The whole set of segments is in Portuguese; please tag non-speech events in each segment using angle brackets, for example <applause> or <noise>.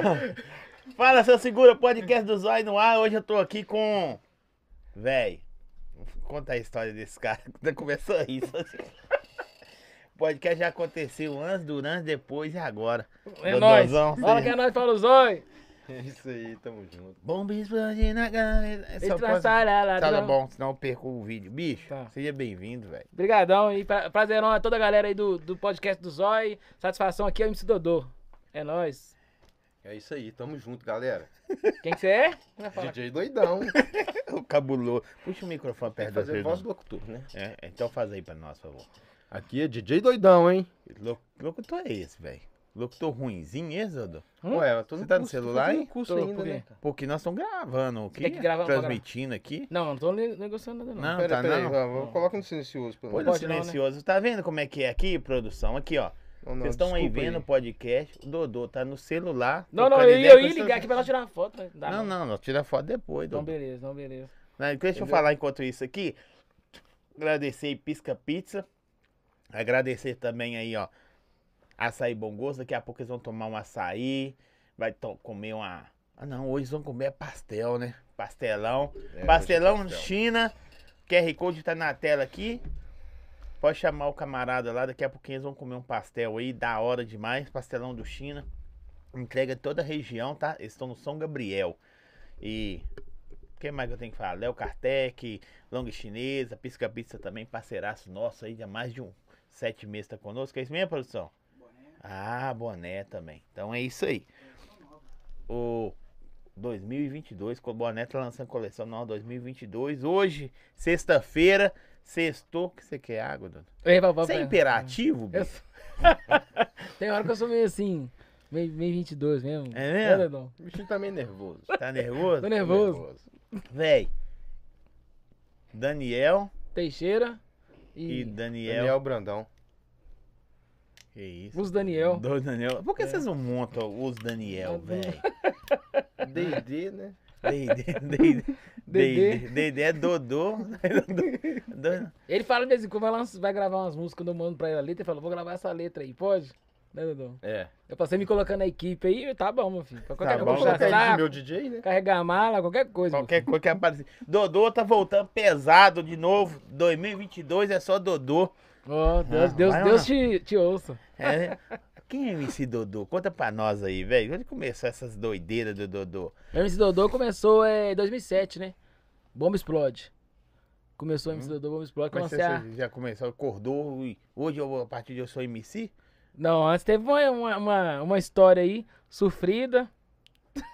<laughs> Fala, seu segura, podcast do Zóio no ar. Hoje eu tô aqui com. Véi, conta a história desse cara. Começou isso. Assim. O podcast já aconteceu antes, durante, depois e agora. É nóis. Fala que é nóis, fala o zóio. É isso aí, tamo junto. Bomba explode na. É só Tá bom, senão eu perco o vídeo. Bicho, Tá. seja bem-vindo, velho. Obrigadão e pra- prazerão a toda a galera aí do, do podcast do Zóio. Satisfação aqui é o MC Dodô. É nóis. É isso aí, tamo junto, galera. <laughs> Quem que você é? Vai falar. DJ doidão. <laughs> O cabuloso. Puxa o microfone Tem perto que do fazer voz do locutor, né? É, então faz aí pra nós, por favor. Aqui é DJ doidão, hein? Lo- Locutor é esse, velho? Locutor ruimzinho esse, Dodô? Hum? Ué, eu tô Você tá no curso, celular aí? curso Tô, ainda, por quê? né? Porque nós estamos gravando aqui, Tem que gravar transmitindo aqui. Não, não tô ne- negociando nada não. Não, Pera, tá pera aí, não. vamos- vamos- coloca no silencioso. Menos. no Pode não, né? silencioso. Tá vendo como é que é aqui, produção? Aqui, ó. Não, não, Vocês estão aí vendo o podcast. O Dodô tá no celular. Não, não, eu, eu ia ligar aqui pra nós tirar uma foto. Dá Não, não, não. Tira foto depois, Então Dodô. beleza, então beleza. Mas Deixa eu falar enquanto isso aqui. Agradecer aí Pisca Pizza. Agradecer também aí, ó. Açaí Bom Gosto. Daqui a pouco eles vão tomar um açaí. Vai comer uma. Ah, não. Hoje eles vão comer pastel, né? Pastelão. É, Pastelão hoje é pastel. China. QR Code tá na tela aqui. Pode chamar o camarada lá. Daqui a pouquinho eles vão comer um pastel aí. Da hora demais. Pastelão do China. Entrega toda a região, tá? Eles estão no São Gabriel. E. O que mais que eu tenho que falar? Léo Kartek, Long Chinesa, Pisca Pizza também, parceiraço nosso aí, já mais de um sete meses tá conosco. É isso mesmo, produção? Ah, boné também. Então é isso aí. O 2022, com o boné tá lançando coleção nova 2022. Hoje, sexta-feira, sextou. O que você quer, água, Dudu? Você é imperativo, Eu bicho? <laughs> Tem hora que eu sou meio assim, meio, meio 22 mesmo. É mesmo? Dedão? O bichinho tá meio nervoso. Tá nervoso? Tô nervoso. Véi. Daniel Teixeira e e, Daniel. Daniel Brandão. Que isso? os Daniel. Dois Daniel. Por que É. vocês não montam os Daniel, velho? D&D, <laughs> né? Deide, Deide é <laughs> Dodô. Ele fala de vez em quando, vai, gravar umas músicas, quando eu mando pra ele a letra, ele fala, vou gravar essa letra aí, pode? Né, Dodô? É. Eu passei me colocando na equipe aí, tá bom, meu filho. Pra qualquer Tá coisa, bom. puxar Coloca ele de saco, meu DJ, né? carregar a mala, qualquer coisa. Qualquer coisa que aparecer. Dodô tá voltando pesado de novo. 2022 é só Dodô. Ó, Deus, Ah, Deus, vai Deus te, te ouça. É. Quem é MC Dodô? Conta pra nós aí, velho. Onde começou essas doideiras do Dodô? O MC Dodô começou é, em 2007, né? Bomba Explode. Começou o. MC Dodô, Bomba Explode. que eu Mas você, a- já começou, acordou e hoje eu, a partir de eu sou MC? Não, antes teve uma, uma, uma, uma história aí, sofrida. <laughs>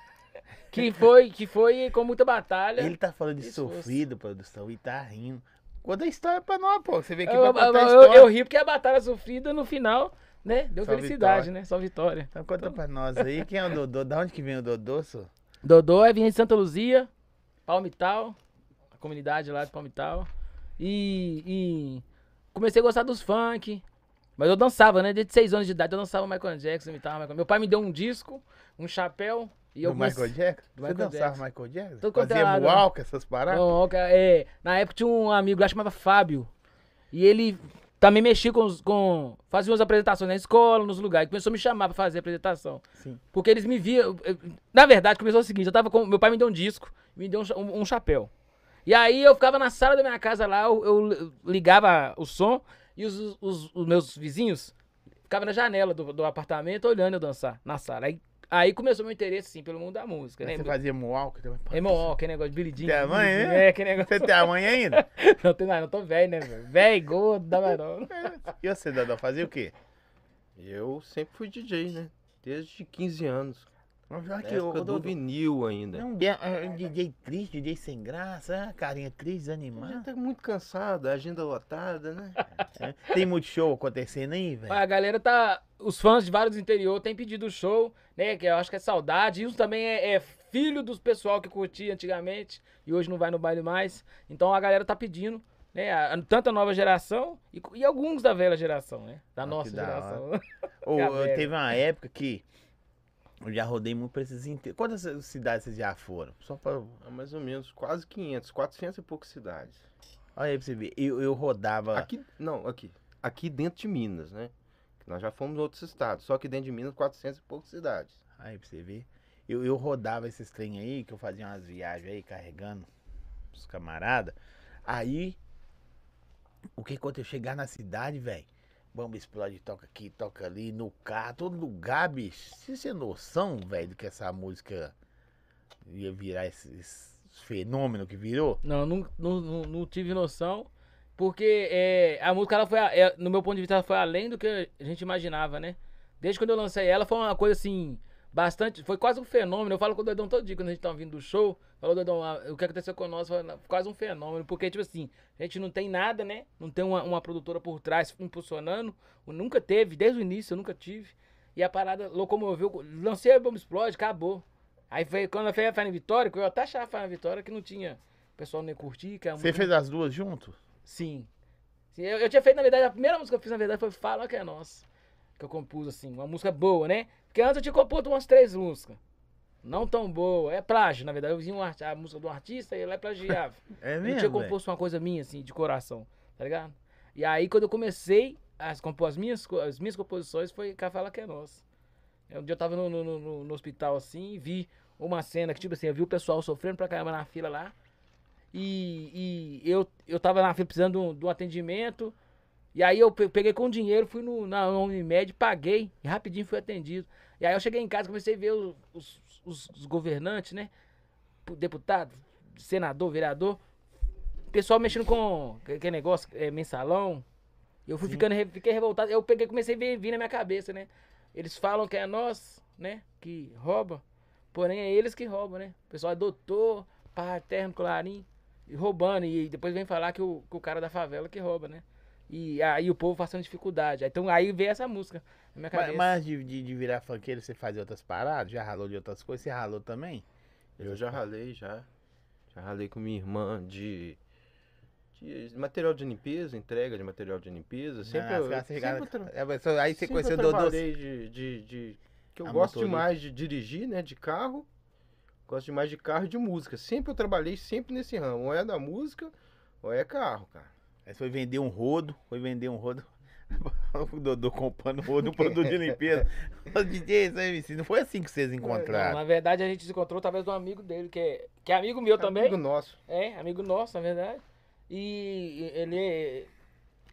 Que foi, que foi com muita batalha. Ele tá falando de Isso, sofrido, produção, e tá rindo. Conta a história pra nós, pô. Você veio aqui Eu, pra eu, contar a eu, história. eu ri porque a batalha sofrida no final, né? Deu Só felicidade, vitória. né? Só vitória. Então conta pra nós aí, quem é o Dodô? Da onde que vem o Dodô, só? Dodô é vinha de Santa Luzia, Palmital, comunidade lá de Palmital. E, e comecei a gostar dos funk. Mas eu dançava, né? Desde 6 anos de idade eu dançava Michael Jackson, imitava Michael Meu pai me deu um disco, um chapéu e eu do Michael Jackson? do Você Michael dançava Jackson. Michael Jackson? É Fazia lado, mualca, essas paradas? Não, cara, é, na época tinha um amigo lá chamava Fábio. E ele também mexia com, com. Fazia umas apresentações na escola, nos lugares. Começou a me chamar pra fazer apresentação. Sim. Porque eles me viam. Na verdade, começou o seguinte: eu tava com. Meu pai me deu um disco, me deu um- um chapéu. E aí eu ficava na sala da minha casa lá, eu, eu ligava o som e os, os- os meus vizinhos ficavam na janela do, do apartamento olhando eu dançar na sala. Aí, aí começou meu interesse, assim, pelo mundo da música, né? Você fazia mualca também? É mó, aquele negócio de Jean. Tem a mãe, Billie Jean, né? É, aquele negócio. Você tem a mãe ainda? <laughs> Não tem nada, não tô velho, né, velho? Velho, gordo, dá mais não. E você, Dodô, fazia o quê? Eu sempre fui DJ, né? Desde 15 anos. Aqui, época o do Dodô. vinil ainda. Não, é, é, DJ triste, DJ sem graça, ah, carinha triste, Já desanimado. tá muito cansado, agenda lotada, né? É. Tem muito show acontecendo aí, velho? A galera tá. Os fãs de vários do interior têm pedido show, né? Que eu acho que é saudade. Isso também é, é filho dos pessoal que curtia antigamente e hoje não vai no baile mais. Então a galera tá pedindo, né? a- Tanto a nova geração e, e alguns da velha geração, né? Da Ah, nossa <laughs> que geração. Ou, É eu- teve uma época que eu já rodei muito pra esses inteiros. Quantas cidades vocês já foram? Só pra. Há mais ou menos quase 500, 400 e poucas cidades. Olha aí pra você ver. Eu, eu rodava. Aqui, não, aqui. Aqui dentro de Minas, né? Nós já fomos em outros estados, só que dentro de Minas, 400 e poucas cidades. Aí pra você ver. Eu, eu rodava esses trem aí, que eu fazia umas viagens aí, carregando os camaradas. Aí, o que aconteceu? Chegar na cidade, velho. Bomba explode, toca aqui, toca ali, no carro, todo lugar, bicho. Você tem noção, velho, que essa música ia virar esse, esse fenômeno que virou? Não, não, não, não, tive noção. Porque é, a música, ela foi, é, no meu ponto de vista, ela foi além do que a gente imaginava, né? Desde quando eu lancei ela, foi uma coisa assim, bastante. Foi quase um fenômeno. Eu falo com o Doidão todo dia quando a gente tá vindo do show. Falou, Doidão, o que aconteceu com nós foi quase um fenômeno. Porque, tipo assim, a gente não tem nada, né? Não tem uma, uma produtora por trás impulsionando. Nunca teve, desde o início, eu nunca tive. E a parada locomoveu. Lancei a Bomba Explode, acabou. Aí foi quando eu fiz a Fana Vitória, que eu até achava a Fana Vitória que não tinha. O pessoal nem curtia, que Você fez as duas juntos? Sim. Sim, eu, eu tinha feito, na verdade, a primeira música que eu fiz, na verdade, foi Fala Que É Nossa. Que eu compus, assim, uma música boa, né? Porque antes eu tinha composto umas três músicas. Não tão boa. É plágio, na verdade. Eu vi um a música do artista e plagiava. <laughs> É eu não mesmo? tinha velho? composto uma coisa minha, assim, de coração. Tá ligado? E aí, quando eu comecei a compor as minhas, as minhas composições, foi Fala Que É Nossa. É, Um dia eu tava no, no, no- no hospital, assim, e vi uma cena que, tipo assim, eu vi o pessoal sofrendo pra caramba na fila lá. E, e eu, eu tava na fila precisando de um, de um atendimento. E aí eu pe- peguei com dinheiro, fui no, na Unimed, paguei e rapidinho fui atendido. E aí eu cheguei em casa, comecei a ver os, os- os- os governantes, né? Deputado, senador, vereador. Pessoal mexendo com aquele negócio, é, mensalão. Eu fui Sim. ficando, fiquei revoltado. Eu peguei, comecei a vir, vir na minha cabeça, né? Eles falam que é nós, né? Que rouba. Porém é eles que roubam, né? O pessoal é doutor, pá, terno, clarim, e roubando. E depois vem falar que o, que o cara da favela que rouba, né? E aí o povo passando dificuldade. Então aí veio essa música na minha Mas, cabeça. mas de, de, de virar funkeiro, você fazia outras paradas? Já ralou de outras coisas? Você ralou também? Eu já ralei, já. Já ralei com minha irmã de, material de limpeza, entrega de material de limpeza. Sempre, Ah, eu, você- você- sempre, eu tra- é, mas Aí você sempre conheceu eu o Dodô. de, de, de- Que eu A gosto motorista. demais de dirigir, né? De carro. Gosto demais de carro e de música. Sempre eu trabalhei sempre nesse ramo. Ou é da música, ou é carro, cara. Aí foi vender um rodo, foi vender um rodo. <laughs> o Dodô comprando rodo, um produto de limpeza. <laughs> DJ, não foi assim que vocês Não, encontraram. na verdade a gente se encontrou através de um amigo dele, que é, que é amigo meu também. Amigo nosso. É, amigo nosso, na verdade. E ele é-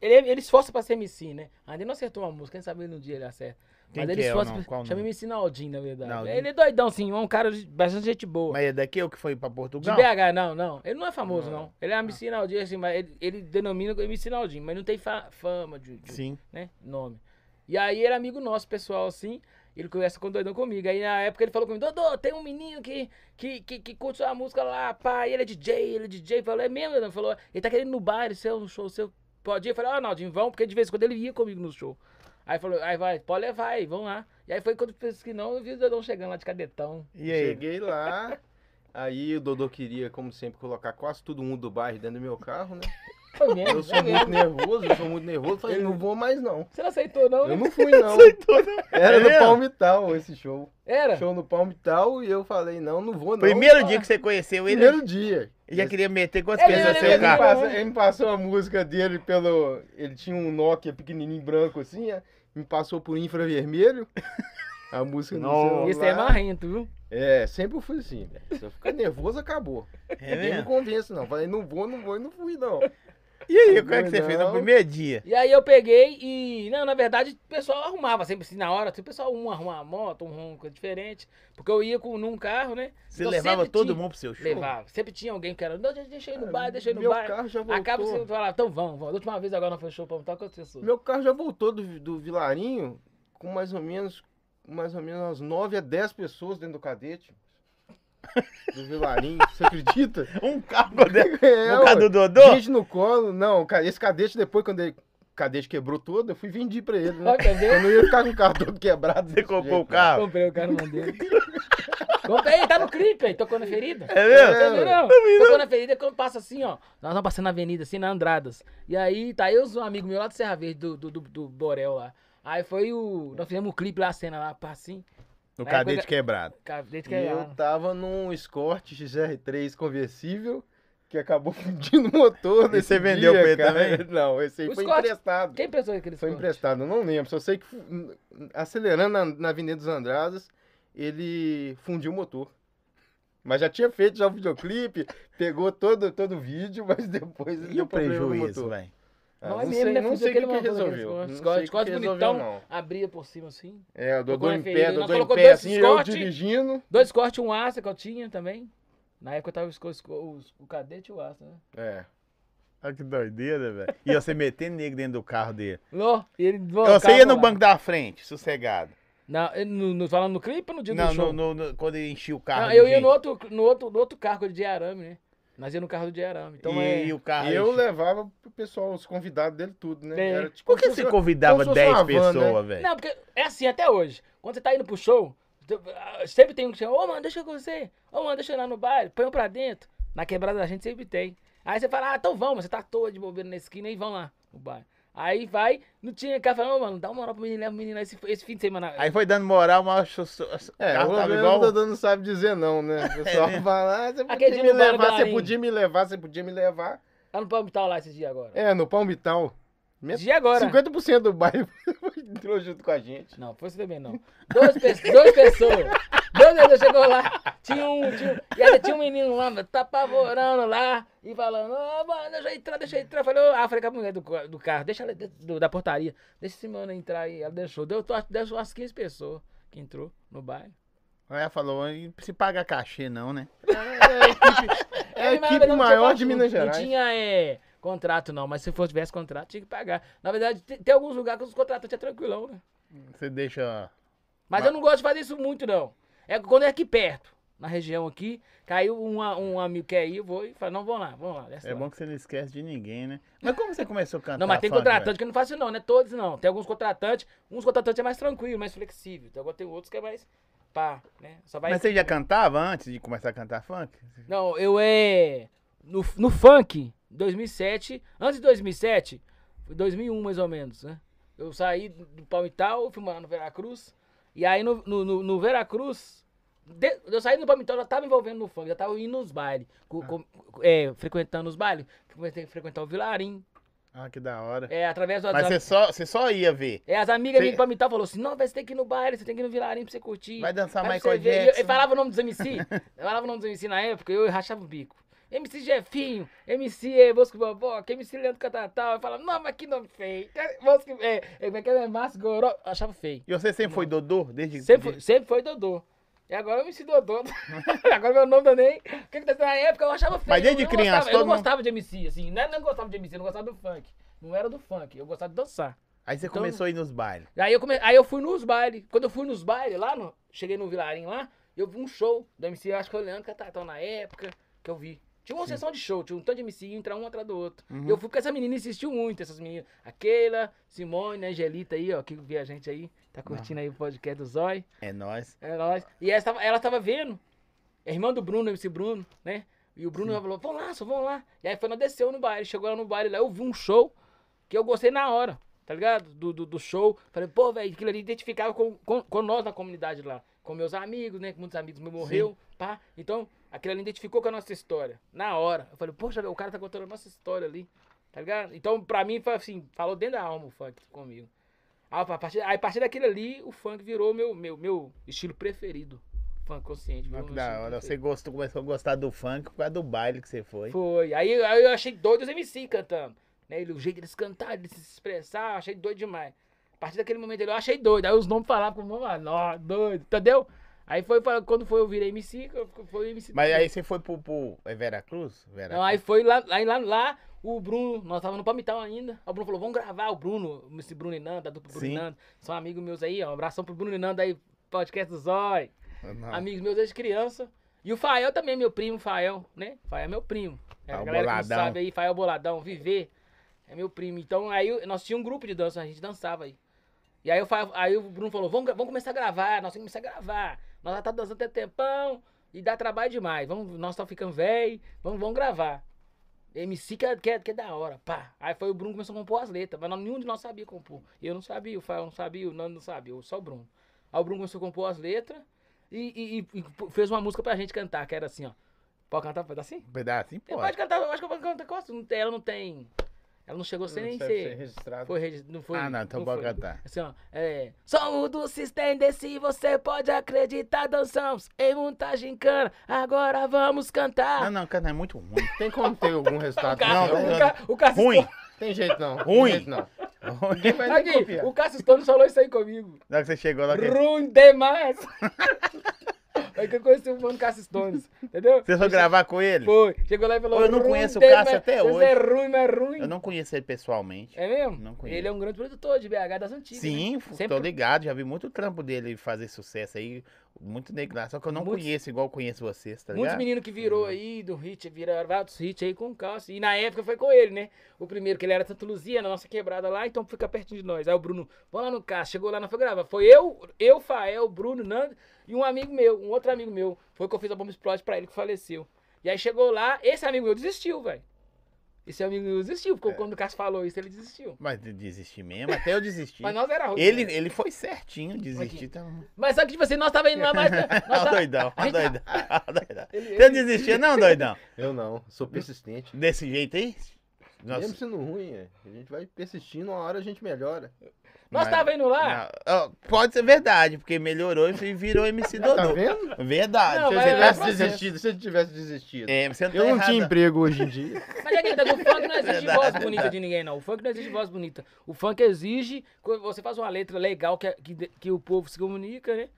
ele, ele esforça pra ser MC, né? Ainda não acertou uma música, quem sabe no dia ele acerta. Quem Mas que ele é o esforça nome? pra... Qual o Chama? MC Naldinho, na verdade. Naldinho. Ele é doidão, assim, é um cara de bastante gente boa. Mas é daqui ou que foi pra De Portugal? BH, não, não. Ele não é famoso, Não. não. Ele é MC Naldinho, assim, mas ele, ele denomina MC Naldinho, mas não tem fa- fama de, de- Sim. né, nome. E aí ele é amigo nosso, pessoal, assim. Ele conversa com o doidão comigo. Aí na época ele falou comigo, Dodô, tem um menino que, que, que, que curte sua música lá, pá, ele é DJ, ele é DJ. Falou, é mesmo, Ele falou, ele tá querendo ir no bar, seu, no show seu. Pode ir? Eu falei, ó, Naldinho, vamos, porque de vez em quando ele ia comigo no show. Aí falou, aí vai, pode levar aí, vamos lá. E aí foi quando eu pensei que não, eu vi o Dodão chegando lá de cadetão. E aí? Cheguei lá. Aí o Dodô queria, como sempre, colocar quase todo mundo do bairro dentro do meu carro, né? <laughs> Foi mesmo, Eu sou mesmo. muito nervoso, eu sou muito nervoso. Falei, não vou mais não. Você não aceitou, não, Eu <laughs> né? não fui não. Era É no mesmo? Palmital esse show. Era? Show no Palmital e eu falei, não, não vou não. Primeiro dia que você conheceu ele, Primeiro dia. ele já queria meter quantas Ele- pessoas no seu carro? ele me passou a música dele pelo. Ele tinha um Nokia pequenininho branco assim, é, me passou por infravermelho. <laughs> A música celular. Esse é marrento, viu? É, sempre eu fui assim, velho. Se eu ficar nervoso, acabou. É Ninguém me mesmo? convence, não. Falei, não vou, não vou e não fui, não. E aí, como é que você fez no primeiro dia? E aí eu peguei e. Não, na verdade, o pessoal arrumava sempre assim na hora. assim, O pessoal um arruma uma moto, um coisa diferente. Porque eu ia com, num carro, né? Você Então levava todo tinha- mundo pro seu show? Levava. Sempre tinha alguém que era. Não, ir no bar, ir no Meu bar. carro já voltou. Acaba você falava, então vamos, vamos. Da última vez agora não foi show pra montar com as pessoas. Meu carro já voltou do, do Vilarinho com mais ou menos, mais ou menos umas 9 a 10 pessoas dentro do cadete. Do Vilarinho, você acredita? <laughs> Um carro <laughs> É, ué. do Dodô? Gente no colo, não, esse cadete depois, quando ele, o cadete quebrou todo, eu fui vender pra ele, né? Eu não ia ficar com o carro todo quebrado. Você comprou jeito, o carro? Comprei o carro no dele. Comprei, tá no clipe aí, tocou na ferida. É mesmo? Ué. não? Tocou na ferida quando passa assim, ó. Nós vamos passando na avenida, assim, na Andradas. E aí, tá eu e um amigo meu lá do Serra Verde, do, do, do, do Borel lá. Aí foi o. Nós fizemos um clipe lá, a cena lá, pá, assim. No Aí cadete depois- quebrado. Cadete E eu quebrado. tava num Escort XR3 conversível que acabou <laughs> fundindo o motor E nesse você vendeu dia, pra ele cara. também? Não, esse aí O foi Escort- emprestado. Quem pensou que ele Foi emprestado, eu não lembro. Só sei que acelerando na, na Avenida dos Andradas, ele fundiu o motor. Mas já tinha feito já o videoclipe, pegou todo, todo o vídeo, <laughs> mas depois ele E o prejuízo, velho? Ah, Não é não mesmo, sei, né? não sei o que, aquele que resolveu. Não Scott- o Scott que resolveu, bonitão. não. Abria por cima assim. É, o Dodô em pé, Dodô em pé, dois assim, eu Scott. dirigindo. Dois cortes, um Astra que eu tinha também. Na época eu tava os- os- o cadete e o Astra, né? É. Olha que doideira, velho. E você metendo negro dentro do carro dele. Lô, e ele Você ia no banco da frente, sossegado. Não, ele no, no- falando no clipe ou no dia Não, do show? no- no- quando ele enchia o carro. Não, eu ia gente. no outro, no, outro, no outro carro de arame, né? Nós ia no carro do arame. Então e, é... e o carro. eu levava pro pessoal, os convidados dele, tudo, né? É. Era tipo Por que você fosse- convidava como se fosse 10 uma van, né? pessoas, velho? Não, porque é assim até hoje. Quando você tá indo pro show, ah, sempre tem um que chama, ô mano, deixa eu com você. Ô mano, deixa eu ir lá no baile, põe pra dentro. Na quebrada da gente sempre tem. Aí você fala, ah, então vamos, você tá à toa de bobeira na esquina e vão lá no baile. Aí vai, não tinha cara falando, ô mano, dá uma moral pro menino, leva o menino esse, esse fim de semana. Aí foi dando moral, mas É, carro o tava igual. o Dodô não sabe dizer não, né? O <laughs> pessoal mesmo? fala, ah, você podia dia me levar, você podia me levar, você podia me levar. Lá no Palmital lá esses dias agora. É, no Palmital. Esse dia agora. 50% do bairro <laughs> entrou junto com a gente. Não, foi você também não. Duas, pe duas pessoas. Duas pessoas chegou lá. Tinha um, tinha, um- e ainda tinha um menino lá, tá apavorando lá e falando, ô, mano, deixa eu entrar, deixa eu entrar. Eu falei, ô, ah, falei com a mulher do, do carro, deixa ela do- da portaria, deixa esse mano entrar aí. Ela deixou. Deu, deu umas 15 pessoas que entrou no baile. Aí ela falou, "E se paga cachê não, né? É a equipe, é a Ele, mas, equipe não tinha maior con- de não- Minas Não Gerais. tinha é, contrato não, mas se fosse tivesse contrato, tinha que pagar. Na verdade, tem, tem alguns lugares que os contratantes é tranquilão, né? Você deixa. Mas eu não gosto de fazer isso muito, não. É quando é aqui perto, na região aqui, caiu um, a- um amigo que quer ir, eu vou e falo, não, vamos lá, vamos lá. É lá. bom que você não esquece de ninguém, né? Mas como você começou a cantar? Não, mas tem funk, contratante velho? que eu não faço não, não é todos não. Tem alguns contratantes, uns contratantes é mais tranquilo, mais flexível. Então, agora tem outros que é mais pá, né? Só vai... Mas você já cantava antes de começar a cantar funk? Não, eu é... No, no funk, 2007, antes de 2007, foi 2001 mais ou menos, né? Eu saí do Palmital, fui morar no Veracruz, e aí no, no, no- no Veracruz, de- eu saí do Palmital, já tava envolvendo no funk, já tava indo nos bailes, co- é, frequentando os bailes, comecei a frequentar o Vilarim, Ah, que da hora. é, através do... Mas você só, só ia ver. É, as amigas Você- minhas do Palmital falaram assim, não, você tem que ir no baile, você tem que ir no Vilarim pra você curtir. Vai dançar Michael <laughs> Jackson. Eu falava o nome dos MC. eu falava o nome dos MC na época, eu rachava o bico. MC Jefinho, MC é, Bosco Boboca, MC Leandro Catatal. Eu falava, não, mas que nome feio. Bosco, é, é, como é que é? Márcio Goró. Eu achava feio. E você sempre foi Dodô? Desde Sempre, foi- sempre foi Dodô. E agora eu me Dodô. <laughs> agora meu nome também. O que que tá na época eu achava feio. Mas desde eu não criança, gostava, eu todo não mundo- gostava de MC, assim. Não, é- não gostava de MC, eu não gostava do funk. Não era do funk, eu gostava de dançar. Aí você Então- começou a ir nos bailes. Aí eu, come... aí eu fui nos bailes. Quando eu fui nos bailes lá, no... cheguei no Vilarim lá, eu vi um show do MC, acho que o Leandro Catatão na época, que eu vi. Tinha uma sessão de show, tinha um tanto de MC, entra um atrás do outro. Uhum. E eu fui porque essa menina insistiu muito, essas meninas. A Keila, Simone, a Angelita aí, ó, que vê a gente aí, tá curtindo aí o podcast do Zói. É nóis. É nóis. E ela tava, ela tava vendo. É irmã do Bruno, MC Bruno, né? E o Bruno falou, vamos lá, só vamos lá. E aí foi, nós desceu no baile, chegou lá no baile, lá eu vi um show que eu gostei na hora, tá ligado? Do, do, do show. Falei, pô, velho, aquilo ali identificava com, com, com nós na comunidade lá. Com meus amigos, né? Que muitos amigos meus morreu, pá. Então, aquilo ali identificou com a nossa história. Na hora. Eu falei, poxa, o cara tá contando a nossa história ali. Tá ligado? Então, pra mim, foi assim, falou dentro da alma o funk comigo. Aí, a partir, aí, a partir daquilo ali, o funk virou meu, meu, meu estilo preferido. Funk consciente. meu da hora. Você gostou, começou a gostar do funk por causa do baile que você foi. Foi. Aí, aí eu achei doido os MC cantando. Né? O jeito deles cantarem, de se expressar, eu achei doido demais. A partir daquele momento eu achei doido. Aí os nomes falavam como, ah, nó, doido, entendeu? Aí foi pra- quando foi eu virei MC, eu- foi MC. Mas aí você foi pro, pro é Veracruz? Veracruz. Não, aí foi lá, aí lá, lá, o Bruno, nós tava no Palmital ainda. Aí o Bruno falou, vamos gravar o Bruno, esse Bruno e Nanda, dupla Bruno Sim. e Nanda. São amigos meus aí, ó. Um abração pro Bruno e Nanda aí, podcast do Zói. Não. Amigos meus desde criança. E o Fael também, meu primo, Fael, né? Fael é meu primo. É, Ah, a galera que não Boladão. sabe aí, Fael Boladão, Viver, é meu primo. Então aí eu- nós tínhamos um grupo de dança, a gente dançava aí. E aí, o Fael- aí o Bruno falou, vamos, vamos começar a gravar, nós temos que começar a gravar. Nós já tá dançando até tempão e dá trabalho demais. Vamos, nós estamos ficando velho, vamos, vamos gravar. MC que é, que, é, que é da hora, pá. Aí foi o Bruno que começou a compor as letras, mas nenhum de nós sabia compor. Eu não sabia, o Fael não sabia, o Nando não sabia, só o Bruno. Aí o Bruno começou a compor as letras e, e- e fez uma música pra gente cantar, que era assim, ó. Pode cantar um pedacinho? Um pedacinho, pode. pode cantar, eu acho que eu vou cantar, Ela não tem. Ela não chegou sem Não nem deve ser ser. registrado. Foi, regi- não foi. Ah, não, então não pode foi. cantar. Assim, ó, é. Somos do Sistema se você pode acreditar, dançamos em montagem cana. Agora vamos cantar. Não, não, cara, é muito ruim. Tem como ter algum <laughs> O resultado? Cássio, Não, melhor? não, o o Cássio Ruim. Tem jeito não. Ruim. Tem jeito não. Ninguém vai Aqui, o Cássio Stone falou isso aí comigo. Na hora que você chegou lá. Ruim demais. <laughs> Aí que eu conheci o mano Cássio Stones, entendeu? você foi gravar com ele? Foi. Chegou lá e falou. Pô, eu não "Ruim conheço o. Cássio até Você hoje. é ruim, mas ruim. Eu não conheço ele pessoalmente. É mesmo? Não conheço. Ele é um grande produtor de BH das antigas. Sim, né? Sempre- tô ligado, já vi muito trampo dele fazer sucesso aí, muito negado. Só que eu não Muitos- conheço igual conheço vocês, tá Muitos ligado? meninos que virou aí do hit, viraram vários hits aí com o Cássio. E na época foi com ele, né? O primeiro, que ele era Santa Luzia, na nossa quebrada lá, então fica pertinho de nós. Aí o Bruno, vamos lá no Cássio, chegou lá, não foi gravar. Foi eu, eu, Fael, Bruno, Nando e um amigo meu, um outro amigo meu. Foi que eu fiz a bomba explode pra ele que faleceu. E aí chegou lá, esse amigo meu desistiu, velho. Esse amigo meu desistiu, É. porque quando o Cássio falou isso, ele desistiu. Mas de desistir mesmo, até eu desisti. <laughs> Mas nós era ruim. ele, né? ele foi certinho, desistir. Tá... Mas só que, tipo assim, nós tava indo lá mais. <laughs> Nós tava... <laughs> doidão, a ó, gente- doidão, ó, doidão. Ele- Você não desistia, não, doidão? Eu não, sou persistente. Desse jeito aí? Nossa, Mesmo sendo ruim, é, a gente vai persistindo, uma hora a gente melhora. Nós mas- tava indo lá. não, pode ser verdade, porque melhorou e virou MC <laughs> Tá Dodô. vendo? Verdade. Não, Se tá- tivesse processo. desistido, se eu tivesse desistido. É, você não tá Eu não errado. tinha emprego hoje em dia. <laughs> Mas é que tá, o funk não exige Verdade, voz bonita verdade. de ninguém, não. O funk não exige voz bonita. O funk exige quando você faz uma letra legal que, que, que o povo se comunica, né?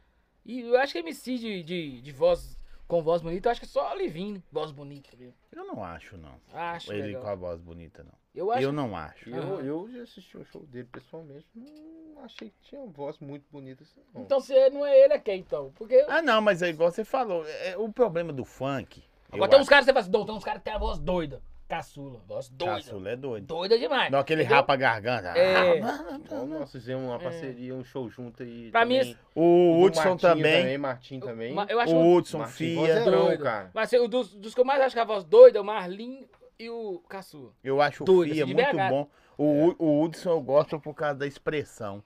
E eu acho que MC de, de, de voz com voz bonita, eu acho que é só Livinho, voz bonita, viu? Eu não acho, não. Acho Ele legal. com a voz bonita, não. Eu acho. Eu não acho. Eu, eu já assisti um show dele pessoalmente, não achei que tinha uma voz muito bonita assim, não. Então você não é ele, é quem então? Porque. Ah, não, mas é igual você falou. é- o problema do funk. Agora tem uns acho- caras que você fala assim, "Dom, tem uns caras que tem a voz doida. Caçula, voz doida. Caçula é doido. Doida demais. Não, aquele entendeu? rapa a garganta. É. Então, nós fizemos uma parceria, um show junto aí. Pra mim, também. O Do Hudson também. Martim também. Ma- Eu acho O Hudson, Fia. vozeirão, doido. cara. Mas assim, o dos, dos que eu mais acho que a voz doida é o Marlin e o Caçula. Eu acho o Doido, Fia assim, de muito bom. O, Hu- o Hudson eu gosto por causa da expressão.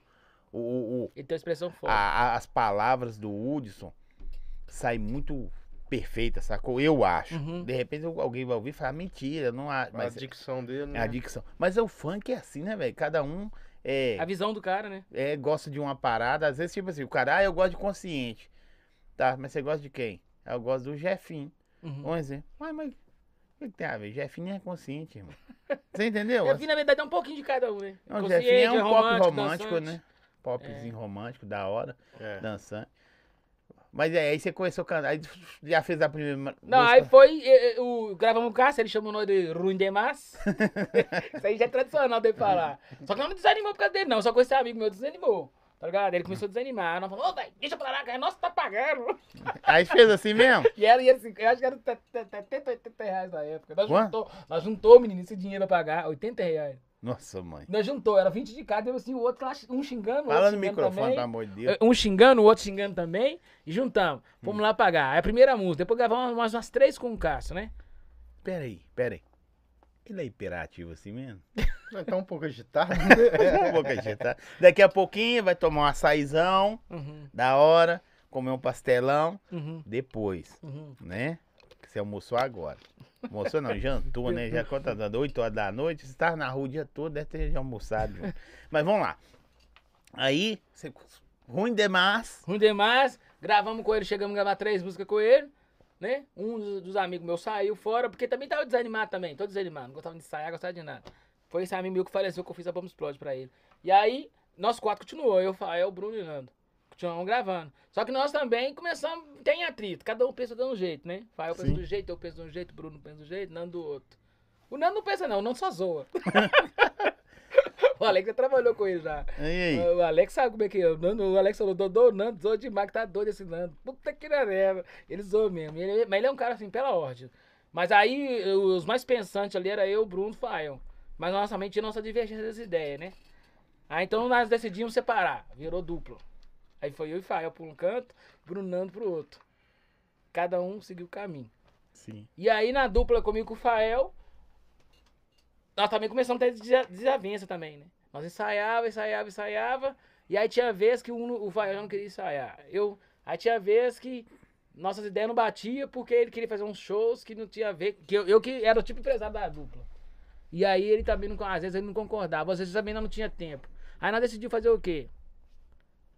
O, o- o- Ele tem uma expressão forte. a- a- as palavras do Hudson saem muito perfeitas, sacou? Eu acho. Uhum. De repente alguém vai ouvir e falar, mentira, não acho. A Mas dicção dele, é né? a dicção. Mas o funk é assim, né, velho? Cada um é, A visão do cara, né? é, gosta de uma parada. Às vezes, tipo assim, o cara, ah, eu gosto de consciente. Tá, mas você gosta de quem? "Ah, Eu gosto do Jefinho. Uhum. Um exemplo. Mas, mas, o que que tem a ver? Jefinho é consciente, irmão. Você entendeu? <laughs> Eu vi, na verdade, é um pouquinho de cada um, né? Não, Jefinho é um pop romântico, romântico, né? Popzinho romântico, da hora, É. dançante. Mas é, aí você começou a cantar, aí já fez a primeira Não, música. aí foi, eh, o, gravamos o Cássio, ele chamou nós de ruim demais. <laughs> Isso aí já é tradicional dele falar. Só que não desanimou por causa dele, não. Só com esse amigo meu desanimou. Tá ligado? Ele começou a desanimar. Nós falamos, ô, velho, deixa eu parar, cara. Nossa, tá pagando. <laughs> Aí fez assim mesmo? E era, e assim, eu acho que era 70, 80 reais na época. Nós juntou, nós juntou, menino, esse dinheiro pra pagar, 80 reais. Nossa, mãe. Nós juntou, era 20 de cada, deu assim, o outro lá, um xingando, o Fala outro no xingando microfone, também. pelo amor de Deus. Um xingando, o outro xingando também. E juntamos. Fomos Hum. lá pagar. Aí a primeira música. Depois gravamos mais umas três com o Cássio, né? Pera aí, pera aí. Ele é hiperativo assim mesmo? <laughs> Tá um pouco agitado. <laughs> Um pouco agitado. Daqui a pouquinho vai tomar um açaizão, Uhum, da hora, comer um pastelão, uhum, depois, uhum. né? Você almoçou agora. Almoçou não, jantou, né? Já conta dando 8 horas da noite, você tava na rua o dia todo, deve ter já almoçado. Mas vamos lá. Aí, você... ruim demais. Ruim demais. Gravamos com ele, chegamos a gravar três músicas com ele. Né? Um dos, dos amigos meus saiu fora, porque também tava desanimado também. Tô desanimado. Não gostava de ensaiar, gostava de nada. Foi esse amigo meu que faleceu que eu fiz a bomba explode pra ele. E aí, nós quatro continuou. Eu, Fael, Bruno e Nando. Continuamos gravando. Só que nós também começamos, tem atrito. Cada um pensa de um jeito, né? Fael pensa Sim. do jeito, eu penso de um jeito, Bruno pensa do jeito, Nando do outro. O Nando não pensa não, o Nando só zoa. <laughs> o Alex já trabalhou com ele já. O Alex sabe como é que é. O, Nando, o Alex falou, Dodô, o Nando zoou demais, que tá doido esse Nando. Puta que nareva. Ele zoou mesmo. Ele- mas ele é um cara assim, pela ordem. Mas aí, os mais pensantes ali era eu, o Bruno e o Fael. Mas nossa mente tinha nossa divergência das ideias, né? Aí então nós decidimos separar. Virou duplo. Aí foi eu e o Fael por um canto, Bruno e Nando pro outro. Cada um seguiu o caminho. Sim. E aí na dupla comigo com o Fael, nós também começamos a ter desa- desavença também, né? Nós ensaiava, ensaiava, ensaiava. E aí tinha vez que um, o Fael não queria ensaiar. Eu, aí tinha vez que nossas ideias não batiam porque ele queria fazer uns shows que não tinha a ver. Que eu, eu que era o tipo empresário da dupla. E aí ele também não, às vezes ele não concordava, às vezes também não tinha tempo. Aí nós decidimos fazer o quê?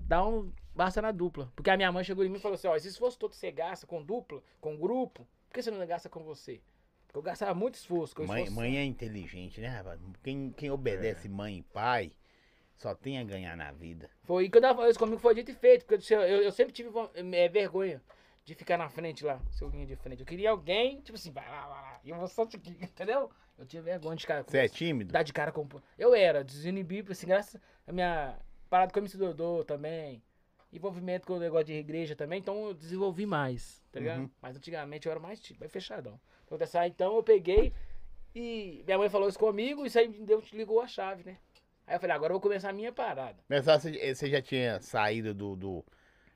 Dar um basta na dupla. Porque a minha mãe chegou em mim e falou assim: ó, esse esforço todo que você gasta com dupla, com grupo, por que você não gasta com você? Porque eu gastava muito esforço. Com Mãe, esforço. mãe é inteligente, né, rapaz? Quem, quem obedece mãe e pai só tem a ganhar na vida. Foi e quando falou isso comigo foi dito e feito, porque eu, eu, eu sempre tive é, vergonha de ficar na frente lá, seu linha de frente. Eu queria alguém, tipo assim, vai lá, vai lá, e eu vou só te aqui, <laughs> entendeu? Eu tinha vergonha de cara. Você é tímido? dar de cara com. Eu era, desinibido, assim, graças a minha parada com o MC Dodô também. Envolvimento com o negócio de igreja também, então eu desenvolvi mais, tá ligado? Uhum. Mas antigamente eu era mais tipo, mais fechadão. Dessa, então eu peguei e minha mãe falou isso comigo, isso aí me deu, ligou a chave, né? Aí eu falei, agora eu vou começar a minha parada. Mas você, você já tinha saído do, do,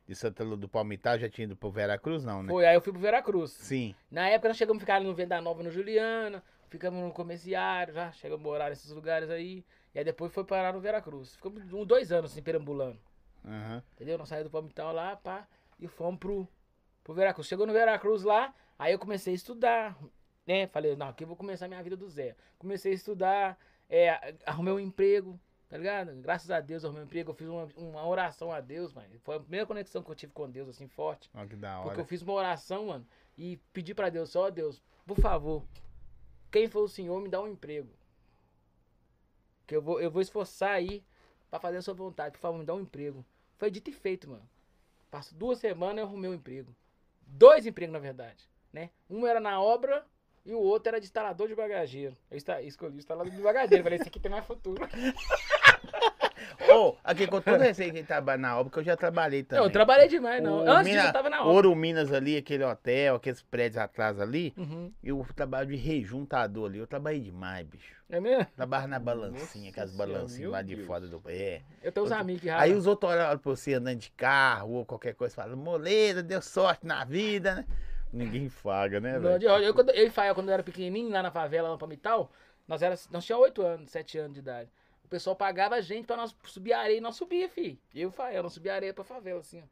de Santa Lu do Palmital, já tinha ido pro Veracruz, não, né? Foi, aí eu fui pro Veracruz. Sim. Na época nós chegamos a ficar ali no Venda Nova, no Juliana, ficamos no comerciário, já chegamos a morar nesses lugares aí. E aí depois foi parar no Veracruz. Ficamos uns dois anos assim, perambulando. Aham. Entendeu? Nós saímos do Palmital lá, pá, e fomos pro, pro Veracruz. Chegou no Veracruz lá, aí eu comecei a estudar, né? Falei, não, aqui eu vou começar minha vida do zero. Comecei a estudar, é, arrumei um emprego, tá ligado? Graças a Deus eu arrumei um emprego, eu fiz uma, uma oração a Deus, mano. Foi a primeira conexão que eu tive com Deus, assim, forte. Olha que da Porque hora. eu fiz uma oração, mano, e pedi pra Deus, ó Deus, por favor, quem for o Senhor, me dá um emprego. Que eu vou, eu vou esforçar aí pra fazer a sua vontade. Por favor, me dá um emprego. Foi dito e feito, mano. Passo duas semanas eu arrumei um emprego. Dois empregos, na verdade, né? Um era na obra e o outro era de instalador de bagageiro. Eu escolhi o instalador de bagageiro. Falei, esse aqui tem mais futuro. <laughs> Ô, aqui com todo respeito quem trabalha na obra, que eu já trabalhei também. Não, eu trabalhei demais, não. O Antes Mina- disso eu tava na obra. Ouro Minas ali, aquele hotel, aqueles prédios atrás ali. Uhum. Eu trabalho de rejuntador ali. Eu trabalhei demais, bicho. É mesmo? Trabalho na balancinha, Nossa aquelas balancinhas lá de Deus. fora do. É. Eu tenho uns amigos que Aí os outros olham pra você andando de carro ou qualquer coisa falam, moleza, deu sorte na vida, né? Ninguém faga, né, velho? Eu, quando, eu e Fael, quando eu era pequenininho, lá na favela, lá no Palmital, nós, era, nós tínhamos 8 anos, 7 anos de idade. O pessoal pagava a gente pra nós subir areia e nós subia, fi. Eu e o Fael, nós subia areia pra favela, assim, ó.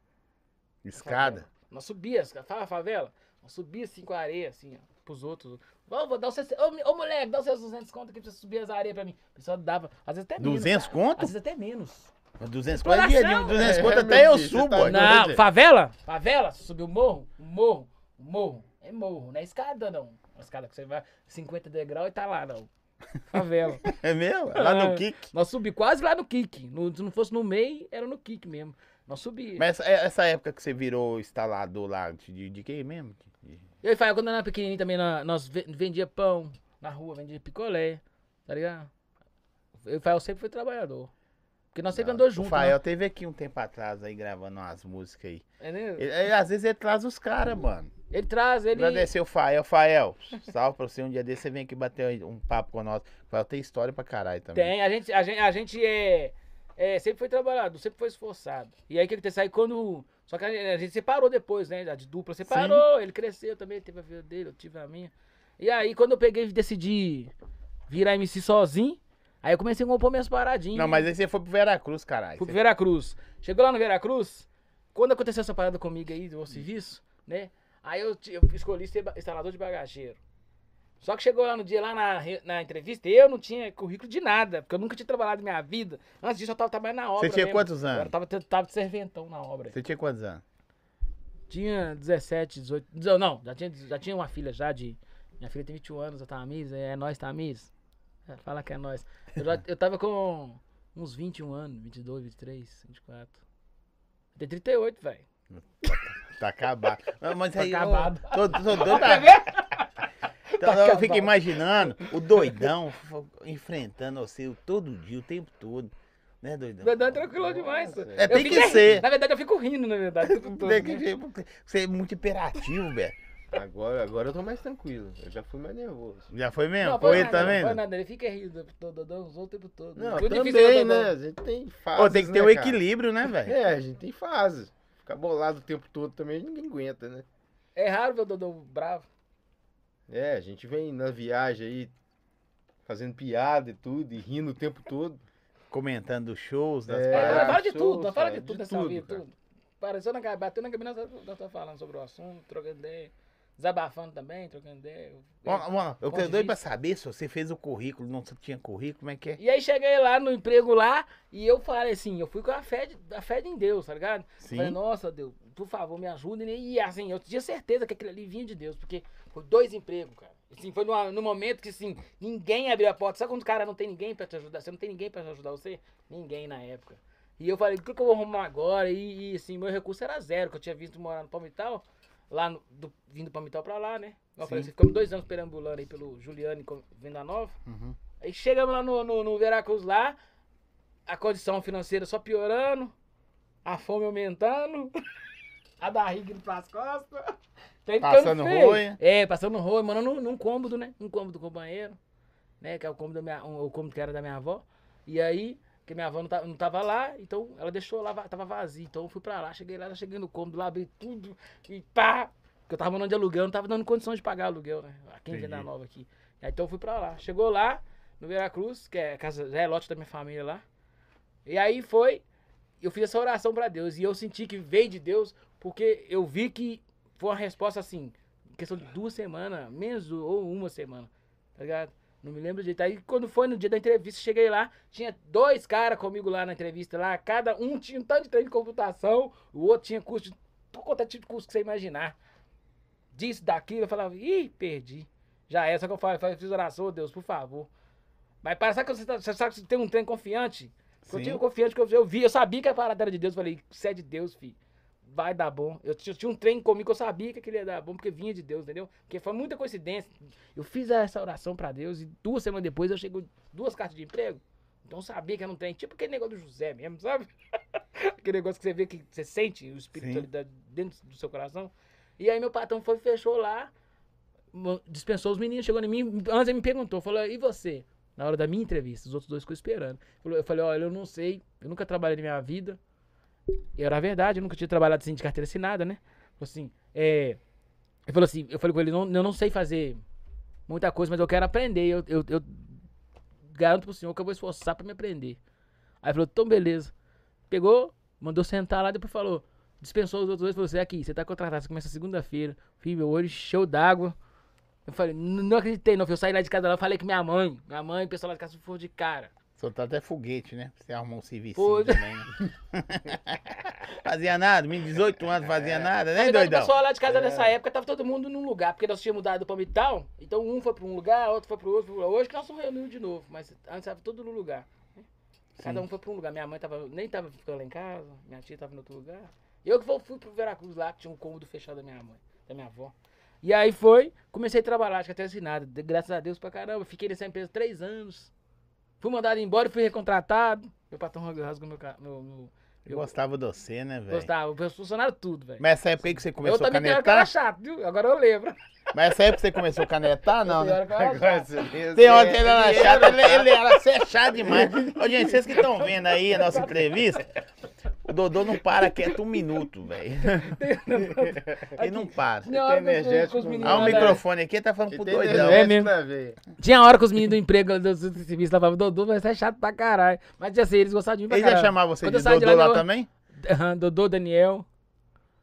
Escada. Nós subia, fala favela, nós subia assim com a areia, assim, ó, pros outros. Ô, vou dar os 60 ô, mi- ô, moleque, dá os seus 200 conto aqui pra você subir as areias pra mim. O pessoal dava, às vezes até menos. 200 cara. conto? Às vezes até menos. 200 conto é dinheirinho, 200 É, conto meu até eu subo, tá? Não, favela? Favela? Você subiu o morro? O morro? O morro? É morro, não é escada não. Uma escada que você vai 50 degraus e tá lá, não. <laughs> Favela. É mesmo? Lá Ah. no Kik. Nós subi quase lá no kick. No- se não fosse no meio, era no kick mesmo. Nós subi. Mas essa, essa época que você virou instalador lá, de, de quem mesmo? De- Eu e Fael, quando eu era pequenininho também, nó- nós ve- vendia pão na rua, vendia picolé, tá ligado? Eu e Fael sempre foi trabalhador. Porque nós sempre andou junto, O Fael né? teve aqui um tempo atrás aí gravando umas músicas aí. É, né? Ele- ele- às vezes ele traz os caras, mano. Ele traz, ele... Agradecer o Fael. Fael, salve pra você. Um dia desse você vem aqui bater um papo com nós. O Fael tem história pra caralho também. Tem, a gente, a gente, a gente é, é, sempre foi trabalhador, sempre foi esforçado. E aí o que acontece? Aí quando. Só que a gente, a gente separou depois, né? A de dupla separou, ele cresceu também, ele teve a vida dele, eu tive a minha. E aí quando eu peguei e decidi virar MC sozinho, aí eu comecei a compor minhas paradinhas. Não, mas aí você foi pro Veracruz, caralho. Fui pro Veracruz. Chegou lá no Veracruz, quando aconteceu essa parada comigo aí do serviço, né? Aí eu, eu escolhi ser instalador de bagageiro. Só que chegou lá no dia, lá na, na entrevista, eu não tinha currículo de nada, porque eu nunca tinha trabalhado na minha vida. Antes disso, eu tava trabalhando na obra. Você tinha mesmo. quantos Eu anos? tava, tava de serventão na obra. Você tinha quantos anos? Tinha 17, 18. dezo- Não, já tinha, já tinha uma filha já de. Minha filha tem 21 anos, a Tamiz, é nós, Tamiz. É, fala que é nós. Eu, já, eu tava com uns 21 anos, 22, 23, 24. Eu tenho 38, velho. Tá acabado. Não, Mas Tá aí, eu- acabado. Tô, tô doido Tá. Então, Tá eu fico imaginando o doidão enfrentando você todo dia, o tempo todo. Né, doidão? Verdade, tranquilo demais. É, Eu tem que ser. Na verdade, eu fico rindo, na verdade. o tempo <laughs> todo, Tem que né? ser- Você é muito imperativo, velho. Agora, agora eu tô mais tranquilo. Eu já fui mais nervoso. Já foi mesmo? Não, foi ele nada, não também? foi né? nada. Ele fica rindo o tempo todo, Dodô, os outros o tempo todo. Não, Muito também, né? A gente tem fases, Pô, tem que ter né, um cara? equilíbrio, né, velho? É, a gente tem fases. Ficar bolado o tempo todo também ninguém aguenta, né? É raro ver o Dodô bravo. É, a gente vem na viagem aí fazendo piada e tudo, e rindo o tempo todo. Comentando os shows das É, É, paradas. fala de tudo, fala de tudo de nessa tudo, vida, cara. tudo. Pareceu na bateu na nós nós estamos falando sobre o assunto, trocando ideia. Desabafando também, trocando ideia. Mano, mano, eu quero doido pra saber se você fez o currículo, não tinha currículo, como é que é? E aí cheguei lá no emprego lá e eu falei assim, eu fui com a fé, de, a fé em Deus, tá ligado? Sim. Falei, nossa, Deus, por favor, me ajuda. E assim, eu tinha certeza que aquele ali vinha de Deus, porque foi dois empregos, cara. Assim, foi numa- no momento que, assim, ninguém abriu a porta. Sabe quando o cara não tem ninguém pra te ajudar? Você não tem ninguém pra ajudar você? Ninguém na época. E eu falei, o que, que eu vou arrumar agora? E, e, assim, meu recurso era zero, que eu tinha visto morar no Palmital, lá no, do, vindo do Palmital pra lá, né? Eu falei, ficamos dois anos perambulando aí pelo Juliano Venda Nova. Uhum. Aí chegamos lá no, no, no Veracruz lá, a condição financeira só piorando, a fome aumentando, <laughs> a barriga indo pras costas. Tá Passando rolha. É, passando rolha, mano, num, num cômodo, né? Um cômodo com banheiro, né? Que é o cômodo, da minha, um, o cômodo que era da minha avó. E aí, que minha avó não tava, não tava lá, então ela deixou lá, va- tava vazio. Então eu fui pra lá, cheguei lá, cheguei no cômodo lá, abri tudo e pá. Porque eu tava morando de aluguel, não tava dando condição de pagar aluguel, né? Aqui em Entendi. Venda Nova aqui. Aí, então eu fui pra lá. Chegou lá, no Veracruz, que é a casa, já é lote da minha família lá. E aí foi, eu fiz essa oração pra Deus. E eu senti que veio de Deus, porque eu vi que foi uma resposta assim, em questão de duas semanas, menos ou uma semana, tá ligado? Não me lembro direito. Aí quando foi no dia da entrevista, cheguei lá, tinha dois caras comigo lá na entrevista lá, cada um tinha um tanto de treino de computação, o outro tinha curso de todo quanto é tipo de curso que você imaginar. Disso, daquilo, eu falava, ih, perdi. Já é, só que eu falei, eu fiz oração, "Ô, Deus, por favor. Mas para, sabe que você, tá- você sabe que você tem um trem confiante? Eu Sim. tinha confiante que eu, eu vi, eu sabia que a parada era de Deus. Eu falei, se é de Deus, filho, vai dar bom. Eu tinha, um trem comigo que eu sabia que aquele ia dar bom, porque vinha de Deus, entendeu? Porque foi muita coincidência. Eu fiz essa oração pra Deus e duas semanas depois eu chego duas cartas de emprego. Então eu sabia que era um trem, tipo aquele negócio do José mesmo, sabe? <laughs> aquele negócio que você vê que você sente o espírito ali dentro do seu coração. E aí meu patrão foi, fechou lá, dispensou os meninos, chegou em mim, antes ele me perguntou, falou, e você? Na hora da minha entrevista, os outros dois ficou esperando. Eu falei, olha, eu não sei, eu nunca trabalhei na minha vida. E era verdade, eu nunca tinha trabalhado assim de carteira assinada, né? Assim, é. Ele falou assim, eu falei com ele, não, eu não sei fazer muita coisa, mas eu quero aprender. Eu, eu, eu garanto pro senhor que eu vou esforçar pra me aprender. Aí falou, então beleza. Pegou, mandou sentar lá, depois falou, dispensou os outros dois, falou assim, aqui, você tá contratado, você começa segunda-feira. Filho, meu olho encheu d'água. Eu falei, "N- não acreditei não, eu saí lá de casa lá, falei com minha mãe. Minha mãe, o pessoal lá de casa foi de cara. Soltar até foguete, né? Pra Você arrumar um serviço Pô. também. <laughs> né? fazia nada, menino de 18 anos fazia nada, Na né, verdade, o doidão? pessoal lá de casa nessa época tava todo mundo num lugar, porque nós tínhamos mudado do Palmital, então um foi pra um lugar, outro foi pro outro. Hoje que nós estamos reunidos de novo, mas antes tava todo no lugar. né? Cada Sim. um foi pra um lugar. Minha mãe tava, nem tava ficando lá em casa, minha tia tava em outro lugar. Eu que fui- pro Veracruz lá, que tinha um cômodo fechado da minha mãe, da minha avó. E aí foi, comecei a trabalhar, acho que até assinado. Graças a Deus pra caramba. Fiquei nessa empresa três anos. Fui mandado embora e fui recontratado. Meu patrão rasgou meu. meu, meu Eu gostava de você, né, velho? Gostava, os funcionários tudo, velho. Mas essa época aí que você Eu começou a também tenho uma cara canetar? chata, viu? Agora eu lembro. Mas essa época que você começou a canetar, não, né? eu era Agora você Tem hora você- que ele era chato, ele, ele era ser chato demais. Ô, gente, vocês que estão vendo aí a nossa entrevista, o Dodô não para quieto um minuto, velho. Ele não para. Tinha hora energético os Ah, o lá- microfone aqui tá falando pro tem doidão. É mesmo. Tinha hora que os meninos do emprego do, serviço falavam, Dodô, mas você é chato pra caralho. Mas assim, eles gostavam de mim pra Eles já caralho. chamavam você Quando de Dodô lá, lá eu- também? Aham, Dodô, Daniel.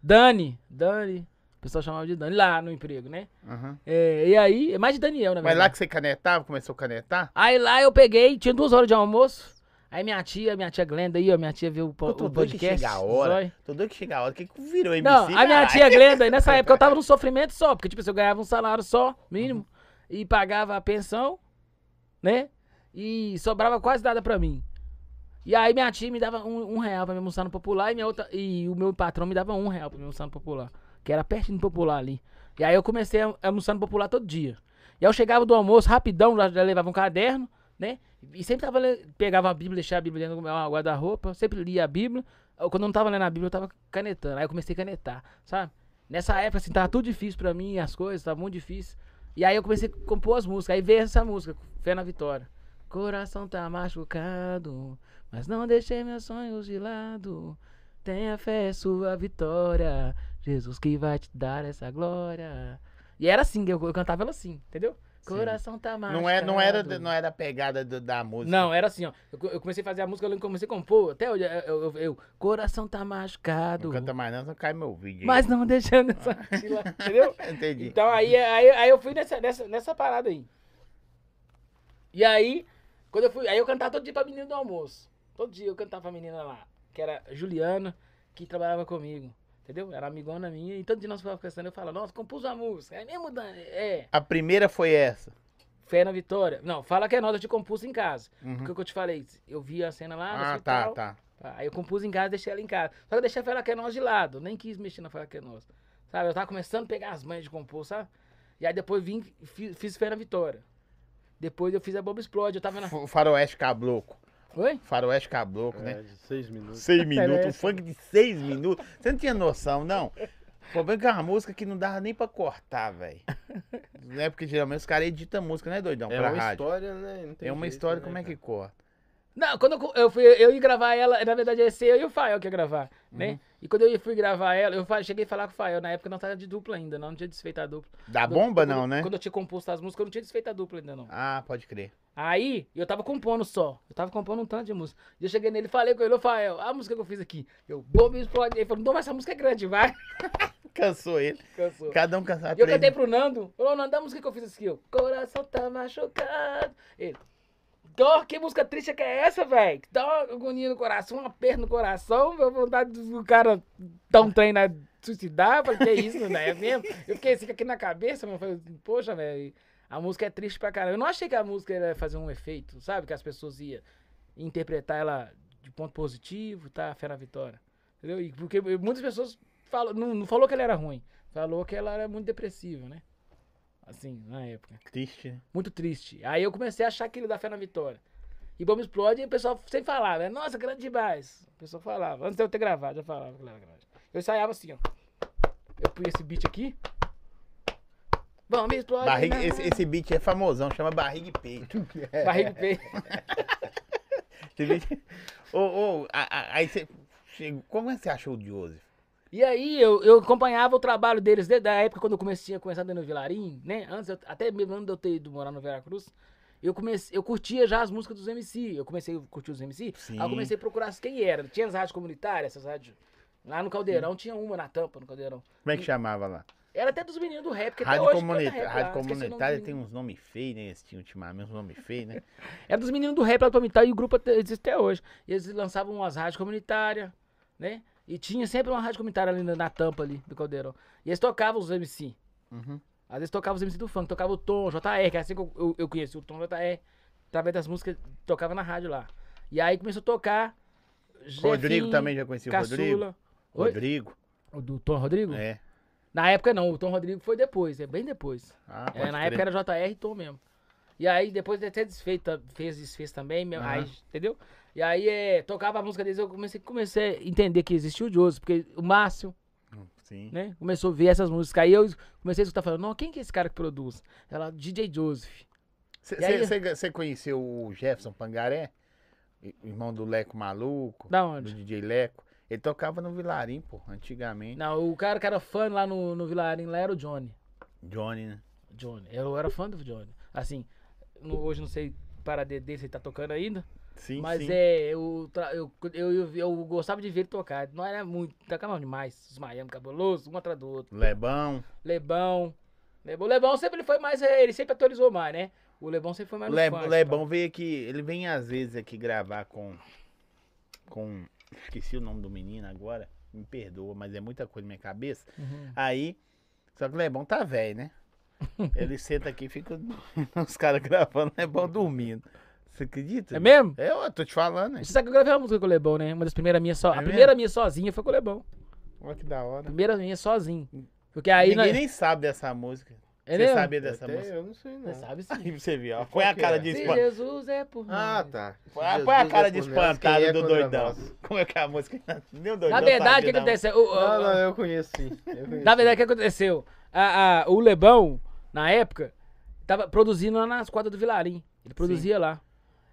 Dani, Dani. O pessoal chamava de Dani lá no emprego, né? Aham. É, e aí, é mais de Daniel, na Mas verdade. lá que você canetava, começou a canetar? Aí lá eu peguei, tinha duas horas de almoço. Aí minha tia, minha tia Glenda aí, ó, minha tia viu o, po- Tô o doido que podcast. chega a hora. Zói. Tô doido que chega a hora. O que que virou MC? Não, a minha tia Glenda, aí nessa <laughs> época eu tava num sofrimento só, porque tipo eu ganhava um salário só, mínimo, e pagava a pensão, né? E sobrava quase nada pra mim. E aí minha tia me dava um, um real pra me almoçar no popular e, minha outra, e o meu patrão me dava um real pra me almoçar no popular, que era pertinho do popular ali. E aí eu comecei a almoçar no popular todo dia. E aí eu chegava do almoço rapidão, já levava um caderno, né? E sempre tava pegava a Bíblia, deixava a Bíblia dentro do meu guarda-roupa, sempre lia a Bíblia. Quando eu não tava lendo a Bíblia, eu tava canetando. Aí eu comecei a canetar, sabe? Nessa época, assim, tava tudo difícil pra mim, as coisas, tava muito difícil. E aí eu comecei a compor as músicas. Aí veio essa música, Fé na Vitória. Coração tá machucado, mas não deixei meus sonhos de lado. Tenha fé, é sua vitória. Jesus que vai te dar essa glória. E era assim, eu, eu cantava ela assim, entendeu? Coração tá machucado. Não, é, não, era, não era a pegada do- da música. Não, era assim, ó. Eu, eu comecei a fazer a música, eu lembro que comecei a compor. Até hoje, eu, eu, eu- coração tá machucado. Não canta mais não, cai meu vídeo. aí. Mas não deixando essa <laughs> entendeu? Entendi. Então aí, aí, aí eu fui nessa, nessa, nessa parada aí. E aí, quando eu fui. Aí eu cantava todo dia pra menina do almoço. Todo dia eu cantava pra menina lá, que era Juliana, que trabalhava comigo. Entendeu? Era amigona minha. E todo dia nós ficávamos conversando, eu falava, nossa, compus uma música. É mesmo, Dan? É. A primeira foi essa. Fé na vitória. Não, fala que é nós, eu te compus em casa. Uhum. Porque o que eu te falei, eu vi a cena lá no Ah, hospital. tá, tá. Tá, Aí eu compus em casa, deixei ela em casa. Só que eu deixei a Fela que é nós de lado. Nem quis mexer na Fela que é nós. Sabe? Eu tava começando a pegar as manhas de compor, sabe? E aí depois vim, e fiz, fiz Fé na Vitória. Depois eu fiz a Boba Explode. Eu tava na. Faroeste Cabloco. Oi? Faroeste Cabloco, É, né? de seis minutos. Seis <laughs> minutos, um funk de seis minutos. Você não tinha noção, não? O problema é que é uma música que não dava nem pra cortar, velho. <laughs> Né? Porque geralmente os caras editam música, né, doidão? É pra uma rádio. história, né? Não tem É uma jeito, história, né, como é que corta? Não, quando eu, eu fui, eu ia gravar ela, na verdade ia ser eu e o Fael que ia gravar, né? Uhum. E quando eu fui gravar ela, eu cheguei a falar com o Fael, na época não tava de dupla ainda, não, não tinha desfeito a dupla. Da Quando- bomba, quando- não, né? Quando eu tinha composto as músicas, eu não tinha desfeito a dupla ainda, não. Ah, pode crer. Aí, eu tava compondo só. Eu tava compondo um tanto de música. E eu cheguei nele e falei com ele, ô Fael, a música que eu fiz aqui. Eu, bomba explode. Ele falou, não, mas essa música é grande, vai. <laughs> Cansou ele. Cansou. Cada um cansado. E eu cantei pro Nando. Falou, Nando, a música que eu fiz aqui, ó. Coração tá machucado. Ele, Dó, que música triste que é essa, velho? Dó, agonia no coração, uma perna no coração, minha vontade do cara dar um trem na suicidar. Falei, que isso, né? É mesmo? Eu fiquei assim aqui na cabeça, mas falei, poxa, velho, a música é triste pra caramba. Eu não achei que a música ia fazer um efeito, sabe? Que as pessoas iam interpretar ela de ponto positivo, tá? Fé na vitória. Entendeu? E porque muitas pessoas falam, não, não falou que ela era ruim, falou que ela era muito depressiva, né? Assim, na época. Triste, né? Muito triste. Aí eu comecei a achar aquilo da fé na vitória. E Bomba Explode, e o pessoal sempre falava, né? nossa, grande demais. O pessoal falava, antes de eu ter gravado, já falava. Eu ensaiava assim, ó. Eu punha esse beat aqui. Bomba Explode. Barriga, na- esse, esse beat é famosão, chama Barriga e Peito. <laughs> Barriga e peito. <laughs> Esse beat... Ô, ô, a- a- aí você... Como é que você achou o Joseph? E aí eu, eu acompanhava o trabalho deles desde a época quando eu comecei a começar dentro do Vilarim, né? Antes, eu- até mesmo antes de eu ter ido morar no Veracruz, eu comecei, eu curtia já as músicas dos MC. Eu comecei a curtir os MC, Sim. aí eu comecei a procurar quem era. Tinha as rádios comunitárias, essas rádios. Lá no Caldeirão tinha uma na tampa, no Caldeirão. Como é que chamava lá? Era até dos meninos do rap, que Rádio, até hoje comunita- rap lá, Rádio nome comunitária tem uns nomes feios, né? Eles tinham ultimamente uns nomes feios, né? <laughs> Era dos meninos do rap lá do e o grupo existe até hoje. E eles lançavam umas rádios comunitárias, né? E tinha sempre uma rádio comunitária ali na, na tampa ali do Caldeirão. E eles tocavam os MC. Uhum. Às vezes tocava os MC do funk, tocava o Tom, JR, que é assim que eu, eu, eu conheci o Tom JR. Através das músicas, tocava na rádio lá. E aí começou a tocar. Rodrigo Jefinho, também já conhecia o Rodrigo? Rodrigo? O do Tom Rodrigo? É. Na época não, o Tom Rodrigo foi depois, é bem depois. Ah, É, na crer. época era JR e Tom mesmo. E aí depois até desfeita, fez desfez também, Aham. aí, entendeu? E aí é, tocava a música deles, eu comecei, comecei a entender que existia o Joseph, porque o Márcio, Sim. né, começou a ver essas músicas. Aí eu comecei a escutar falando, não, quem que é esse cara que produz? Ela, DJ Joseph. Você conheceu o Jefferson Pangaré? Irmão do Leco Maluco? Da Do onde? DJ Leco? Ele tocava no Vilarim, pô, antigamente. Não, o cara que era fã lá no, no Vilarim, lá era o Johnny. Johnny, né? Johnny. Eu era fã do Johnny. Assim, no- hoje não sei para dele se ele tá tocando ainda. Sim, mas sim. é, eu, eu, eu, eu, gostava de ver ele tocar. Não era muito, tocava demais. Os Miami cabuloso, um atrás do outro. Lebão. Lebão. Lebão, o Lebão sempre ele foi mais. eh, Ele sempre atualizou mais, né? O Lebão sempre foi mais Le- o Lebão veio aqui, ele vem às vezes aqui gravar com. Com. Esqueci o nome do menino agora. Me perdoa, mas é muita coisa na minha cabeça. Uhum. Aí. Só que o Lebão tá velho, né? Ele senta aqui e fica <laughs> os caras gravando, o Lebão dormindo. Você acredita? É mesmo? É, eu tô te falando, né? Você sabe que eu gravei uma música com o Lebão, né? Uma das primeiras minhas só. É a primeira mesmo? minha sozinha foi com o Lebão. Olha que da A hora. primeira minha sozinho. Porque aí. Ninguém nem sabe dessa música. É Você mesmo? sabia dessa Até música? eu não sei, não. Você sabe <laughs> sim. Aí você viu, ó. Põe a cara é? de Se espantado. Jesus é por Ah, tá. Põe a- Jesus põe a é cara de por nós, espantado é do doidão. <laughs> Como é que é a música? <laughs> Nem o doidão Na verdade, o que aconteceu? O- o- Não, não, eu conheço sim. eu conheço. Na verdade, o que aconteceu? A- a- o Lebão, na época, tava produzindo lá nas quadras do Vilarim. Ele produzia lá.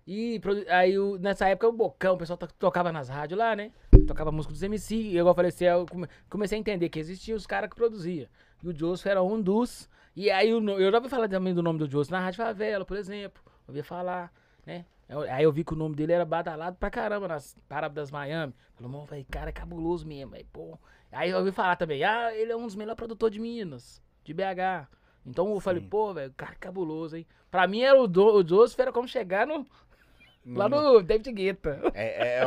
E aí, o- nessa época, o Bocão, o pessoal to- tocava nas rádios lá, né? Tocava música dos MC. E eu falei assim, eu come- comecei a entender que existiam os caras que produziam. E o Joseph era um dos. E aí no- eu já ouvi falar também do nome do Joseph na Rádio Favela, por exemplo. Ouvia falar, né? Eu- Aí eu vi que o nome dele era badalado pra caramba nas Parábolas Miami. Falei, mano, velho, cara é cabuloso mesmo, velho, pô. Aí eu ouvi falar também, ah, ele é um dos melhores produtores de Minas, de BH. Então eu falei, pô, velho, cara é cabuloso, hein? Pra mim era o, do, o Joseph era como chegar no, lá no David Guetta. É, é,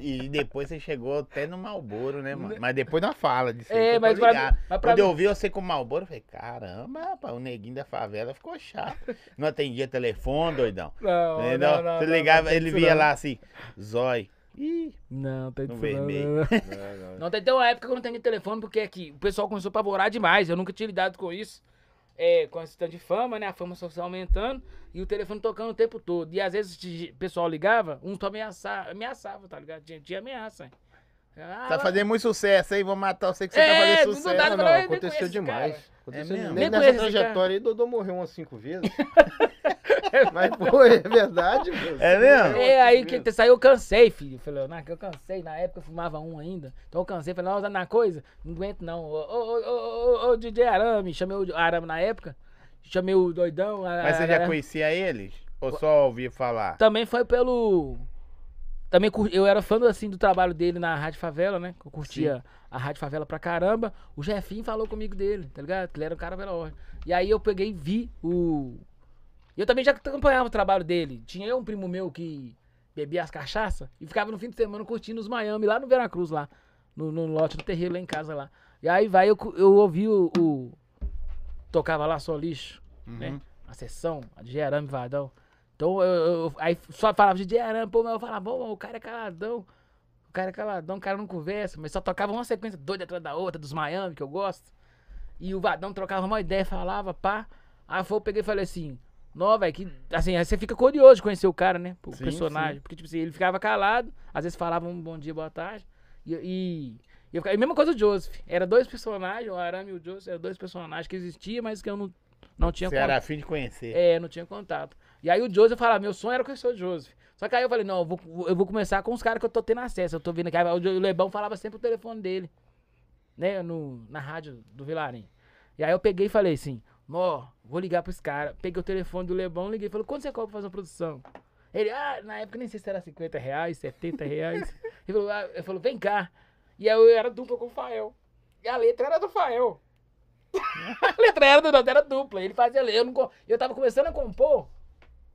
e, e depois você chegou até no Malboro, né, mano? Mas depois não fala disso. É, eu mas pra mas pra Quando eu mim- ouvi você com o Malboro, eu falei, caramba, rapaz, o neguinho da favela ficou chato. Não atendia telefone, doidão. Não, não, não, você ligava, não ele não. lá assim, zói. Ih, Não, tem No vermelho. não, não. Não, não. Não, tem tem uma época que eu não tenho telefone, porque aqui o pessoal começou a apavorar demais. Eu nunca tinha lidado com isso. É, com esse tanto de fama, né? A fama social aumentando e o telefone tocando o tempo todo. E às vezes o pessoal ligava, um só ameaçava, ameaçava, tá ligado? Tinha, tinha ameaça. hein? Ah, tá fazendo muito sucesso aí, vou matar você que você É, tá fazendo sucesso. dá Não, não, aconteceu conheço demais. cara. Aconteceu É mesmo? nem Nem nessa trajetória aí, Dodô morreu umas cinco vezes. <laughs> Mas, pô, é verdade, meu. É mesmo? É, aí que saiu, eu cansei, filho. Falei, na, eu cansei, na época eu fumava um ainda. Então eu cansei, falei, não, na coisa, não aguento não. Ô, ô, ô, ô, ô, DJ Arame, chamei o Arame na época, chamei o doidão. a- Mas você já a- conhecia eles? Ou só ouvia falar? Também foi pelo. Também eu era fã assim do trabalho dele na Rádio Favela, né? Eu curtia a Rádio Favela pra caramba. O Jefinho falou comigo dele, tá ligado? Que ele era um cara pela ordem. E aí eu peguei e vi o. Eu também já acompanhava o trabalho dele. Tinha eu um primo meu que bebia as cachaças e ficava no fim de semana curtindo os Miami lá no Veracruz, lá. No, no lote do terreiro lá em casa lá. E aí vai, eu, eu ouvi o, o- Tocava lá só lixo, né? Uhum. A sessão, a de Arame Vadão. Então eu, eu- aí só falava de Arame, pô, mas eu falava, bom, o cara é caladão. O cara é caladão, o cara não conversa, mas só tocava uma sequência doida atrás da outra, dos Miami, que eu gosto. E o Vadão trocava uma ideia, falava, pá. Aí eu peguei e falei assim, não, velho, que. Assim, aí você fica curioso de conhecer o cara, né? O Sim, personagem. sim. Porque, tipo assim, ele ficava calado, às vezes falava um bom dia, boa tarde. E. e e eu ficava, e mesma coisa o Joseph. Era dois personagens, o Arame e o Joseph, eram dois personagens que existiam, mas que eu não, não tinha Você era afim de conhecer. é, não tinha contato. E aí o Joseph falava, meu sonho era conhecer o Joseph. Só que aí eu falei, não, eu vou, eu vou começar com os caras que eu tô tendo acesso. Eu tô vendo aqui. O Lebão falava sempre o telefone dele, né, no, na rádio do Vilarim. E aí eu peguei e falei assim, ó, vou ligar pros caras. Peguei o telefone do Lebão, liguei falei, quanto você cobra pra fazer uma produção? Ele, ah, na época nem sei se era 50 reais, 70 reais. <laughs> Ele falou, ah, falou, vem cá. E aí eu era dupla com o Fael. E a letra era do Fael. <laughs> a letra era do era dupla. Ele fazia. Eu, não, eu tava começando a compor,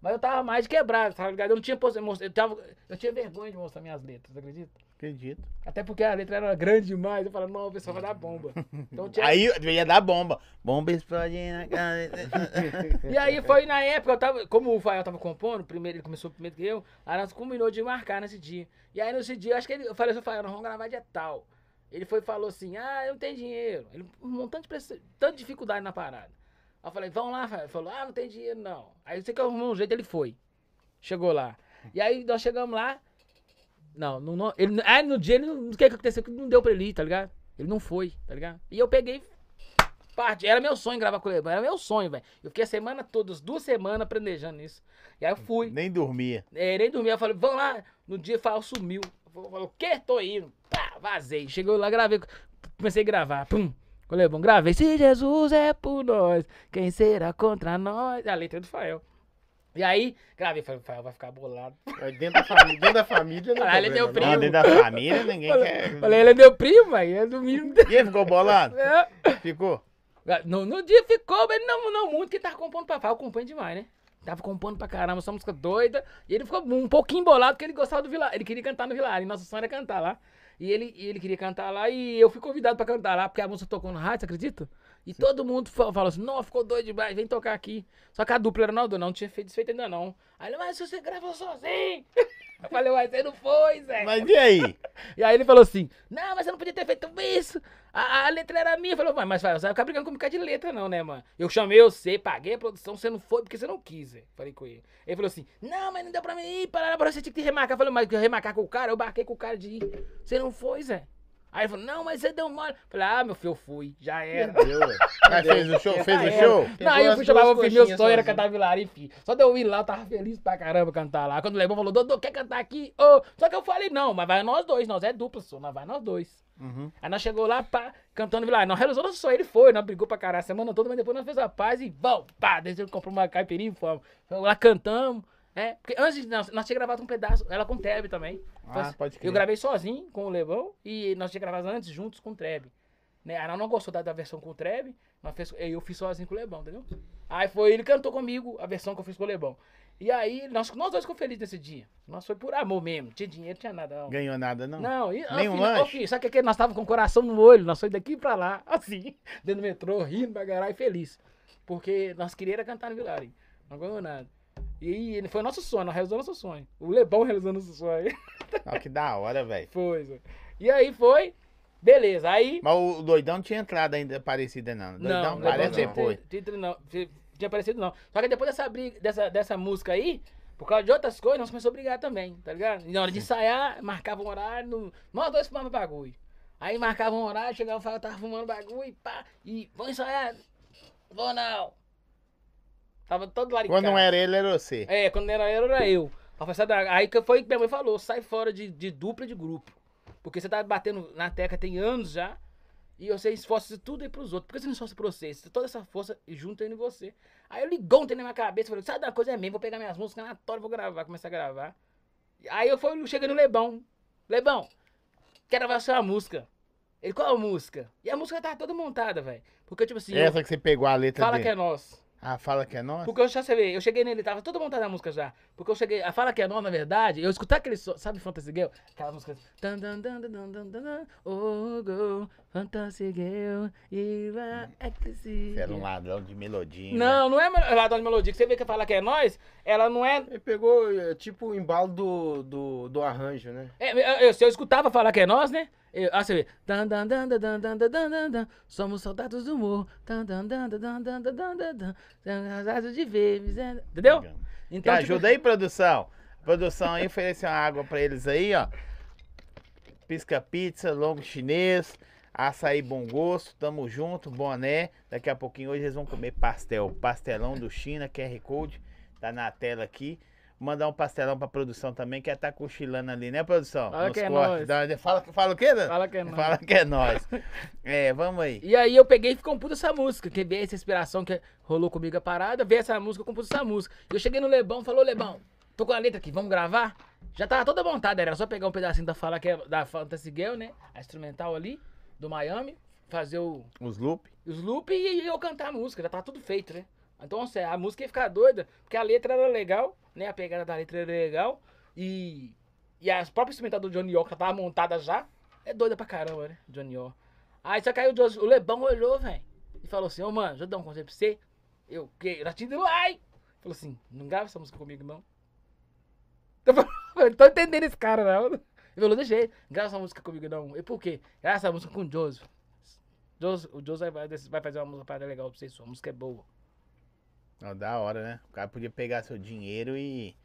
mas eu tava mais quebrado, tá ligado? Eu não tinha posto- mostra- eu, tava, eu tinha vergonha de mostrar minhas letras, acredita? Acredito. Até porque a letra era grande demais. Eu falei, não, o pessoal vai dar bomba. <laughs> Então tinha... Aí ia dar bomba. Bomba explode na cara. <laughs> E aí foi na época, eu tava, como o Fael tava compondo, primeiro, ele começou primeiro que eu, aí nós combinou de marcar nesse dia. E aí nesse dia, acho que ele, eu falei assim, Fael, nós vamos gravar dia tal. Ele foi e falou assim, ah, eu não tenho dinheiro. Ele um montante de tanta dificuldade na parada. Eu falei, vamos lá. Ele falou, ah, não tem dinheiro não. Aí eu sei que arrumou um jeito, ele foi. Chegou lá. E aí nós chegamos lá. Não, não, não ele, aí no dia ele não, o que aconteceu? Que não deu pra ele ir, tá ligado? Ele não foi, tá ligado? E eu peguei parte. Era meu sonho gravar com Lebão, era meu sonho, velho. Eu fiquei a semana toda, as duas semanas planejando isso. E aí eu fui. Nem dormia. É, nem dormi. Eu falei, vamos lá. No dia, Fael sumiu. Eu falei, o quê? Tô indo. Pá, vazei. Chegou lá, gravei. Comecei a gravar. Pum. Com o Lebão, gravei. Se Jesus é por nós, quem será contra nós? A letra do Fael. E aí, gravei. Falei, o Fael vai ficar bolado. Dentro da família, dentro da família não Ah, ele é meu primo. Não, dentro da família, ninguém quer. Falei, ele é meu primo, velho. É do mínimo. E ele ficou bolado? É. Ficou? No, no dia ficou, mas não, não muito, que ele tava compondo pra Fael. Acompanha demais, né? Tava compondo pra caramba, essa música doida. E ele ficou um pouquinho bolado porque ele gostava do Vilar. Ele queria cantar no Vilar. E nosso sonho era cantar lá. E ele, e ele queria cantar lá e eu fui convidado pra cantar lá, porque a música tocou no rádio, você acredita? E todo mundo fa- falou assim, não, ficou doido demais, vem tocar aqui. Só que a dupla era dois, não tinha feito desfeito ainda não. Aí ele, mas se você gravou sozinho. <laughs> Eu falei, uai, você não foi, Zé. Mas e aí? E aí ele falou assim, não, mas você não podia ter feito isso. A, a letra era minha. Eu falei, mas você vai ficar brigando comigo por de letra, não, né, mano? Eu chamei você, paguei a produção, você não foi porque você não quis, Zé. Falei com ele. Ele falou assim, não, mas não deu pra mim ir, para, para você tinha que remarcar. Eu falei, mas remarcar com o cara, eu marquei com o cara de ir. Você não foi, Zé. Aí ele falou, não, mas você deu mole. Falei, ah, meu filho, eu fui, já era. Ué? Mas fez o show? Fez Já o era. show? Não, eu fui chamar meu filho, meu sonho era cantar Vilarim, filho. Só de eu ir lá, eu tava feliz pra caramba cantar lá. Quando o Lebão falou, Dodô, quer cantar aqui? Ô, Só que eu falei, não, mas vai nós dois, nós é dupla, só, nós vai nós dois. Uhum. Aí nós chegou lá, pá, cantando Vila Nós realizou nosso sonho, ele foi, nós brigou pra caralho a semana toda, mas depois nós fez a paz e, bom, pá, desde ele comprou uma caipirinha e. Fomos lá cantamos, é, porque antes nós, nós tínhamos gravado um pedaço, ela com o Treb também. Ah, assim, pode crer. Eu gravei sozinho com o Lebão e nós tínhamos gravado antes juntos com o Treb. Né? Ela não gostou da, da versão com o Treb, nós fez, eu fiz sozinho com o Lebão, entendeu? Aí foi, ele cantou comigo a versão que eu fiz com o Lebão. E aí, nós, nós dois ficamos felizes nesse dia. Nós foi por amor mesmo, tinha dinheiro, tinha nada. Não. Ganhou nada, não? Não, e, Nem um ô, lanche? filho, sabe o que, nós tava com o coração no olho? Nós foi daqui pra lá, <laughs> assim, dentro do metrô, rindo pra caralho, feliz. Porque nós queríamos cantar no Vilarinho. Não ganhou nada. E ele foi nosso sonho, nós realizamos nosso sonho. O Lebão realizou nosso sonho. Ó, que da hora, velho. foi, Zé. E aí foi, beleza. Aí. Mas o doidão não tinha entrada ainda parecida, não. O doidão Não, parece depois. não, tinha aparecido não. Só que depois dessa briga, dessa, dessa música aí, por causa de outras coisas, nós começamos a brigar também, tá ligado? E na hora de ensaiar, marcava um horário, no... nós dois fumamos bagulho. Aí marcava um horário, chegava e falava, tava fumando bagulho e pá, e vou ensaiar. Vou não. Tava todo lá Quando não era ele, era você. É, quando era eu, era eu. Aí foi, Aí que foi que minha mãe falou, sai fora de, de dupla de grupo. Porque você tá batendo na tecla tem anos já, e você esforça tudo aí pros outros. Por que você não esforça pra você? Você- Toda essa força junta em você. Aí eu ligou um trem na minha cabeça, falei, sabe da coisa é mesmo, vou pegar minhas músicas na tora, vou gravar, começar a gravar. Aí eu fui, cheguei no Lebão. Lebão, quero gravar sua música. Ele, qual a música? E a música tava toda montada, velho. Porque, tipo assim, eu- Essa que você pegou a letra fala dele. que é nosso. Ah, fala que é nossa? Porque eu já sei, eu cheguei nele, tava toda montada a música já. Porque eu cheguei, a fala que é nova, na verdade, eu escutei aquele som, sabe Fantasy Girl? Aquela música. Dan, dan, dan, dan, dan, dan, dan, dan, Oh, go, Fantasy Girl, you are ecstasy. Você era um ladrão de melodia. né? Não, não é ladrão de melodia. Que você vê que fala que é nós, ela não é. Ele pegou é, tipo o embalo do, do, do arranjo, né? é, eu- eu- se eu escutava falar que é nós, né? Eu, ah, você vê. Dan, dan, dan, dan, dan, dan, dan, dan, dan, somos soldados do humor. Dan, dan, dan, dan, dan, dan, dan, dan, dan, casados de ver. Entendeu? Então, tipo, ajuda aí, produção. Produção aí, oferece uma água pra eles aí, ó. Pisca pizza, longo chinês, açaí bom gosto, tamo junto, boné. Daqui a pouquinho hoje eles vão comer pastel. Pastelão do China, QR Code, tá na tela aqui. Mandar um pastelão pra produção também, que ela tá cochilando ali, né, produção? Fala Nos que é cortes. nóis. Dá- Fala, fala o quê, Dan? Fala que é nós. Fala que é nós. <laughs> É, vamos aí. E aí eu peguei e compus essa música, que veio essa inspiração que rolou comigo a parada, veio essa música, eu compus essa música. E eu cheguei no Lebão, falou, Lebão, tô com a letra aqui, vamos gravar? Já tava toda montada, era só pegar um pedacinho da fala que é da Fantasy Girl, né? A instrumental ali, do Miami, fazer o, Os loop. os loop e eu cantar a música, já tava tudo feito, né? Então, assim, a música ia ficar doida, porque a letra era legal, né? A pegada da letra era legal, e, e as próprias instrumental do Johnny York já tava montada já, é doida pra caramba, né? Johnny York. Aí só caiu o, o Lebão olhou, velho, e falou assim, ô mano, deixa eu dar um conselho pra você. Eu, que? Já tinha ido lá, falou assim, não grava essa música comigo, não. <laughs> Falei, eu não tô entendendo esse cara, não. Ele falou, deixa ele, grava essa música comigo, não. E por quê? Grava essa música com o Joseph. Joseph o Joseph vai, vai fazer uma música legal pra você, sua música é boa. Ó, da hora, né? O cara podia pegar seu dinheiro e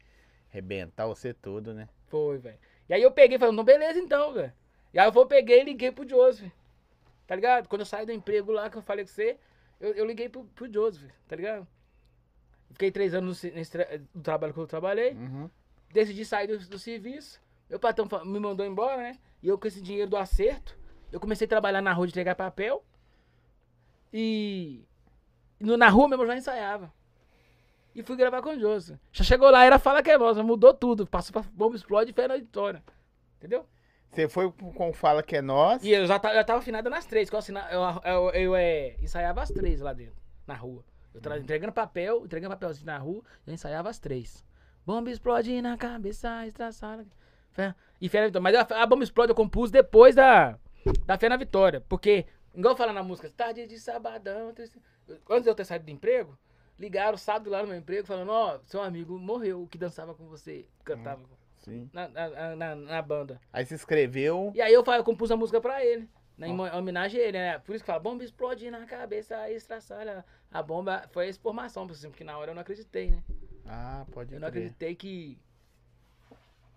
arrebentar você todo, né? Foi, velho. E aí eu peguei e falei, não, beleza então, velho. E aí eu vou, peguei e liguei pro Joseph. Tá ligado? Quando eu saí do emprego lá, que eu falei com você, eu, eu liguei pro, pro Joseph, tá ligado? Fiquei três anos no, nesse tra- no trabalho que eu trabalhei. Uhum. Decidi sair do, do serviço. Meu patrão me mandou embora, né? E eu com esse dinheiro do acerto, eu comecei a trabalhar na rua de entregar papel. E no- na rua mesmo eu já ensaiava. E fui gravar com o Joseph. Já chegou lá, era Fala que é nossa, mudou tudo. Passou pra Bomba Explode e foi na editora. Entendeu? Você foi com Fala Que É Nós. E eu já, já tava afinada nas três, eu, assina, eu, eu, eu, é, ensaiava as três lá dentro, na rua. Eu tava entregando papel, entregando papelzinho na rua, eu ensaiava as três. Bomba explode na cabeça, estraçada. Fé- E Fé na Vitória. Mas a, a bomba explode eu compus depois da, da Fé na Vitória. Porque, igual fala na música, tarde de sabadão. Antes de eu ter saído do emprego, ligaram sábado lá no meu emprego falando, ó, seu amigo morreu, que dançava com você, cantava Sim. na, na, na, na banda. Aí se inscreveu. E aí eu, eu compus a música pra ele. Né, em mo- homenagem a ele, né? Por isso que fala, bomba explode na cabeça, estraçalha. A bomba foi a informação, por exemplo, porque na hora eu não acreditei, né? Ah, pode Eu não crer. acreditei que.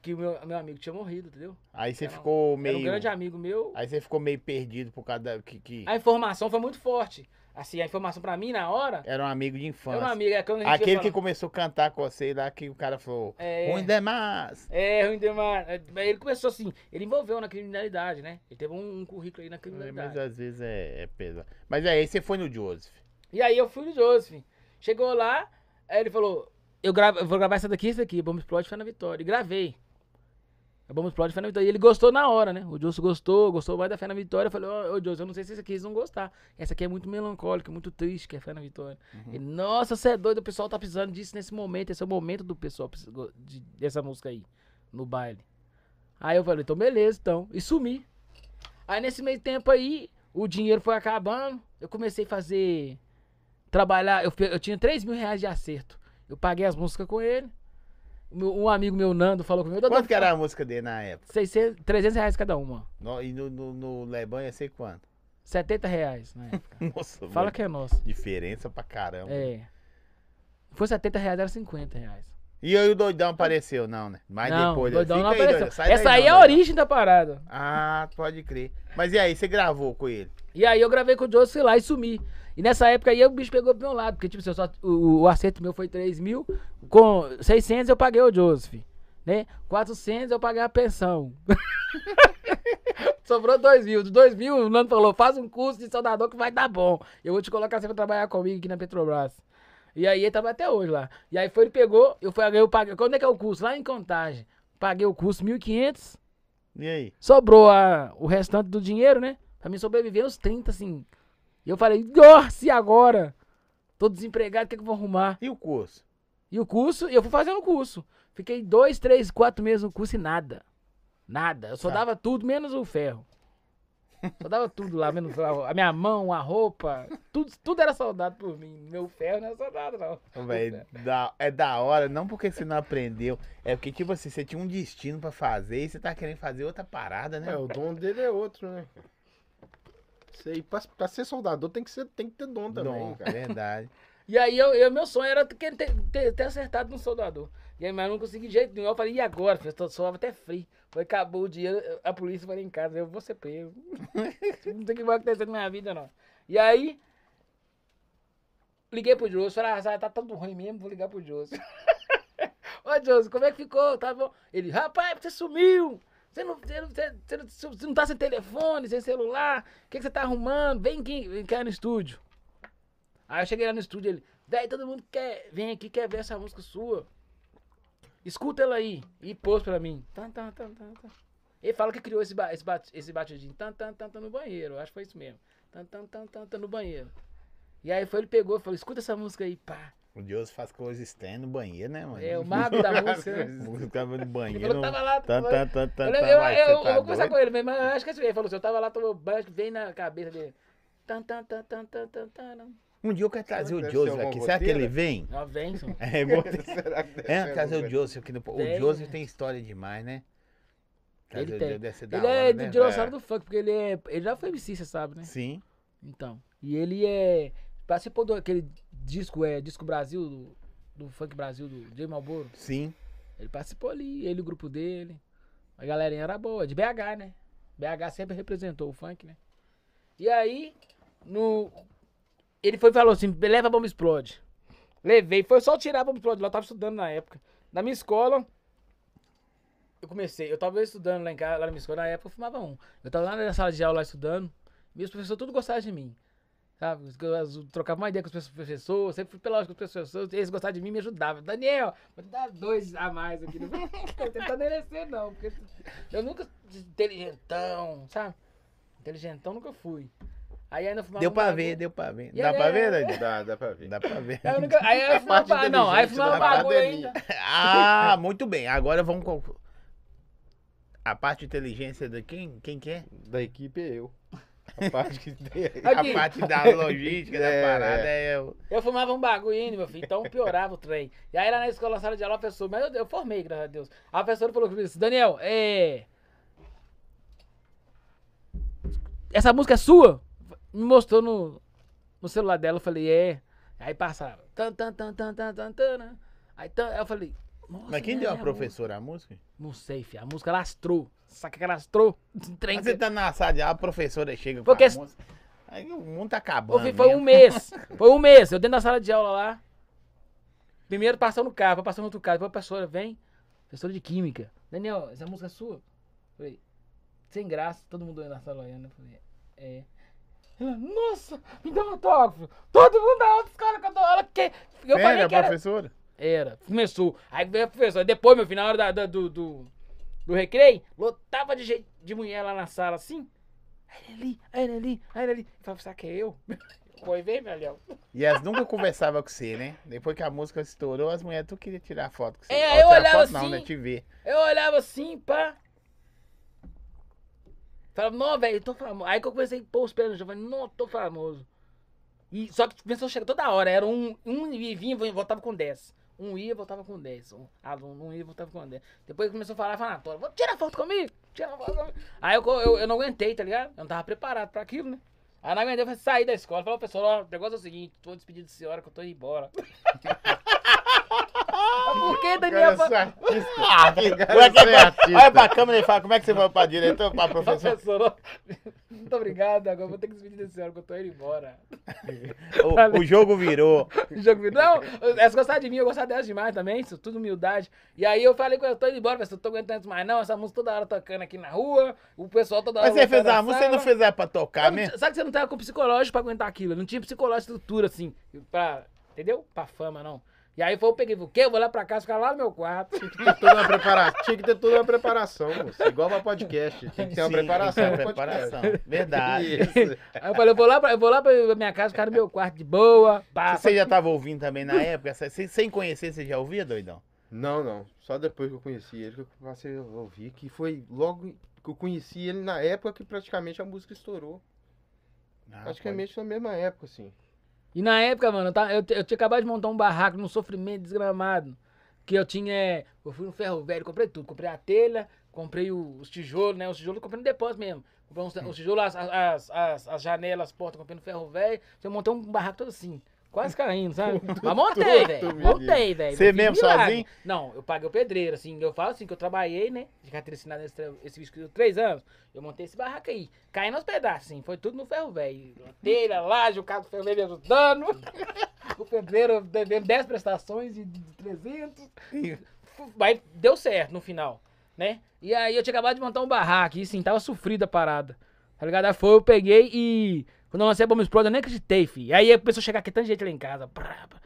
Que o meu, meu amigo tinha morrido, entendeu? Aí você um- ficou Era meio. um grande amigo meu. Aí você ficou meio perdido por causa da. Que, que... A informação foi muito forte. Assim, a informação pra mim na hora, Era um amigo de infância. não amigo, é Aquele que começou a cantar com você lá, que o cara falou, É. ruim demais. É, ruim demais. É, mas Ele começou assim, ele envolveu na criminalidade, né? Ele teve um, um currículo aí na Mas criminalidade. às vezes é, é pesado. Mas aí você foi no Joseph. E aí eu fui no Joseph. Chegou lá, aí ele falou, eu, gravo, eu vou gravar essa daqui e essa aqui, Bomba Explode foi na Vitória. E gravei. A Bomba Explode foi na Vitória. E ele gostou na hora, né? O Joseph gostou, gostou mais da Fé na Vitória. Eu falei, ô, ô Joseph, eu não sei se esse aqui eles vão gostar. Essa aqui é muito melancólica, muito triste, que é Fé na Vitória. Ele, nossa, você é doido, o pessoal tá precisando disso nesse momento. Esse é o momento do pessoal de- dessa música aí, no baile. Aí eu falei, então beleza, então. E sumi. Aí nesse meio tempo aí, o dinheiro foi acabando. Eu comecei a fazer. Trabalhar. Eu, eu tinha 3 mil reais de acerto. Eu paguei as músicas com ele. Um amigo meu, Nando, falou comigo. "Dodô, Quanto que era a música dele na época? 600, 300 reais cada uma. No- e no, no, no Leban ia ser quanto? 70 reais, né? <laughs> Nossa, Fala mano, que é nosso. diferença pra caramba. É. For 70 reais, era 50 reais. E aí o doidão apareceu, não, né? Mas não, depois. doidão não aí, apareceu. doidão, Essa daí, aí é não, a doidão. origem da parada. Ah, pode crer. Mas e aí, você gravou com ele? E aí eu gravei com o Joseph lá e sumi. E nessa época aí o bicho pegou pro meu lado, porque tipo, se eu só, o, o acerto meu foi 3 mil, com 600 eu paguei o Joseph, né? 400 eu paguei a pensão. <laughs> Sobrou 2 mil. Dos 2 mil, o Nando falou, faz um curso de soldador que vai dar bom. Eu vou te colocar você pra trabalhar comigo aqui na Petrobras. E aí ele tava até hoje lá. E aí foi, ele pegou, eu, fui, eu paguei, quando é que é o curso? Lá em Contagem. Paguei o curso 1.500, E aí? sobrou a, o restante do dinheiro, né? Pra mim sobreviver uns 30, assim. E eu falei, nossa, e agora? Tô desempregado, o que, é que eu vou arrumar? E o curso? E o curso, e eu fui fazendo o curso. Fiquei dois, três, quatro meses no curso e nada. Nada. Eu só Tá. dava tudo, menos o ferro. Só dava tudo lá, menos a a minha mão, a roupa. Tudo, tudo era soldado por mim. Meu ferro não era soldado, não. Véi, da- é da hora, não porque você não aprendeu, é porque, tipo assim, você tinha um destino pra fazer e você tá querendo fazer outra parada, né? É, o dom dele é outro, né? Aí, pra, pra ser soldador tem que, ser, tem que ter dom também, Dom, cara. verdade. E aí, eu, eu- meu sonho era ter, ter, ter- acertado no soldador. E aí, mas eu não consegui de jeito nenhum. Eu falei, e agora? Eu tô- suava até frio. Falei, acabou o dinheiro, a polícia vai em casa, eu vou ser preso. <laughs> não tem o que vai acontecer na minha vida, não. E aí, liguei pro José, falei, ah, tá tudo ruim mesmo, vou ligar pro José. <laughs> Ô, José, como é que ficou? Tá bom? Ele, rapaz, você sumiu. Você não, você, não, você, não- você não tá sem telefone, sem celular. O que, que você tá arrumando? Vem aqui, vem cá no estúdio. Aí eu cheguei lá no estúdio, ele, véi, todo mundo quer, vem aqui, quer ver essa música sua. Escuta ela aí. E pôs pra mim. Tan, tan, tan, tan, tan. Ele fala que criou esse, ba esse, bat esse batidinho. Tan, tan, tan, tan, no banheiro. Acho que foi isso mesmo. Tan, tan, tan, tan, tan, no banheiro. E aí foi, ele pegou falou, escuta essa música aí, pá. O Deus faz coisas estranhas no banheiro, né, mano? É o mago da <laughs> música? O no Ele banheiro. falou que tava lá, Tan, tan, tan, tan, Eu, eu, eu, vou tá conversar com ele, mas eu acho que é isso aí. Ele falou assim, eu tava lá, tomou banho, acho que vem na cabeça dele. Tan, tan, tan, tan, tan, tan, tan. Um dia eu quero trazer o Joseph aqui. Será que ele vem? Ó, vem, só. <laughs> É, vou- <laughs> Será que é trazer o Joseph aqui no. O Joseph tem história demais, né? Trazer Ele o tem. Joseph deve ser da Ele hora, é né? do dinossauro do funk, porque ele é. Ele já foi MC, você sabe, né? Sim. Então. E ele é. Participou daquele disco, é, Disco Brasil, do, do Funk Brasil, do J Malboro. Sim. Ele participou ali, ele e o grupo dele. A galerinha era boa, de BH, né? BH sempre representou o funk, né? E aí, no. Ele foi e falou assim: leva a bomba explode. Levei, foi só tirar a bomba explode lá, eu tava estudando na época. Na minha escola, eu comecei, eu tava estudando lá em casa, lá na minha escola, na época eu fumava um. Eu tava lá na sala de aula lá estudando, meus professores tudo gostavam de mim. Sabe? Eu trocava uma ideia com os professores, sempre fui pela lógica com os professores, eles gostavam de mim e me ajudavam. Daniel, vou te dar dois a mais aqui. Não tô <laughs> tentando merecer, não, porque eu nunca inteligentão, sabe? Inteligentão nunca fui. Aí ainda fumava Deu pra bagulho. ver, deu pra ver. E Dá aí, pra ver, é- Dani? Dá, dá pra ver. Dá pra ver. Aí eu nunca, aí eu <laughs> A fumava, parte ba- não, aí fumava bagulho ainda. Ah, muito bem. Agora vamos. com- A parte de inteligência de quem? Quem que é? Da equipe é eu. A parte que tem. A parte da logística da É, parada é. o- Eu fumava um bagulho meu filho, então piorava o trem. E aí lá na escola, na sala de aula, a professora, mas eu, eu formei, graças a Deus. A professora falou comigo assim, Daniel, é... Essa música é sua? Me mostrou no, no celular dela, eu falei, é. Aí passava. Tan, tan, tan, tan, tan, tan, tan, aí eu falei, nossa, Mas quem né, deu a professora a música? Não sei, filho, a música lastrou. Saca que lastrou? <laughs> Mas você tá na sala de aula, a professora chega com Porque a se- música. Aí o mundo tá Ô, acabando. filho, foi um mesmo. mês. <laughs> Foi um mês. Eu dentro da sala de aula lá. Primeiro passando no carro, depois passando no outro carro. Depois a professora vem. Professora de química. Daniel, essa música é sua? Falei, sem graça, todo mundo na sala olhando. Eu falei, é. Ela, nossa, me dá um autógrafo. Todo mundo da outra escola que eu dou aula. Que... Eu Sério, falei a que era. professora? Era. Começou. Aí veio a professora. Depois, meu filho, na hora da, da- do, do, do recreio, lotava de, gente, de mulher lá na sala assim. Aí ali, aí ele ali, aí ali. Eu falava, será que é eu? <laughs> Foi, vem, velhão. E elas nunca conversavam com você, né? Depois que a música estourou, as mulheres tu queria tirar foto com você. É, eu olhava foto Não, assim. né? Te ver. Eu olhava assim, pá. Falava, não, velho, eu tô famoso. Aí que eu comecei a pôr os pés no chão. Falei, não, tô famoso. E, só que começou a chegar toda hora. Era um, um ia, vinha e voltava com 10. Um ia, voltava com 10. Um aluno, um ia, voltava com 10. Depois começou a falar, falar, "Tora, vou tirar foto comigo. Tira foto comigo. Aí eu, eu, eu não aguentei, tá ligado? Eu não tava preparado pra aquilo, né? Aí não aguentei, eu saí da escola. Falei, professor, ó, o negócio é o seguinte, tô despedido da senhora que eu tô indo embora. <laughs> Por que, Daniel? É artista. Ah, que... Olha, é artista. olha pra câmera e fala, como é que você foi pra diretor, pra professor? Professor, muito obrigado. Agora vou ter que despedir da senhora que eu tô indo embora. O, o jogo virou. O jogo virou. Não, elas gostaram de mim, eu gostava delas demais também, isso tudo humildade. E aí eu falei com ela, eu tô indo embora, mas eu tô aguentando isso mais não, essa música toda hora tocando aqui na rua, o pessoal toda hora. Mas você fez a música, você não fez ela pra tocar mesmo? Sabe que você não tava com psicológico pra aguentar aquilo? Não tinha psicológico estrutura assim, pra. Entendeu? Pra fama, não. E aí foi, eu peguei, o quê? Eu vou lá pra casa, ficar lá no meu quarto. Tinha que ter toda uma preparação. Tinha que ter toda uma preparação, moço. Igual pra podcast. Tem que ter uma Sim, preparação. ter pra podcast. preparação. Verdade. Isso. Aí eu falei, eu vou lá pra, eu vou lá pra minha casa, ficar no meu quarto de boa. Pá, Você já tava ouvindo também na época? Sem, sem conhecer, você já ouvia, doidão? Não, não. Só depois que eu conheci ele que eu passei a ouvir. Que foi logo que eu conheci ele na época que praticamente a música estourou. Ah, praticamente na mesma época, assim. E na época, mano, eu, eu, eu tinha acabado de montar um barraco num sofrimento desgramado. Que eu tinha. Eu fui no ferro velho, comprei tudo. Comprei a telha, comprei os tijolos, né? Os tijolos eu comprei no depósito mesmo. Comprei uns, os tijolos, as, as, as, as janelas, as portas, comprei no ferro velho. Eu montei um barraco todo assim. Quase caindo, sabe? <laughs> Mas montei, velho. Montei, velho. Você mesmo milagre. sozinho? Não, eu paguei o pedreiro, assim. Eu falo assim, que eu trabalhei, né? De carteira assinada esse, esse bicho que três anos. Eu montei esse barraco aí. Caindo aos pedaços, assim. Foi tudo no ferro velho. Telha, laje, o carro do ferro me ajudando. <laughs> o pedreiro devendo 10 prestações de 300. Mas deu certo no final, né? E aí eu tinha acabado de montar um barraco. E assim, tava sofrida a parada. Tá ligado? Aí foi, eu peguei e... Quando eu lancei a Bomba Explode, eu nem acreditei, fi. Aí começou a chegar aqui tanta gente lá em casa. Brá, brá.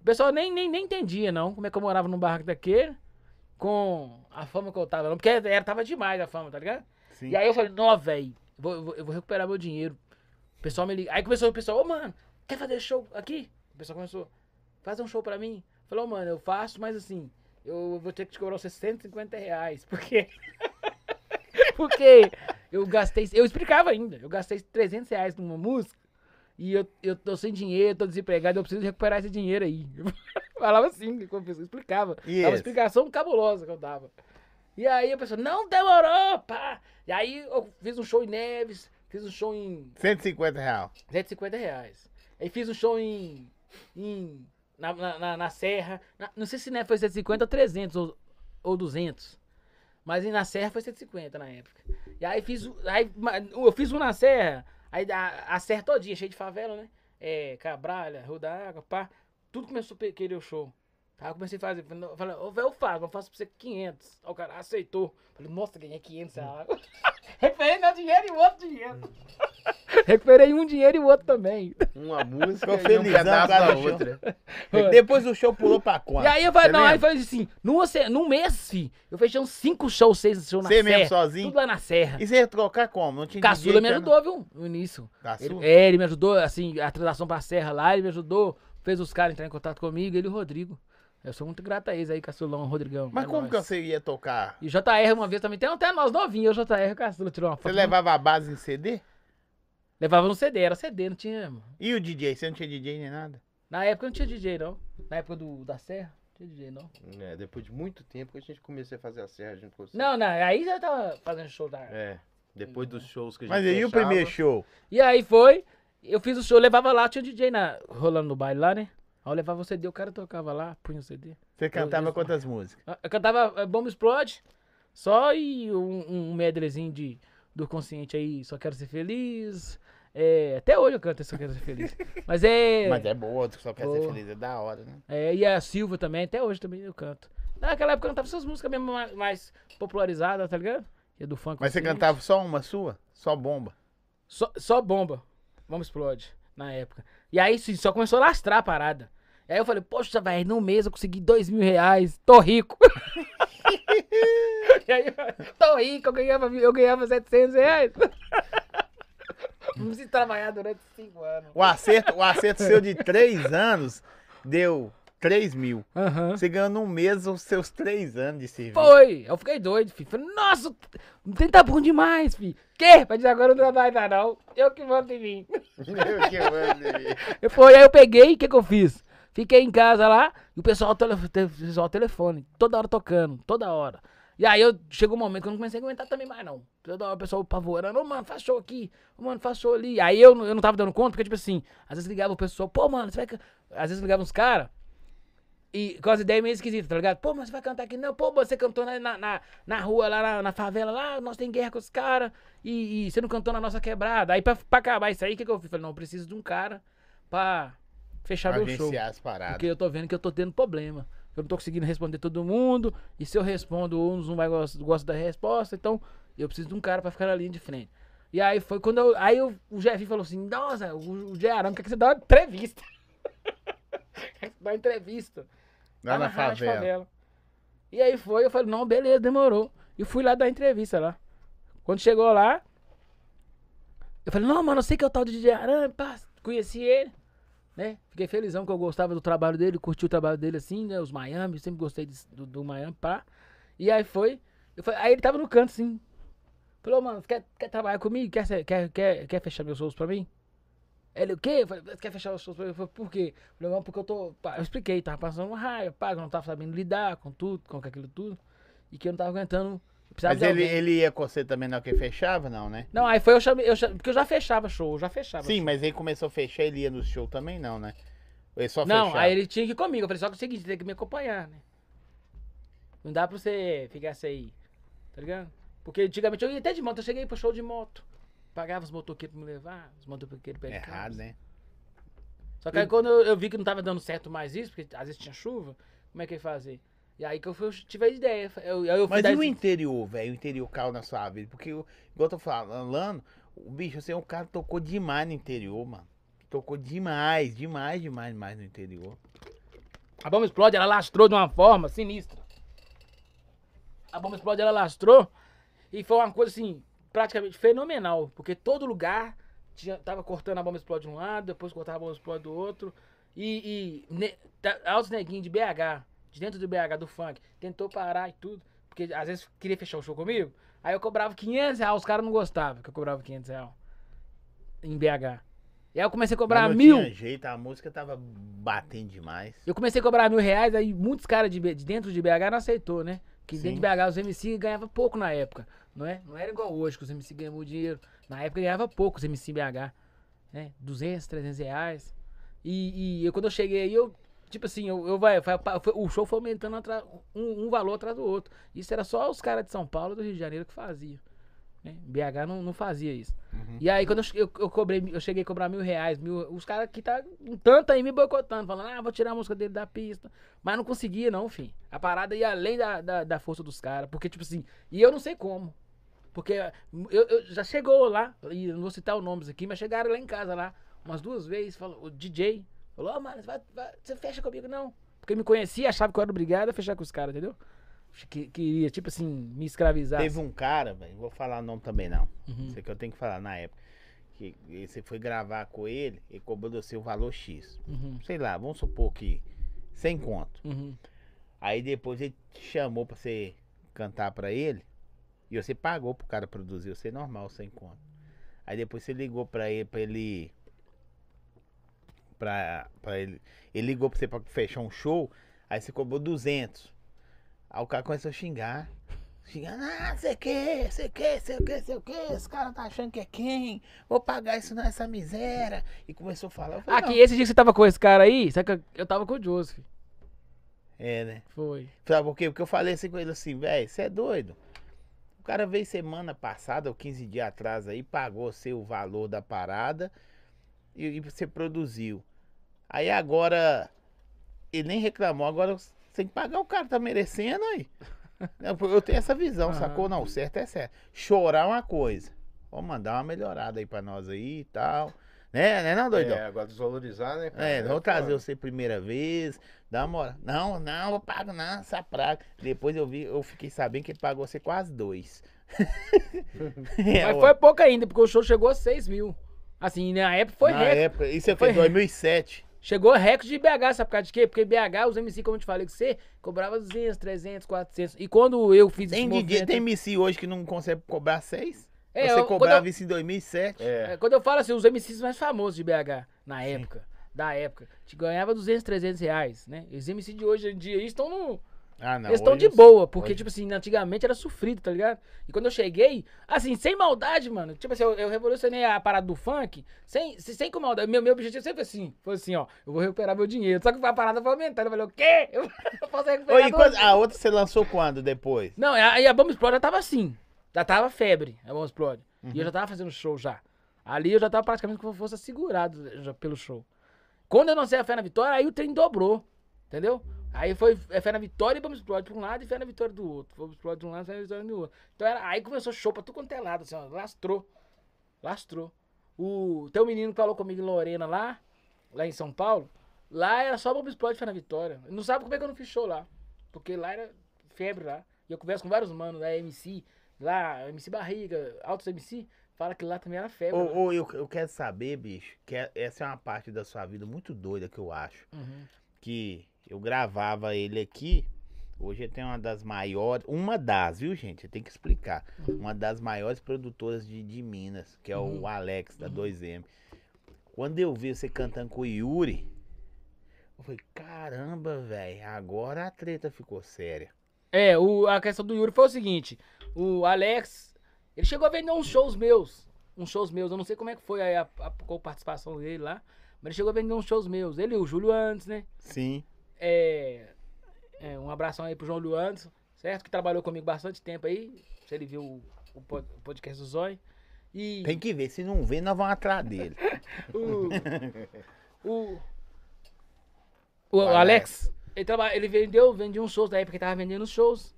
O pessoal nem, nem, nem entendia, não, como é que eu morava num barraco daquele, com a fama que eu tava, não. Porque era, tava demais a fama, tá ligado? Sim. E aí eu falei, não, velho, vou, eu vou- recuperar meu dinheiro. O pessoal me liga. Aí começou o pessoal, ô, mano, quer fazer show aqui? O pessoal começou, fazer um show pra mim. Falou, mano, eu faço, mas assim, eu vou ter que te cobrar os 150 reais, porque... <laughs> porque eu gastei, eu explicava ainda, eu gastei 300 reais numa música, e eu, eu tô sem dinheiro, tô desempregado, eu preciso recuperar esse dinheiro aí. <laughs> Falava assim, pessoa, explicava. Dava uma explicação cabulosa que eu dava. E aí a pessoa, não demorou, pá. E aí eu fiz um show em Neves, fiz um show em 150 reais. 150 reais. Aí fiz um show em. em na, na, na- na Serra. Na- não sei se né, foi 150 ou 300 ou, ou 200. Mas na Serra foi 150 na época. E aí fiz. Aí, eu fiz um na Serra. Aí a, a Serra todinha, cheia de favela, né? É, Cabralha, Rua da Água, pá. Tudo começou a querer o show. Aí eu comecei a fazer. Falei, ô, velho, eu faço, eu faço pra você 500. Aí o cara aceitou. Falei, nossa, ganhei 500 reais. <laughs> Recuperei meu dinheiro e outro dinheiro. <laughs> <laughs> Recuperei um dinheiro e o outro também. Uma música Ficou e um felizão pedaço da show. <laughs> outra. Depois do show pulou pra quanto? E aí eu falei, Você não, aí foi assim, num, num mês, fi, eu fechei uns 5 shows, 6 shows na Você Serra. mesmo sozinho? Tudo lá na Serra. E você ia trocar como? Não tinha Caçula me ajudou, viu, no início. Caçula? Ele, é, ele me ajudou, assim, a transação pra Serra lá, ele me ajudou, fez os caras entrar em contato comigo, ele e o Rodrigo. Eu sou muito grato a eles aí, Caçulão, Rodrigão. Mas é como nóis. que você ia tocar? E o JR uma vez também, tem até nós novinhos, o JR e o Caçula tirou uma Você foto. levava a base em CD? Levava no CD, era CD, não tinha... E o DJ? Você não tinha DJ nem nada? Na época não tinha DJ, não. Na época do, da Serra, não tinha DJ, não. É, depois de muito tempo que a gente comecei a fazer a serra junto com você. Não, não, aí já tava fazendo show da... É, depois dos shows que a gente Mas e o primeiro show? E aí foi, eu fiz o show, levava lá, tinha DJ na, rolando no baile lá, né? Aí eu levava o CD, o cara tocava lá, punha o CD. Você cantava eu- quantas músicas? Eu cantava eh, Bomba Explode, só e um, um medleyzinho de, do consciente aí, Só Quero Ser Feliz, É, até hoje eu canto Só Quero Ser Feliz. Mas é. <laughs> Mas é boa, só quer ser feliz, é da hora, né? é, e a Silva também, até hoje também eu canto. Naquela época eu cantava essas músicas mesmo mais, mais popularizadas, tá ligado? Que é do funk. Mas você consciente. cantava só uma sua? Só bomba? Só, só bomba. Vamos explode. Na época. E aí sim, só começou a lastrar a parada. E aí eu falei, poxa, velho, no mês eu consegui dois mil reais. Tô rico. <laughs> <laughs> e aí, tô rico, eu ganhava, eu ganhava 700 reais. <laughs> Não preciso trabalhar durante cinco anos. O acerto, o acerto seu de três anos deu 3 mil. Aham. Você ganhou num mês os seus três anos de serviço. Foi! Eu fiquei doido, filho. Falei, nossa, o trem tá bom demais, filho. Que? Pra dizer agora eu não trabalho mais, não. Eu que mando em mim. <laughs> Eu que mando. Eu Foi, aí eu peguei, o que que eu fiz? Fiquei em casa lá, e o pessoal, tele, te- pessoal telefone, toda hora tocando, toda hora. E aí eu, chegou um momento que eu não comecei a aguentar também mais, não. O pessoal apavorando, ô mano, faz show aqui, ô mano, faz show ali. Aí eu, não- eu não tava dando conta, porque tipo assim, às vezes ligava o pessoal, pô mano, você vai... can-" Às vezes ligava uns caras, e com as ideias meio esquisitas, tá ligado? Pô, mas você vai cantar aqui? Não, pô, você cantou na, na, na, rua, lá na, na favela, lá, nós tem guerra com os caras, e, e você não cantou na nossa quebrada. Aí pra, pra acabar isso aí, o que, que eu fiz? Falei, não, eu preciso de um cara pra fechar meu show. Agenciar as paradas. Porque eu tô vendo que eu tô tendo problema. Eu não tô conseguindo responder todo mundo. E se eu respondo, uns não vai gost- gosta da resposta. Então, eu preciso de um cara pra ficar na linha de frente. E aí foi quando eu. Aí eu- o Jeff falou assim: Nossa, o, o Gearão quer que você dá uma entrevista. <laughs> quer que você dá uma entrevista. Lá na rádio favela. E aí foi, eu falei, não, beleza, demorou. E fui lá dar entrevista lá. Quando chegou lá, eu falei, não, mano, eu sei que é o tal de pá, conheci ele, né? Fiquei felizão que eu gostava do trabalho dele, curti o trabalho dele assim, né? Os Miami, sempre gostei de- do, do Miami, pá. E aí foi, falei, aí ele tava no canto assim. Falou, mano, quer, quer trabalhar comigo? Quer, quer, quer, quer fechar meus shows pra mim? Ele, o quê? Eu falei, quer fechar os shows pra mim? Eu falei, por quê? Eu falei, não, porque eu tô. pá, Eu expliquei, tava passando uma raiva, pá, que eu não tava sabendo lidar com tudo, com aquilo tudo. E que eu não tava aguentando. Precisava Mas ele, ele ia com você também na hora que fechava, não, né? Não, aí foi eu chamei, eu chamei, porque eu já fechava show, eu já fechava. Sim, show. mas ele começou a fechar, ele ia no show também, não, né? Ele só Não, fechava. aí ele tinha que ir comigo. Eu falei, só que é o seguinte, tem que me acompanhar, né? Não dá pra você ficar assim aí, tá ligado? Porque antigamente eu ia até de moto, eu cheguei pro show de moto. Pagava os motoqueiros pra me levar, os motoqueiros pra Errado, casa. né? Só que aí quando eu, eu vi que não tava dando certo mais isso, porque às vezes tinha chuva, como é que eu ia fazer? E aí que eu, fui, eu tive a ideia. Eu, eu Mas e o interior, velho? O interior caiu na sua vida? Porque, igual eu tô falando, o bicho, você é um cara que tocou demais no interior, mano. Tocou demais, demais, demais, demais no interior. A bomba explode, ela lastrou de uma forma sinistra. A bomba explode, ela lastrou. E foi uma coisa assim, praticamente fenomenal. Porque todo lugar tinha, tava cortando a bomba explode de um lado, depois cortava a bomba explode do outro. E, e ne, altos neguinhos de BH, de dentro do BH, do funk, tentou parar e tudo. Porque às vezes queria fechar o show comigo. Aí eu cobrava 500 reais, os caras não gostavam que eu cobrava 500 reais. Em BH. E aí eu comecei a cobrar não mil. tinha jeito, a música tava batendo demais. Eu comecei a cobrar mil reais, aí muitos caras de, de dentro de BH não aceitou, né? Que Sim. dentro de BH os MC ganhavam pouco na época, não é? Não era igual hoje, que os MC ganham muito dinheiro. Na época ganhava pouco os MC BH, né? 200, 300 reais. E, e eu, quando eu cheguei aí, eu, tipo assim, eu, eu vai, foi- o show foi aumentando atra- um, um valor atrás do outro. Isso era só os caras de São Paulo e do Rio de Janeiro que faziam. Né? BH não, não fazia isso. Uhum. E aí, quando eu, eu, eu cobrei, eu cheguei a cobrar mil reais, mil, os caras que tá um tanto aí me boicotando, falando, ah, vou tirar a música dele da pista. Mas não conseguia, não, fim. A parada ia além da, da, da força dos caras. Porque, tipo assim, e eu não sei como. Porque eu, eu- já chegou lá, e não vou citar os nomes aqui, mas chegaram lá em casa lá, umas duas vezes, falou, o DJ falou, ó, mano, vai- vai- você fecha comigo, não. Porque me conhecia, achava que eu era obrigado a fechar com os caras, entendeu? Que, queria, tipo assim, me escravizar. Teve um cara, velho, vou falar o nome também não. Uhum. Isso aqui eu tenho que falar na época. Que você foi gravar com ele, ele cobrou do seu valor X. Uhum, Sei lá, vamos supor que 100 conto. uhum. Aí depois ele te chamou pra você cantar pra ele. E você pagou pro cara produzir, você normal, sem conto. Aí depois você ligou pra ele, pra ele. Pra, pra ele. Ele ligou pra você pra fechar um show. Aí você cobrou 200. Aí o cara começou a xingar. Xingando, ah, sei que, sei que, sei o que, sei o que, esse cara tá achando que é quem? Vou pagar isso nessa miséria. E começou a falar. Falei, Aqui, "Não." esse dia que você tava com esse cara aí, sabe que eu, eu tava com o Joseph. É, né? Foi. Sabe por quê? Porque eu falei assim com ele assim, velho, você é doido. O cara veio semana passada, ou 15 dias atrás aí, pagou seu valor da parada e, e você produziu. Aí agora, ele nem reclamou, agora você tem que pagar o cara, tá merecendo aí. <laughs> Eu, eu tenho essa visão, Aham. sacou? Não, o certo é certo. Chorar é uma coisa. Vamos mandar uma melhorada aí pra nós aí e tal. Né, né não, doidão? É, agora desvalorizar, né? cara? É, vou trazer você primeira vez, dá uma hora. Não, não, eu pago não, essa praga. Depois eu vi, eu fiquei sabendo que ele pagou você quase dois. <laughs> É, Mas ó, foi pouco ainda, porque o show chegou a 6 mil. Assim, na época foi na recorde. época, isso é Foi que, 2007. Chegou recorde de BH, sabe por causa de quê? Porque BH, os MC, como eu te falei com você, cobrava 200, 300, 400. E quando eu fiz esse Tem, DJ, movimento... tem MC hoje que não consegue cobrar seis? É, você eu- quando cobrava eu- isso em 2007? É. É, Quando eu falo assim, os MCs mais famosos de BH, na época, da época, te ganhava 200, 300 reais, né? Os MC de hoje em dia aí estão no... Ah, não. eles estão de boa, porque, hoje- tipo assim, antigamente era sofrido, tá ligado? E quando eu cheguei, assim, sem maldade, mano, tipo assim, eu, eu revolucionei a parada do funk, sem, sem, com maldade. Meu, meu objetivo sempre foi assim, foi assim, ó, eu vou recuperar meu dinheiro. Só que a parada foi aumentando, eu falei, o quê? Eu, <laughs> eu posso recuperar e do- quando- a outra você lançou quando depois? Não, aí a Bomba Explode já tava assim. Já tava febre, a Bomba Explode. E Uhum. eu já tava fazendo show já. Ali eu já tava praticamente como se fosse segurado já pelo show. Quando eu lancei a Fé na Vitória, aí o trem dobrou. Entendeu? Aí foi é Fé na Vitória e Bomba Explode pra um lado e Fé na Vitória do outro. Bomba Explode de um lado e Fé na Vitória do outro. Então era, aí começou show pra tudo quanto é lado, assim, ó. Lastrou. Lastrou. O, tem um menino que falou comigo em Lorena lá, lá em São Paulo. Lá era só Bomba Explode e Fé na Vitória. Não sabe como é que eu não fiz show lá. Porque lá era febre lá. E eu converso com vários manos, lá MC, lá, MC Barriga, Altos MC, fala que lá também era febre. Ô, ô, eu, eu quero saber, bicho, que é- essa é uma parte da sua vida muito doida que eu acho. Uhum. Que eu gravava ele aqui. Hoje tem uma das maiores. Uma das, viu, gente? Tem que explicar. Uma das maiores produtoras de, de Minas, que é o Uhum. Alex, da 2M. Quando eu vi você cantando com o Yuri, eu falei, caramba, velho, agora a treta ficou séria. É, o, a questão do Yuri foi o seguinte: o Alex, ele chegou a vender uns shows meus. Uns shows meus, eu não sei como é que foi aí a, a, qual participação dele lá, mas ele chegou a vender uns shows meus. Ele e o Júlio antes, né? Sim. É, é, um abração aí pro João Luandes, certo? Que trabalhou comigo bastante tempo aí. Se ele viu o, o pod- o podcast do Zói. E Tem que ver, se não ver, nós vamos atrás dele. <laughs> o, o, o Alex. Ele, traba, ele vendeu, vendia uns shows da época que tava vendendo shows.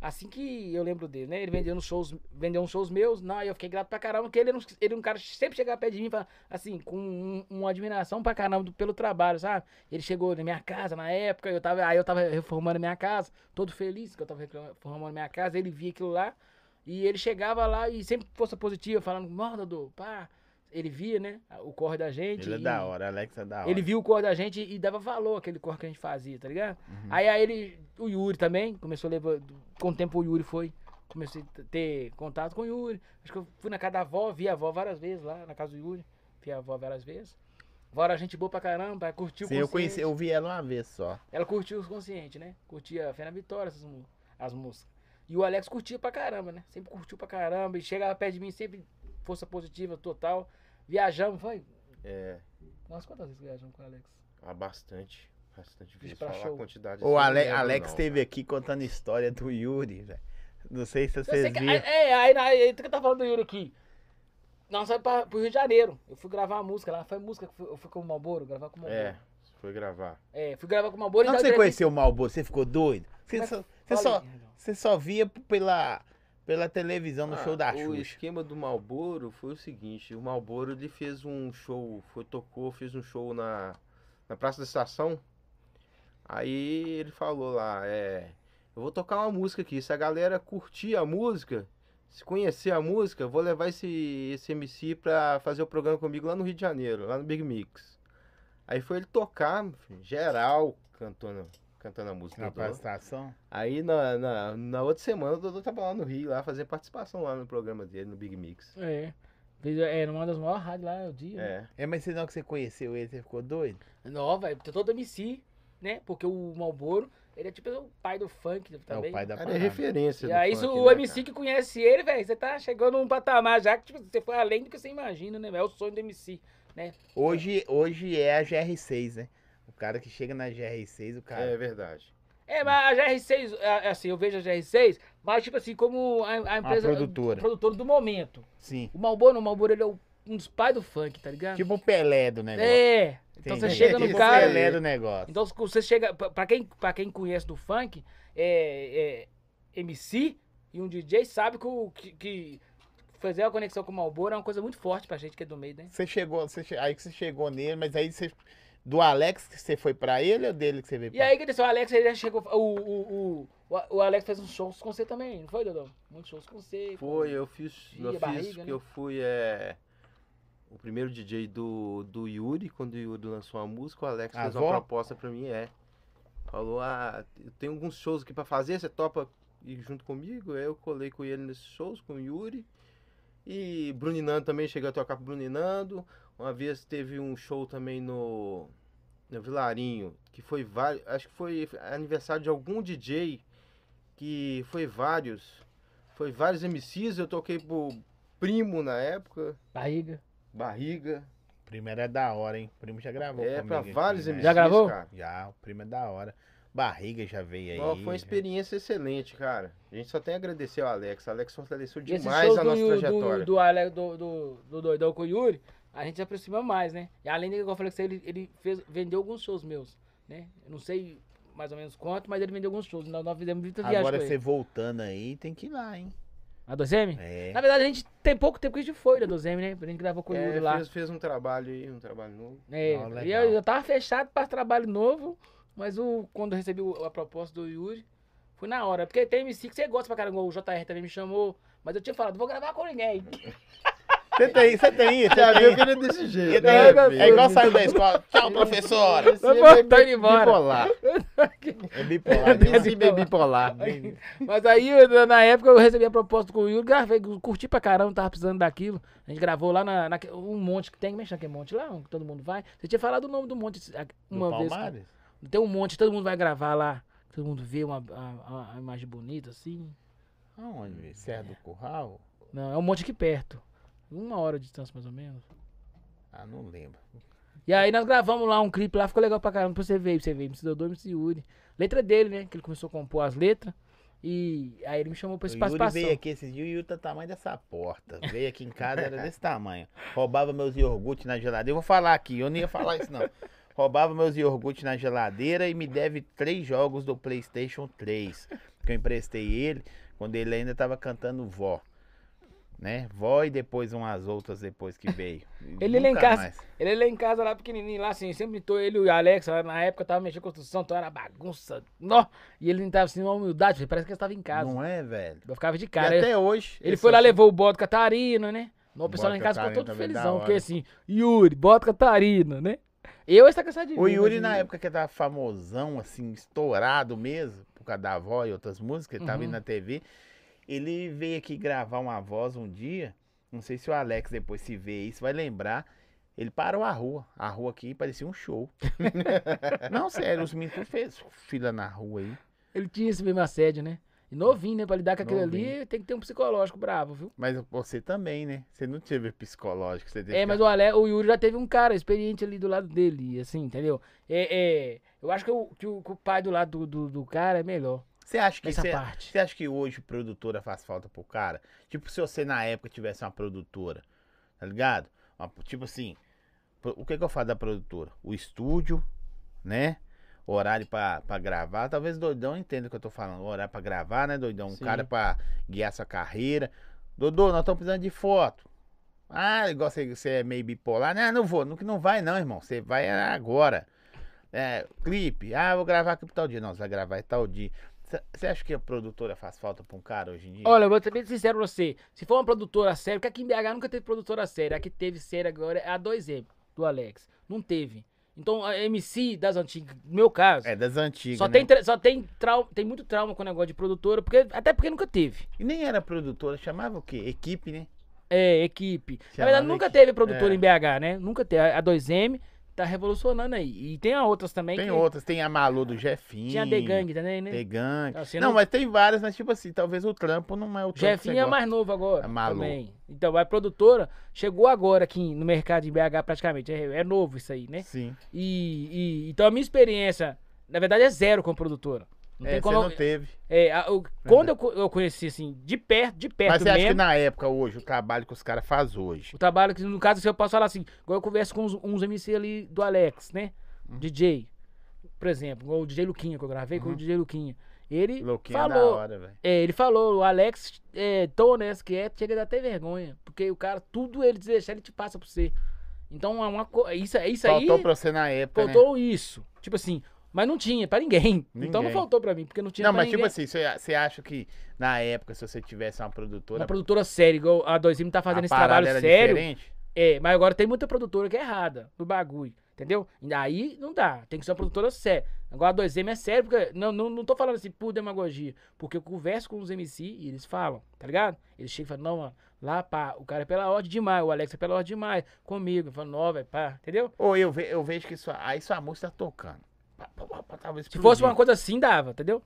Assim que eu lembro dele, né? Ele vendeu uns shows, vendeu uns shows meus. Não, eu fiquei grato pra caramba, porque ele era um, ele um cara que sempre chegava perto de mim, assim, com um- uma admiração pra caramba pelo trabalho, sabe? Ele chegou na minha casa na época, eu tava, aí eu tava reformando minha casa, todo feliz que eu tava reformando minha casa, ele via aquilo lá, e ele chegava lá e sempre força positiva, falando, morda, Dô, pá. Ele via, né? O corre da gente. Ele é da hora, Alex é da hora. ele viu o corre da gente e dava valor àquele corre que a gente fazia, tá ligado? Uhum. Aí, aí ele, o Yuri também, começou a levar. Com o tempo o Yuri foi. Comecei a ter contato com o Yuri. Acho que eu fui na casa da avó, vi a avó várias vezes lá, na casa do Yuri. Vi a avó várias vezes. Vó era gente boa pra caramba, curtiu o Sim, eu consciente. conheci, eu vi ela uma vez só. Ela curtiu os conscientes, né? Curtia a Fé na Vitória, essas as músicas. E o Alex curtia pra caramba, né? Sempre curtiu pra caramba. E chegava perto de mim, sempre força positiva total. Viajamos, foi? É, Nossa, quantas vezes viajamos com o Alex? há bastante. Bastante vezes. pra Falar show. a quantidade. O assim, Ale- não lembro, Alex não, esteve cara. aqui contando história do Yuri, velho. Não sei se vocês viram. é, aí, aí, aí, tu que tá falando do Yuri aqui. Nós saímos pra, pro Rio de Janeiro. Eu fui gravar uma música lá. Foi música que eu fui com o Malboro, gravar com o Malboro. É, foi gravar. É, fui gravar com o Malboro e Quando dar você conheceu o Malboro, você ficou doido? Você, Mas só, você, só, você só via pela, pela televisão no Ah, show da o Xuxa. esquema do Malboro foi o seguinte: o Malboro ele fez um show, foi, tocou, fez um show na, na Praça da Estação. Aí ele falou lá: é, eu vou tocar uma música aqui. Se a galera curtir a música, se conhecer a música, eu vou levar esse, esse MC pra fazer o programa comigo lá no Rio de Janeiro, lá no Big Mix. Aí foi ele tocar, geral cantando, cantando a música. Na Dodô. apresentação. Aí na, na, na outra semana o Dodô tava lá no Rio, lá fazendo participação lá no programa dele, no Big Mix. É. É, numa das maiores rádios lá, é o dia. né? É. É, mas senão que você conheceu ele, você ficou doido? Não, velho, todo MC, né? Porque o Malboro, ele é tipo o pai do funk É também. o pai da é referência. E do aí, funk, o né, MC cara? que conhece ele, velho, você tá chegando num patamar já que tipo, você foi além do que você imagina, né? É o sonho do MC. Hoje, hoje é a GR6, né? O cara que chega na GR6, o cara. É verdade. É, mas a GR6, é, assim, eu vejo a GR6 Mas, tipo assim, como a, a empresa. produtora. a produtora do momento. Sim. O Malboro, o Malboro ele é um dos pais do funk, tá ligado? Tipo o Pelé do negócio. é. Então você Entendi. chega no tipo cara. o Pelé do negócio. Então você chega. pra- quem, pra quem conhece do funk, é, é MC e um DJ sabe que, o- que, que fazer a conexão com o Malboro é uma coisa muito forte pra gente que é do meio, né? Você chegou, você che- aí que você chegou nele, mas aí você. Do Alex que você foi pra ele ou dele que você veio E pra aí, que disse, o Alex, ele já chegou. O, o, o, o Alex fez uns shows com você também, não foi, Dodô? Muitos shows com você. com- Foi, eu fiz. Eu fiz barriga, que né? eu fui é, o primeiro DJ do, do Yuri, quando o Yuri lançou a música, o Alex A fez avó? uma proposta pra mim, é. Falou, ah, eu tenho alguns shows aqui pra fazer, você topa ir junto comigo? Aí eu colei com ele nesses shows, com o Yuri. E Bruninando também, cheguei a tocar com o Bruninando. Uma vez teve um show também no, no Vilarinho, que foi vários, acho que foi aniversário de algum DJ, que foi vários, foi vários MCs, eu toquei pro Primo na época, Barriga. Barriga, Primeiro é da hora, hein? O primo já gravou. é, pra aqui, vários né? MCs, Já gravou? cara. Já, o primo é da hora. Barriga já veio aí. Foi uma já- experiência excelente, cara. A gente só tem a agradecer ao Alex. O Alex fortaleceu E esse demais show a do, nossa Yu- trajetória. do, do, Ale- do, do, do Doidão com o Yuri, a gente se aproxima mais, né? E além de que eu falei que você, ele, ele fez, vendeu alguns shows meus, né? Eu não sei mais ou menos quanto, mas ele vendeu alguns shows. Nós, nós fizemos muita viagem Agora você voltando aí, tem que ir lá, hein? A 2M? É. Na verdade, a gente tem pouco tempo que a gente foi da 2M, né? A gente gravou com o Yuri É, lá. fez, fez um trabalho aí, um trabalho novo. É, e eu, eu tava fechado para trabalho novo, mas o, quando eu recebi a proposta do Yuri, foi na hora. Porque tem MC que você gosta pra caramba, o JR também me chamou, mas eu tinha falado, vou gravar com ninguém. <laughs> Você tem, você tem isso. Já você viu que ele é desse Você jeito. tem- né? É igual saiu da escola. Tchau, professora. Esse Tá é indo embora. Bipolar. É bipolar. né? Bem bipolar. Mas aí, na época, eu recebi a proposta com o Yuri, gravei, curti pra caramba, tava precisando daquilo. A gente gravou lá na, naque- um monte que tem, como é que chama aquele monte lá, um que todo mundo vai. Você tinha falado o nome do monte Do uma vez. Palmares? Tem um monte, todo mundo vai gravar lá. Todo mundo vê uma, a, a- a imagem bonita, assim. Aonde? Serra do Curral? Não, é um monte aqui perto. Uma hora de distância, mais ou menos. Ah, não lembro. E aí nós gravamos lá um clipe lá, ficou legal pra caramba. Pra você ver, pra você ver. MC Dodô e MC Yuri. Letra dele, né? Que ele começou a compor as letras. E aí ele me chamou pra esse Yuri participação. veio aqui esses dias, o Yuri tá do tamanho dessa porta. Veio aqui em casa, era desse tamanho. Roubava meus iogurtes na geladeira. Eu vou falar aqui, eu não ia falar isso não. Roubava meus iogurtes na geladeira e me deve três jogos do Playstation 3. Que eu emprestei ele quando ele ainda tava cantando vó. Né? Vó e depois umas outras depois que veio. <laughs> Ele lá em casa, mais. ele lá em casa, lá pequenininho, lá assim, sempre tô ele e o Alex, lá na época tava mexendo com construção, então era bagunça, nó. E ele não tava assim, uma humildade, parece que ele estava em casa. Não é, velho? Eu ficava de E cara. até hoje. Ele foi lá, levou o Bota Catarina, né? O pessoal lá em casa ficou todo da felizão, porque assim, Yuri, Bota Catarina, né? Eu está cansado de O Yuri, na época que ele tava famosão, assim, estourado mesmo, por causa da avó e outras músicas, ele tava Uhum. indo na TV, ele veio aqui gravar uma voz um dia, não sei se o Alex depois se vê isso, vai lembrar, ele parou a rua, a rua aqui parecia um show. <laughs> não, sério, os meninos fez fila na rua aí, Ele tinha esse mesmo assédio, né? E novinho, né? Pra lidar com aquilo ali, tem que ter um psicológico bravo, viu? mas você também, né? Você não teve psicológico, você É, mas o, Ale, o Yuri já teve um cara experiente ali do lado dele, assim, entendeu? É, é, eu acho que o, que o, que o pai do lado do, do, do cara é melhor. Você acha que você, parte. você acha que hoje produtora faz falta pro cara? Tipo, se você na época tivesse uma produtora, tá ligado? Uma- tipo assim, o que que eu falo da produtora? O estúdio, né? Horário pra, pra gravar. Talvez doidão entenda o que eu tô falando. Horário pra gravar, né, doidão? Um Sim. cara pra guiar sua carreira. Dodô, nós estamos precisando de foto. Ah, igual você, você é meio bipolar. Não, não vou. Não, não vai, não, irmão. Você vai agora. É, clipe. Ah, vou gravar aqui pro tal dia. Não, você vai gravar tal dia. Você acha que a produtora faz falta pra um cara hoje em dia? Olha, eu vou ser bem sincero pra você. Se for uma produtora séria, porque aqui em BH nunca teve produtora séria. A que teve séria agora é a 2M, do Alex. Não teve. Então, a MC das antigas, no meu caso, É, das antigas. só, né? tem, só tem, trau- tem muito trauma com o negócio de produtora, porque, até porque nunca teve. E nem era produtora, chamava o quê? Equipe, né? É, equipe. Na Chamava verdade, nunca equipe. teve produtora É. em BH, né? Nunca teve. A 2M tá revolucionando aí. E tem a outras também Tem que outras, tem a Malu do Jefinho. tinha The Gang também, né? The Gang. Tá sendo- Não, mas tem várias, mas tipo assim, talvez o trampo não é o trampo Jefinho é gosta. mais novo agora. É Malu. Também. Então, a produtora chegou agora aqui no mercado em BH praticamente. É, é novo isso aí, né? Sim. E, e- então a minha experiência, na verdade, é zero como produtora. Não É, como. não teve. É, o- quando eu, co- eu conheci, assim, de perto, de perto Mas você acha mesmo. que na época, hoje, o trabalho que os caras fazem hoje, O trabalho que, no caso, assim, eu posso falar assim, igual eu converso com uns, uns MC ali do Alex, né? Uhum. DJ. Por exemplo, o DJ Luquinha, que eu gravei com o DJ Luquinha. Ele louquinho é da falou, hora, é, ele falou, o Alex é tão honesto que é, chega a dar até vergonha. Porque o cara, tudo ele deixar, ele te passa pra você. Então é uma coisa. Isso, isso Faltou aí. pra você na época, né? Faltou isso. Tipo assim, mas não tinha pra ninguém. Então não Ninguém. faltou pra mim, porque não tinha Não, mas tipo ninguém. assim, você acha que na época, se você tivesse uma produtora, Uma produtora séria, igual a 2M tá fazendo esse trabalho sério. diferente? É, mas agora tem muita produtora que é errada no bagulho, entendeu? Aí não dá, tem que ser uma produtora séria. Agora a 2M é sério, porque não, não, não tô falando assim por demagogia, porque eu converso com os MC e eles falam, tá ligado? Eles chegam e falam, não, mano, lá, pá, o cara é pela ordem demais, o Alex é pela ordem demais, comigo, eu falo, não, velho, pá, entendeu? Ou eu, ve- eu vejo que sua, aí sua música tá tocando. Tava Se fosse uma coisa assim, dava, entendeu?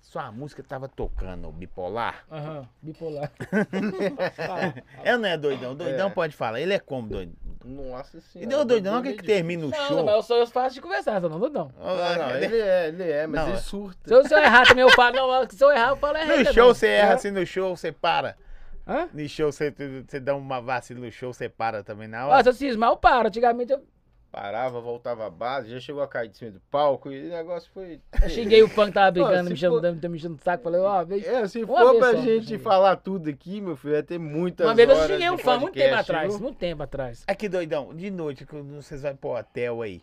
Sua música tava tocando bipolar. Aham, bipolar. <laughs> É ou não é doidão? Doidão É. pode falar. Ele é como doido? Nossa E senhora. deu doidão, não que, doido que termina o Não, show. mas eu sou eu faço de conversar, só não dou não. Ó, Não, não, ele é, ele é, mas Não, ele é. surta. Se eu, se eu errar também, eu falo, não, se eu errar, eu falo errei No também. show você erra É. assim, no show você para. Hã? No show você, você dá uma vacina no show, você para também na hora. se eu cismar, eu paro. Antigamente eu Parava, voltava à base, já chegou a cair de cima do palco e o negócio foi. Eu xinguei o fã que tava brigando, me chamando, for- me enchendo o saco. Falei, ó, vez- É, se Uma for pra só, gente xinguei. falar tudo aqui, meu filho, vai ter muitas uma vez eu xinguei um fã muito tempo podcast, atrás. viu? Muito tempo atrás. Aqui, doidão, de noite, quando vocês vão pro hotel aí,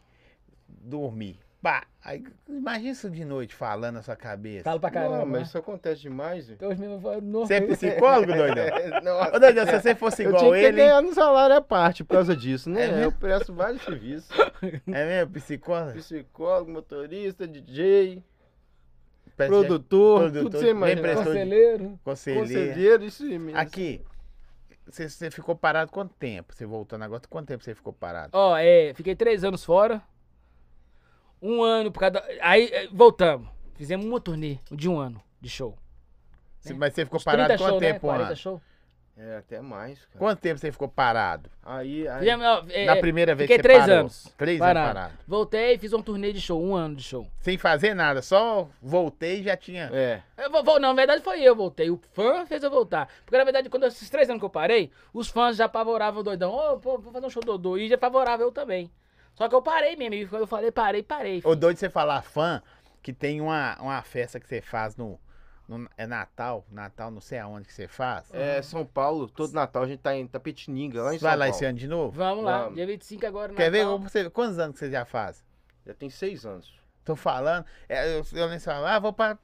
dormir. Pá, aí, imagina isso de noite falando na sua cabeça. Falo pra caramba. Não, né? mas isso acontece demais, velho. Eu falo, "Nossa." Você é <laughs> psicólogo, doidão? <laughs> Nossa, Ô, doidão, se você fosse eu igual tinha que ter ele, ganhado um salário à parte por causa disso, né? É eu presto vários serviços. <laughs> é mesmo, psicólogo? Psicólogo, motorista, DJ, produtor, produtor, tudo você bem imagina. prestou- Conselheiro. Conselheiro. Conselheiro, isso mesmo. Aqui, você, você ficou parado quanto tempo? Você voltando agora, quanto tempo você ficou parado? Ó, é, fiquei três anos fora. Um ano por cada. Aí, é, voltamos. Fizemos uma turnê de um ano de show. Né? Mas você ficou Uns parado 30 quanto show, né? tempo, 40 ano? show. É, até mais, cara. Quanto tempo você ficou parado? Aí, aí Fizemos, ó, é, Na primeira vez fiquei que você três parou? anos. Três parado. anos parado. Voltei e fiz uma turnê de show, um ano de show. Sem fazer nada, só voltei e já tinha. É. Eu vou, vou- não, na verdade foi eu voltei. O fã fez eu voltar. Porque na verdade, quando esses três anos que eu parei, os fãs já apavoravam o doidão. Ô, pô, vou fazer um show do Dodô. E já apavorava eu também. Só que eu parei mesmo. E quando eu falei, parei, parei. O doido de você falar fã, que tem uma, uma festa que você faz no, no- É Natal, Natal, não sei aonde que você faz. É, São Paulo, todo Natal a gente tá em Tapetininga, lá em São vai lá Paulo. esse ano de novo? Vamos lá, Vamos. dia 25 agora. Quer ver? Natal. Você, quantos anos que você já faz? Já tem seis anos. Tô falando. É, eu, eu nem falo, ah, vou pra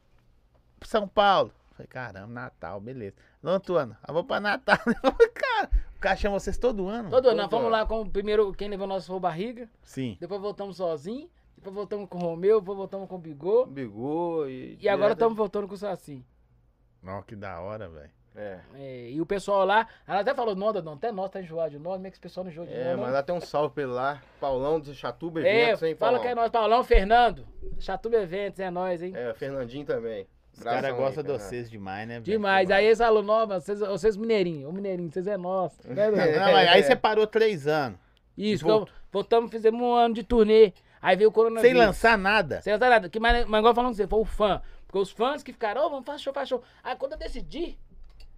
São Paulo. Falei, caramba, Natal, beleza. No outro ano, ah, vou pra Natal. <laughs> cara, o cara chama vocês todo ano? Todo ano, nós fomos ano. lá com o primeiro, quem levou nosso foi Barriga. Sim. Depois voltamos sozinho. Depois voltamos com o Romeu. Depois voltamos com o Bigô. Bigô e. E agora estamos voltando com o Saci. Nossa, que da hora, velho. É. É, e o pessoal lá, ela até falou, não, não, até nós tá enjoado de nós, como é que esse pessoal não enjoa de É, nós? não?" mas tem um salve pra ele lá. Paulão de Chatuba É, Eventos, hein, fala Paulão? que é nós, Paulão, Fernando. Chatuba Eventos, é nós, hein? É, o Fernandinho também. Os caras gostam de vocês demais, né? velho? Demais. Aí eles falaram, mas vocês, vocês mineirinhos, ô mineirinho, vocês é nosso. Né, Não, não? mas aí você parou três anos. Isso, então, voltamos, fizemos um ano de turnê. Aí veio o coronavírus. Sem lançar nada. Sem lançar nada. Que, mas, mas igual falando com você, foi o fã. Porque os fãs que ficaram, ô, vamos fazer show, faz show. Aí quando eu decidi,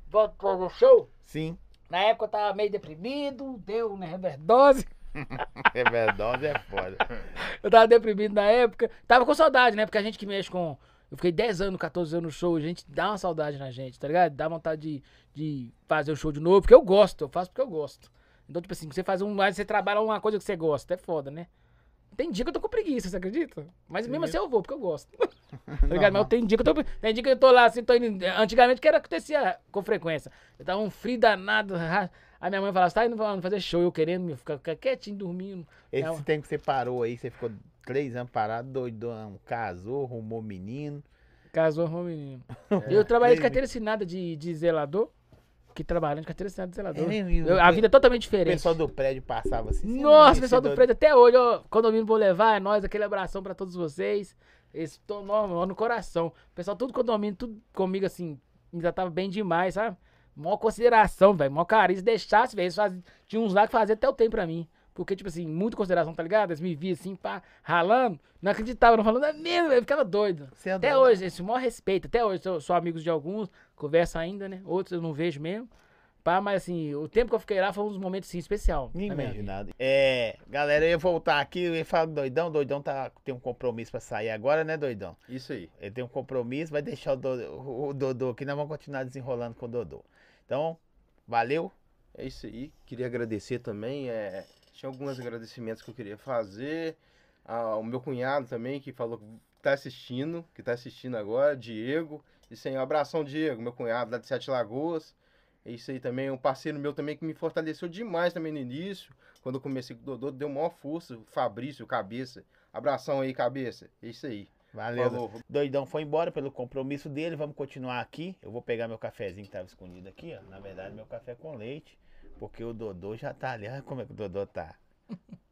voltar fazer show, Sim. na época eu tava meio deprimido, deu né, overdose. <laughs> É verdade, é foda. Eu tava deprimido na época. Tava com saudade, né? Porque a gente que mexe com. Eu fiquei 10 anos, 14 anos no show, a gente dá uma saudade na gente, tá ligado? Dá vontade de, de fazer o show de novo, porque eu gosto, eu faço porque eu gosto. Então, tipo assim, você faz um. Você trabalha uma coisa que você gosta, é foda, né? Tem dia que eu tô com preguiça, você acredita? Mas mesmo assim eu vou, porque eu gosto. <laughs> tá ligado? Mas tem dia que eu tô. Tem dia que eu tô lá, assim, tô indo. Antigamente que era acontecia com frequência. Eu tava um frio danado. Aí minha mãe falava, você tá indo pra- fazer show, eu querendo ficar, ficar quietinho, dormindo. Esse Não. tempo que você parou aí, você ficou três anos parado, doidão, casou, arrumou menino. Casou o menino. <laughs> eu trabalhei de carteira assinada de, de zelador. Que trabalhando de carteira assinada de zelador. É o Eu- a vida é totalmente O diferente. pessoal do prédio passava assim. não Nossa, vê pessoal do prédio, até hoje, ó, condomínio vou levar, é nóis, aquele abração pra todos vocês. Estou no, no coração. O pessoal, tudo condomínio, tudo comigo, assim, me tratava bem demais, sabe? Mó consideração, velho, mó carinho. Se deixasse, velho, eles faziam- tinha uns lá que faziam até o tempo pra mim. Porque, tipo assim, muita consideração, tá ligado? Eles me viam assim, pá, ralando. Não acreditavam, não falando, é mesmo, eu ficava doido. É Até doido. hoje, esse maior respeito. Até hoje, sou, sou amigos de alguns, converso ainda, né? Outros eu não vejo mesmo. Pá, mas assim, o tempo que eu fiquei lá foi um dos momentos, assim, especial. Imaginado. É, galera, eu ia voltar aqui, eu ia falar do doidão. Doidão tá, tem um compromisso pra sair agora, né, doidão? Isso aí. Ele tem um compromisso, vai deixar o Dodô, o Dodô aqui, nós vamos continuar desenrolando com o Dodô. Então, valeu. É isso aí. Queria agradecer também. É, tinha alguns agradecimentos que eu queria fazer. Ao meu cunhado também, que falou que tá assistindo, que tá assistindo agora, Diego. Isso aí, um abração, Diego, meu cunhado lá de Sete Lagoas. É isso aí também, um parceiro meu também que me fortaleceu demais também no início. Quando eu comecei com o Dodô, deu maior força. O Fabrício, cabeça. Abração aí, cabeça. É isso aí. Valeu. Falou. Doidão foi embora pelo compromisso dele, vamos continuar aqui. Eu vou pegar meu cafezinho que tava escondido aqui, ó. Na verdade, meu café com leite, porque o Dodô já tá ali. Olha como é que o Dodô tá. <laughs>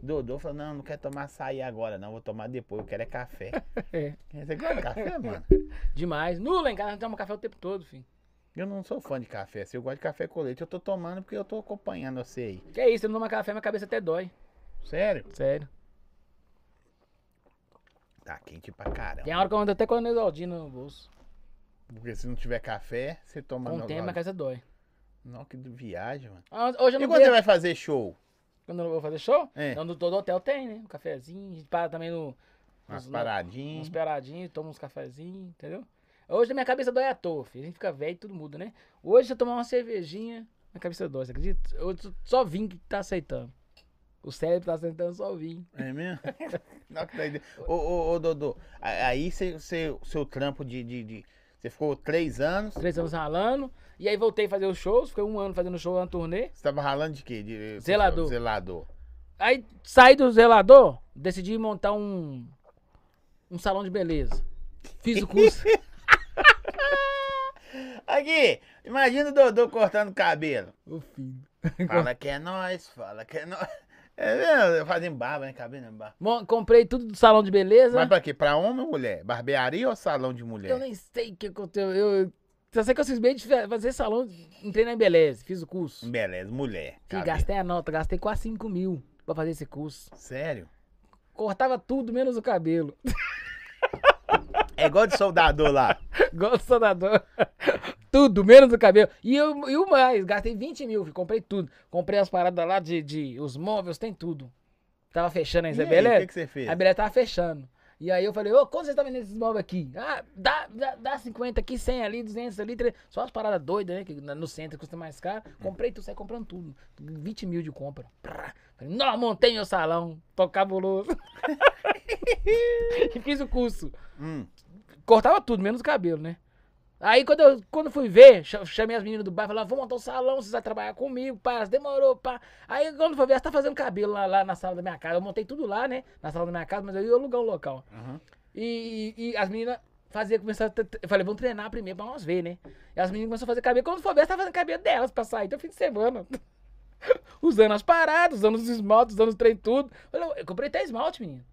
Dodô falou, não, não quero tomar açaí agora, não, vou tomar depois, eu quero é café. <laughs> É. Você gosta de café, mano? <laughs> Demais. No lá em casa, tomamos café o tempo todo, filho. Eu não sou fã de café, assim, eu gosto de café com leite, eu tô tomando porque eu tô acompanhando você aí. Que é isso, eu não tomo café, minha cabeça até dói. Sério? Sério. Tá quente pra caramba. Tem hora que eu ando até com a Neusaldina no bolso. Porque se não tiver café, você toma Com o no- tempo, minha cabeça dói. Não, que viagem, mano. Ah, Hoje eu E não quando você vai fazer show? Quando eu vou fazer show, É. então no todo hotel tem, né? Um cafezinho, a gente para também no, Umas paradinhas. uns paradinhos, toma uns cafezinhos, entendeu? Hoje a minha cabeça dói à toa, filho. A gente fica velho e tudo muda, né? Hoje se eu tomar uma cervejinha, minha cabeça dói, você acredita? Eu só vim que tá aceitando. O cérebro tá aceitando só vim. É mesmo? <laughs> Não, que doideira. ô, ô, ô, Dodô, aí você- o seu trampo de, de, de- Você ficou três anos. Três anos ralando. E aí voltei a fazer os shows, fiquei um ano fazendo show na turnê. Você tava ralando de quê? De, Zelador. Zelador. Aí saí do zelador, decidi montar um, um salão de beleza. Fiz o curso. <laughs> Aqui, imagina o Dodô cortando cabelo. Ô filho. Fala <laughs> que é nós, fala que é nós. É mesmo, fazendo barba, né? Cabelo, né? Barba. Mon- Comprei tudo do salão de beleza. Mas pra quê? Pra homem ou mulher? Barbearia ou salão de mulher? Eu nem sei o que aconteceu. Eu, só sei que eu cismei de fa- fazer salão, entrei na Embeleze, fiz o curso. Beleza, mulher. Cabelo. gastei a nota, gastei quase 5 mil pra fazer esse curso. Sério? Cortava tudo, menos o cabelo. <laughs> É igual de soldador lá. Igual o soldador. <laughs> tudo, menos o cabelo. E, eu, e o mais, gastei 20 mil, filho, comprei tudo. Comprei as paradas lá de, de os móveis, tem tudo. Tava fechando aí, Zé aí, o que, que você fez? A Beleza tava fechando. E aí eu falei, ô, quanto você tá vendendo esses móveis aqui? Ah, dá, dá, dá 50 aqui, 100 ali, 200 ali, 300. só as paradas doidas, né? Que no centro custa mais caro. Comprei tudo, saí comprando tudo. 20 mil de compra. Prá. Falei, não, montei meu salão. Tô cabuloso. <laughs> e fiz o curso. Hum. Cortava tudo, menos o cabelo, né? Aí quando eu quando fui ver, cha- chamei as meninas do bairro, falaram, vou montar um salão, vocês vão trabalhar comigo, pá, demorou, pá. Aí quando foi ver, elas tá fazendo cabelo lá, lá na sala da minha casa. Eu montei tudo lá, né? Na sala da minha casa, mas eu ia alugar um local. Aham. E, e- e as meninas faziam, começaram Eu falei, vamos treinar primeiro pra nós ver, né? E as meninas começaram a fazer cabelo. Quando for ver, elas tá fazendo cabelo delas pra sair. Então, fim de semana. <laughs> usando as paradas, usando os esmaltes, usando os trem tudo. Eu, falei, eu comprei até esmalte, menino.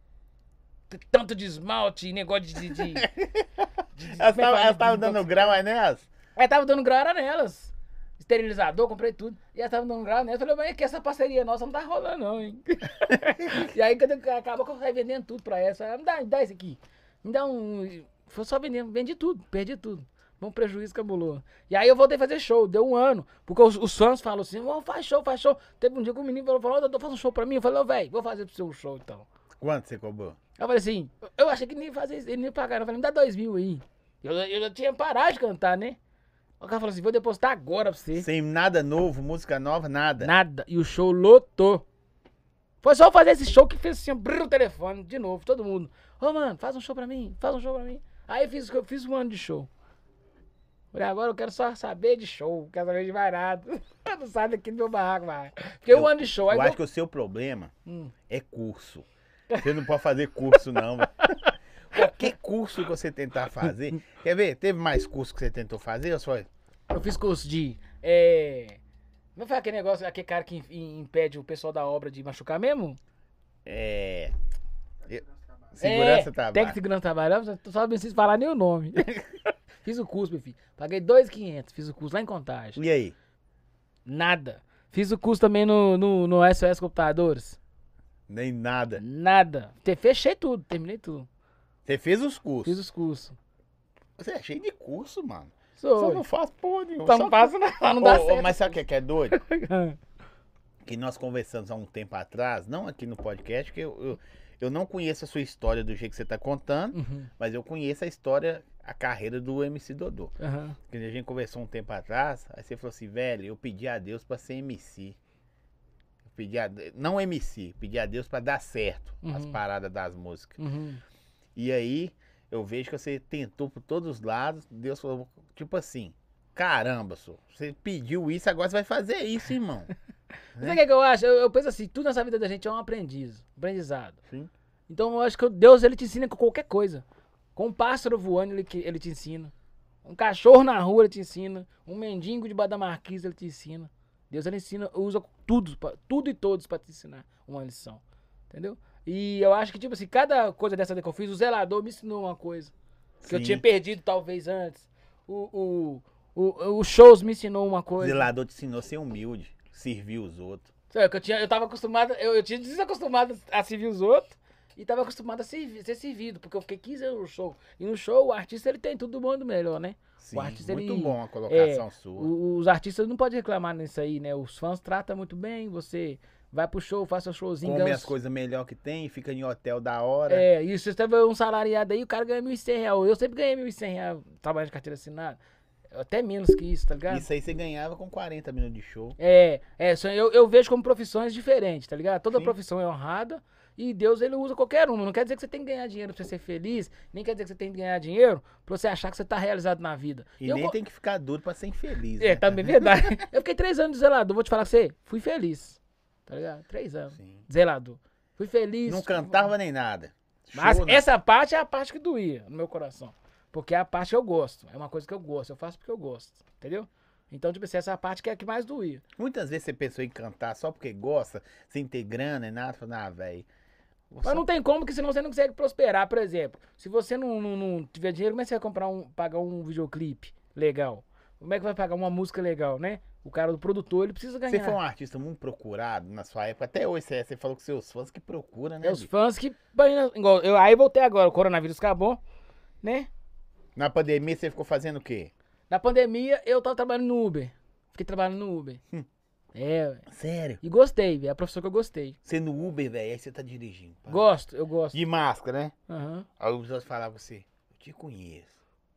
Tanto de esmalte, negócio de. de, de, <laughs> de- Elas é estavam dando grau aí nelas? Aí tava dando grau era nelas. Esterilizador, comprei tudo. E elas estavam dando grau nelas. Eu falei, mas é que essa parceria nossa não tá rolando, não, hein? <laughs> e aí, quando acabou que eu saí vendendo tudo pra ela. Falei, me dá, me dá isso aqui. Me dá um. Foi só vendendo, vendi tudo, perdi tudo. Um prejuízo cabuloso. E aí eu voltei a fazer show, deu um ano. Porque os, os fãs falam assim, "Ô, faz show, faz show. Teve um dia que o menino falou, falou, ô, doutor, faz um show pra mim. Eu falei, ô, velho, vou fazer pro seu show então. Quanto você cobrou? Eu falei assim, eu achei que nem fazer isso, ele nem pagar. Eu falei, me dá dois mil aí. Eu, eu já tinha parado de cantar, né? O cara falou assim, vou depositar agora pra você. Sem nada novo, música nova, nada. Nada. E o show lotou. Foi só fazer esse show que fez assim, brrr, o telefone, de novo, todo mundo. Ô, mano, faz um show pra mim, faz um show pra mim. Aí eu fiz, eu fiz um ano de show. Falei, agora eu quero só saber de show, quero saber de mais <laughs> nada. Não saio daqui do meu barraco mais. Fiquei um ano de show. Aí eu- acho que o seu problema Hum. é curso. Você não pode fazer curso, não. Qualquer curso que você tentar fazer. Quer ver? Teve mais curso que você tentou fazer ou só? Eu fiz curso de. É... Não foi aquele negócio, aquele cara que im- impede o pessoal da obra de machucar mesmo? É. eu- Segurança é, trabalho. Técnico de segurança trabalho. Só não preciso falar nem o nome. <laughs> fiz o curso, meu filho. Paguei 2,500, fiz o curso lá em Contagem. E aí? Nada. Fiz o curso também no, no, no SOS Computadores. Nem nada. Nada. Te- Fechei tudo, terminei tudo. Você fez os cursos. Fiz os cursos. Você é cheio de curso, mano. Sou. Só não faz porra nenhuma. Então só não passa nada, não dá Ô, ô, certo. Mas sabe o que é, que é doido? <laughs> que nós conversamos há um tempo atrás, não aqui no podcast, que eu, eu, eu não conheço a sua história do jeito que você tá contando, Uhum, mas eu conheço a história, a carreira do MC Dodô. aham. Que a gente conversou um tempo atrás, aí você falou assim, velho, eu pedi a Deus pra ser MC. Eu pedi a, não MC, pedi a Deus pra dar certo as Uhum. paradas das músicas. Uhum. E aí, eu vejo que você tentou por todos os lados, Deus falou, tipo assim, caramba, senhor, você pediu isso, agora você vai fazer isso, irmão. <laughs> Sabe o que, é que eu acho? Eu, eu penso assim, tudo nessa vida da gente é um aprendiz, aprendizado. Sim. Então eu acho que Deus ele te ensina com qualquer coisa. Com um pássaro voando, ele, ele te ensina. Um cachorro na rua, ele te ensina. Um mendigo debaixo da marquise, ele te ensina. Deus ele ensina, usa tudo, tudo e todos pra te ensinar uma lição. Entendeu? E eu acho que, tipo assim, cada coisa dessa que eu fiz, o zelador me ensinou uma coisa. Que eu Sim. tinha perdido talvez antes. O, o, o, o shows me ensinou uma O coisa. zelador te ensinou a ser humilde, servir os outros. Sabe, que eu, tinha, eu tava acostumado, eu, eu tinha desacostumado a servir os outros e tava acostumado a servir- ser servido, porque eu fiquei 15 anos no show. E no show, o artista ele tem tudo do bom e do melhor, né? Sim, artista, muito ele- bom a colocação sua. O- os artistas não podem reclamar nisso aí, né? Os fãs tratam muito bem, você vai pro show, faz seu showzinho. Come ganha as coisas melhor que tem, fica em hotel da hora. É, e você teve um salariado aí, o cara ganha 1.100 reais. Eu sempre ganhei 1.100 reais trabalhando de carteira assinada. Até menos que isso, tá ligado? Isso aí você ganhava com 40 minutos de show. É, é, eu, eu vejo como profissões diferentes, tá ligado? Toda Sim. profissão é honrada e Deus ele usa qualquer uma. Não quer dizer que você tem que ganhar dinheiro pra você ser feliz, nem quer dizer que você tem que ganhar dinheiro pra você achar que você tá realizado na vida. E eu, nem tem que ficar duro pra ser infeliz. É, né? também é verdade. <laughs> eu fiquei três anos de zelador, vou te falar com você, fui feliz, tá ligado? Três anos, Sim. zelador. Fui feliz. Não cantava nem nada. Mas Show, né? essa parte é a parte que doía no meu coração. Porque é a parte que eu gosto. É uma coisa que eu gosto. Eu faço porque eu gosto. Entendeu? Então, tipo assim, essa é a parte que é a que mais doía. Muitas vezes você pensou em cantar só porque gosta, sem ter grana e nada. Falou, ah, velho. Mas não tem como, que senão você não consegue prosperar, por exemplo. Se você não, não, não tiver dinheiro, como é que você vai comprar um, pagar um videoclipe legal? Como é que vai pagar uma música legal, né? O cara do produtor, ele precisa ganhar. Você foi um artista muito procurado na sua época. Até hoje você, é, você falou que seus fãs que procuram, né? Os fãs que. igual, eu, aí voltei agora, o coronavírus acabou, né? Na pandemia você ficou fazendo o quê? Na pandemia, eu tava trabalhando no Uber. Fiquei trabalhando no Uber. É. Sério? e gostei, velho. É a profissão que eu gostei. Você no Uber, velho, aí você tá dirigindo. Gosto, eu gosto. De máscara, né? Aham. Aí os outros falavam assim, eu te conheço.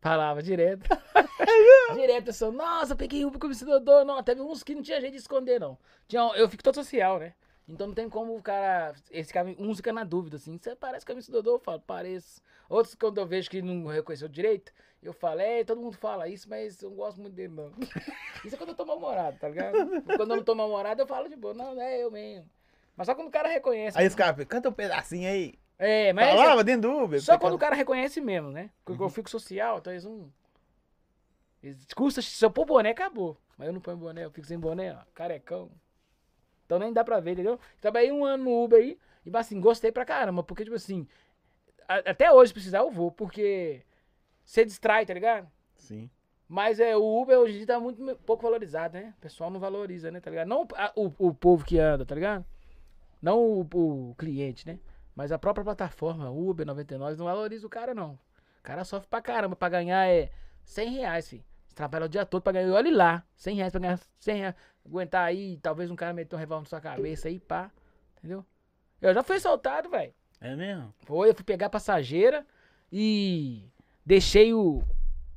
Falava direto. <laughs> direto, pessoal. Nossa, peguei Uber como cidadão. Não, teve uns que não tinha jeito de esconder, não. Tinha, eu fico todo social, né? Então não tem como o cara. Esse cara uns fica na dúvida, assim. Você parece camisa do Dodô? Eu falo, pareço. Outros, quando eu vejo que não reconheceu direito, eu falo, é, todo mundo fala isso, mas eu não gosto muito dele, não. <laughs> isso é quando eu tô mal-humorado, tá ligado? Quando eu não tô mal-humorado, eu falo de boa. Não, não é eu mesmo. Mas só quando o cara reconhece. Aí os caras canta um pedacinho aí. É, mas. Falava dentro do Uber. Só quando o cara reconhece mesmo, né? Porque eu fico social, então eles não. Eles custa, se eu pôr boné, acabou. Mas eu não ponho boné, eu fico sem boné, ó, carecão. Então nem dá pra ver, entendeu? Trabalhei um ano no Uber aí, e assim, gostei pra caramba, porque, tipo assim, a- até hoje, se precisar, eu vou, porque você distrai, tá ligado? Sim. Mas é, o Uber hoje em dia tá muito pouco valorizado, né? O pessoal não valoriza, né, tá ligado? Não a- o, o povo que anda, tá ligado? Não o, o cliente, né? Mas a própria plataforma, Uber 99, não valoriza o cara, não. O cara sofre pra caramba pra ganhar é 100 reais, filho. Você trabalha o dia todo pra ganhar, olha lá, 100 reais pra ganhar 100 reais. Aguentar aí, talvez um cara meter um revólver na sua cabeça aí, pá. Entendeu? Eu já fui soltado, velho. É mesmo? Foi, eu fui pegar a passageira e deixei o,